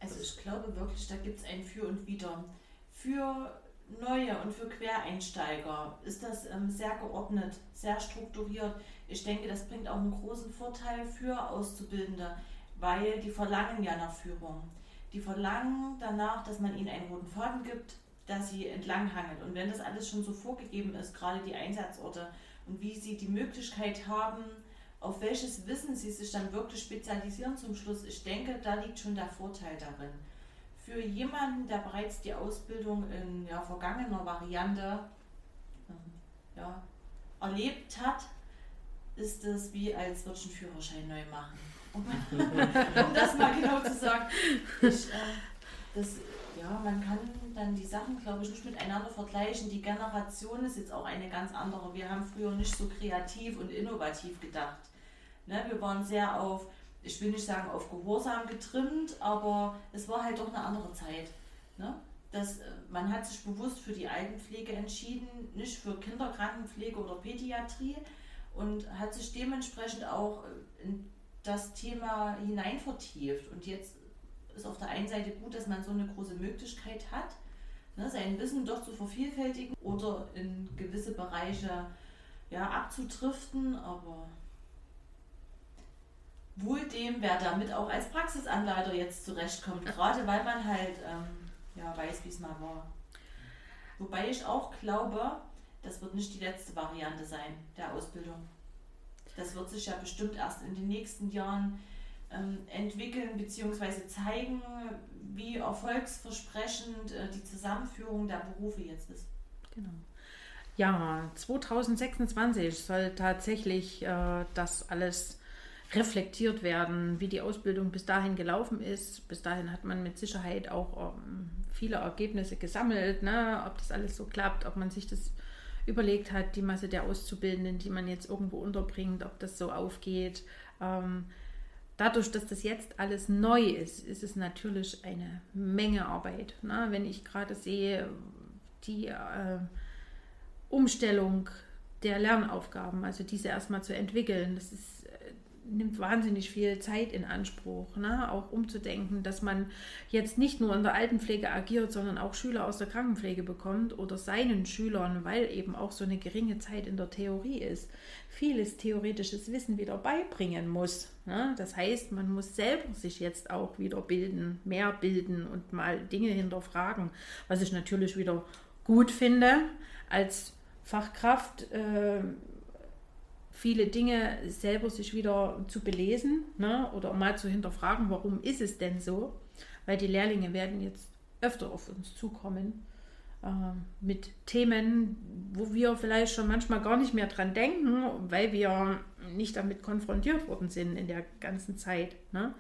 also ich glaube wirklich, da gibt es ein Für und Wider. Für Neue und für Quereinsteiger ist das ähm, sehr geordnet, sehr strukturiert. Ich denke, das bringt auch einen großen Vorteil für Auszubildende, weil die verlangen ja nach Führung. Die verlangen danach, dass man ihnen einen roten Faden gibt, dass sie entlanghangelt. Und wenn das alles schon so vorgegeben ist, gerade die Einsatzorte und wie sie die Möglichkeit haben, auf welches Wissen sie sich dann wirklich spezialisieren zum Schluss, ich denke, da liegt schon der Vorteil darin. Für jemanden, der bereits die Ausbildung in ja, vergangener Variante ähm, ja, erlebt hat, ist es wie als würde ich einen Führerschein neu machen. Um, um das mal genau zu sagen. Ich, äh, das, ja, man kann dann die Sachen, glaube ich, nicht miteinander vergleichen. Die Generation ist jetzt auch eine ganz andere. Wir haben früher nicht so kreativ und innovativ gedacht. Ne, wir waren sehr auf, ich will nicht sagen auf Gehorsam getrimmt, aber es war halt doch eine andere Zeit. Ne? Das, äh, man hat sich bewusst für die Altenpflege entschieden, nicht für Kinderkrankenpflege oder Pädiatrie und hat sich dementsprechend auch äh, in das Thema hinein vertieft. Und jetzt ist auf der einen Seite gut, dass man so eine große Möglichkeit hat, ne, sein Wissen doch zu vervielfältigen oder in gewisse Bereiche ja, abzudriften, aber wohl dem, wer damit auch als Praxisanleiter jetzt zurechtkommt, gerade weil man halt ähm, ja, weiß, wie es mal war. Wobei ich auch glaube, das wird nicht die letzte Variante sein der Ausbildung. Das wird sich ja bestimmt erst in den nächsten Jahren ähm, entwickeln bzw. zeigen, wie erfolgsversprechend äh, die Zusammenführung der Berufe jetzt ist. Genau. Ja, 2026 soll tatsächlich äh, das alles reflektiert werden, wie die Ausbildung bis dahin gelaufen ist. Bis dahin hat man mit Sicherheit auch ähm, viele Ergebnisse gesammelt, ne? ob das alles so klappt, ob man sich das überlegt hat, die Masse der Auszubildenden, die man jetzt irgendwo unterbringt, ob das so aufgeht. Ähm, dadurch, dass das jetzt alles neu ist, ist es natürlich eine Menge Arbeit. Ne? Wenn ich gerade sehe, die äh, Umstellung der Lernaufgaben, also diese erstmal zu entwickeln, das ist nimmt wahnsinnig viel Zeit in Anspruch, ne? auch umzudenken, dass man jetzt nicht nur in der Altenpflege agiert, sondern auch Schüler aus der Krankenpflege bekommt oder seinen Schülern, weil eben auch so eine geringe Zeit in der Theorie ist, vieles theoretisches Wissen wieder beibringen muss. Ne? Das heißt, man muss selber sich jetzt auch wieder bilden, mehr bilden und mal Dinge hinterfragen, was ich natürlich wieder gut finde als Fachkraft. Äh, viele Dinge selber sich wieder zu belesen ne? oder mal zu hinterfragen, warum ist es denn so? Weil die Lehrlinge werden jetzt öfter auf uns zukommen äh, mit Themen, wo wir vielleicht schon manchmal gar nicht mehr dran denken, weil wir nicht damit konfrontiert worden sind in der ganzen Zeit. Ne?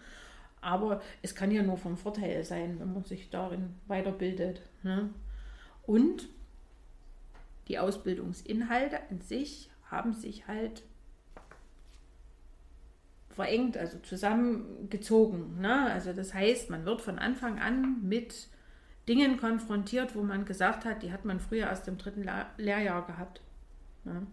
Aber es kann ja nur vom Vorteil sein, wenn man sich darin weiterbildet. Ne? Und die Ausbildungsinhalte an sich haben sich halt verengt, also zusammengezogen. Ne? Also das heißt, man wird von Anfang an mit Dingen konfrontiert, wo man gesagt hat, die hat man früher aus dem dritten Lehrjahr gehabt. Ne?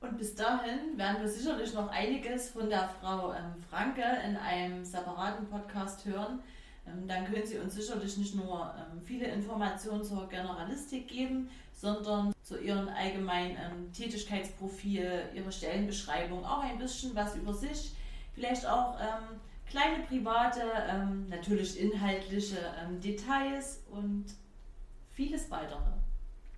Und bis dahin werden wir sicherlich noch einiges von der Frau ähm, Franke in einem separaten Podcast hören. Ähm, dann können Sie uns sicherlich nicht nur ähm, viele Informationen zur Generalistik geben, sondern zu Ihrem allgemeinen ähm, Tätigkeitsprofil, Ihre Stellenbeschreibung, auch ein bisschen was über sich vielleicht auch ähm, kleine private, ähm, natürlich inhaltliche ähm, Details und vieles weitere.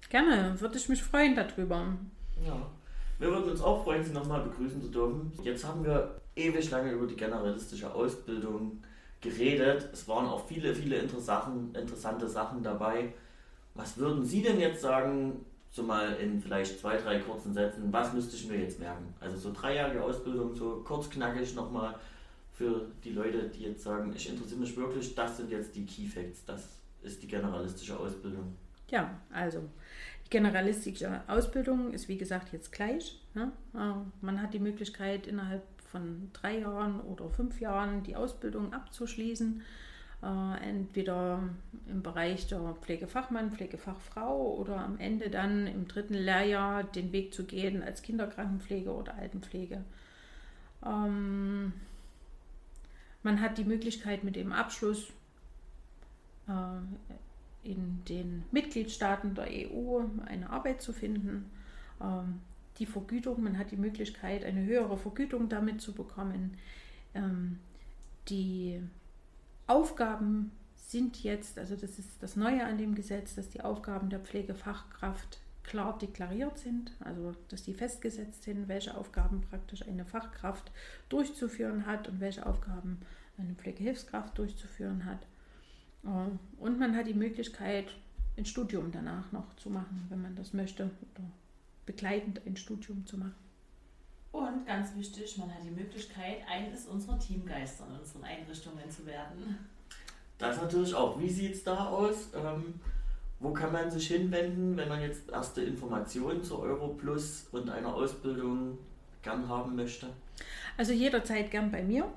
Gerne, würde ich mich freuen darüber. Ja, wir würden uns auch freuen, Sie nochmal begrüßen zu dürfen. Jetzt haben wir ewig lange über die generalistische Ausbildung geredet. Es waren auch viele, viele interessante Sachen dabei. Was würden Sie denn jetzt sagen, so mal in vielleicht zwei, drei kurzen Sätzen, was müsste ich mir jetzt merken? Also so dreijährige Ausbildung, so kurz knackig nochmal für die Leute, die jetzt sagen, ich interessiere mich wirklich, das sind jetzt die Key Facts, das ist die generalistische Ausbildung. Ja, also die generalistische Ausbildung ist wie gesagt jetzt gleich. Ne? Man hat die Möglichkeit innerhalb von drei Jahren oder fünf Jahren die Ausbildung abzuschließen äh, entweder im Bereich der Pflegefachmann, Pflegefachfrau oder am Ende dann im dritten Lehrjahr den Weg zu gehen als Kinderkrankenpflege oder Altenpflege. Ähm, man hat die Möglichkeit mit dem Abschluss äh, in den Mitgliedstaaten der EU eine Arbeit zu finden. Ähm, die Vergütung, man hat die Möglichkeit, eine höhere Vergütung damit zu bekommen. Ähm, die Aufgaben sind jetzt, also das ist das Neue an dem Gesetz, dass die Aufgaben der Pflegefachkraft klar deklariert sind, also dass die festgesetzt sind, welche Aufgaben praktisch eine Fachkraft durchzuführen hat und welche Aufgaben eine Pflegehilfskraft durchzuführen hat. Äh, und man hat die Möglichkeit, ein Studium danach noch zu machen, wenn man das möchte, oder begleitend ein Studium zu machen. Und ganz wichtig, man hat die Möglichkeit, eines unserer Teamgeister in unseren Einrichtungen zu werden. Das natürlich auch. Wie sieht es da aus? Ähm, wo kann man sich hinwenden, wenn man jetzt erste Informationen zu Europlus und einer Ausbildung gern haben möchte? Also jederzeit gern bei mir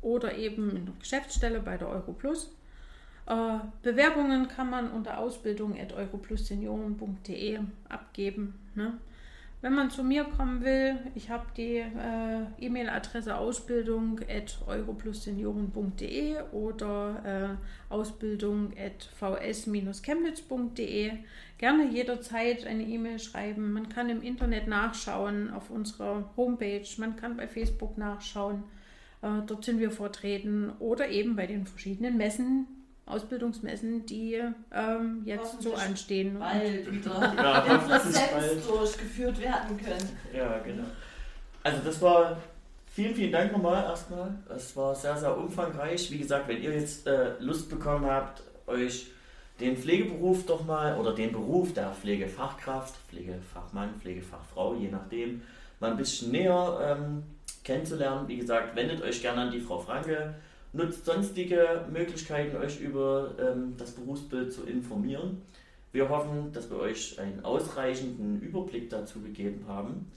oder eben in der Geschäftsstelle bei der Europlus. Äh, Bewerbungen kann man unter ausbildung.europlussenioren.de abgeben. Ne? Wenn man zu mir kommen will, ich habe die äh, E-Mail-Adresse ausbildung.europlussenioren.de oder äh, ausbildung.vs-chemnitz.de. Gerne jederzeit eine E-Mail schreiben. Man kann im Internet nachschauen auf unserer Homepage, man kann bei Facebook nachschauen. Äh, dort sind wir vertreten oder eben bei den verschiedenen Messen, Ausbildungsmessen, die ähm, jetzt so anstehen. Bald wieder ja, in Präsenz durchgeführt werden können. Ja, genau. Also das war vielen, vielen Dank nochmal erstmal. Es war sehr, sehr umfangreich. Wie gesagt, wenn ihr jetzt äh, Lust bekommen habt, euch den Pflegeberuf doch mal oder den Beruf der Pflegefachkraft, Pflegefachmann, Pflegefachfrau, je nachdem, mal ein bisschen näher ähm, kennenzulernen. Wie gesagt, wendet euch gerne an die Frau Franke nutzt sonstige Möglichkeiten, euch über ähm, das Berufsbild zu informieren. Wir hoffen, dass wir euch einen ausreichenden Überblick dazu gegeben haben.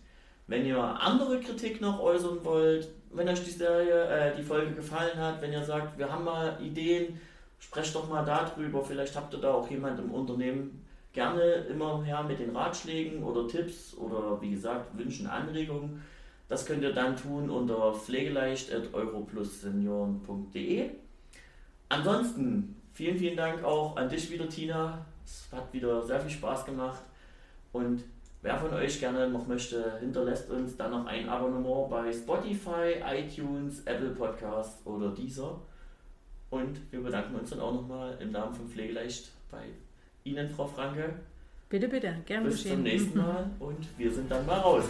Wenn ihr andere Kritik noch äußern wollt, wenn euch die Serie, äh, die Folge gefallen hat, wenn ihr sagt, wir haben mal Ideen, sprecht doch mal darüber. Vielleicht habt ihr da auch jemand im Unternehmen. Gerne immer her mit den Ratschlägen oder Tipps oder wie gesagt Wünschen, Anregungen. Das könnt ihr dann tun unter pflegeleicht.europlussenioren.de. Ansonsten vielen, vielen Dank auch an dich wieder, Tina. Es hat wieder sehr viel Spaß gemacht. Und wer von euch gerne noch möchte, hinterlässt uns dann noch ein Abonnement bei Spotify, iTunes, Apple Podcasts oder dieser. Und wir bedanken uns dann auch nochmal im Namen von Pflegeleicht bei Ihnen, Frau Franke. Bitte, bitte, gerne Bis geschehen. Bis zum nächsten Mal und wir sind dann mal raus.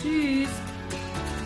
Tschüss. Tschüss.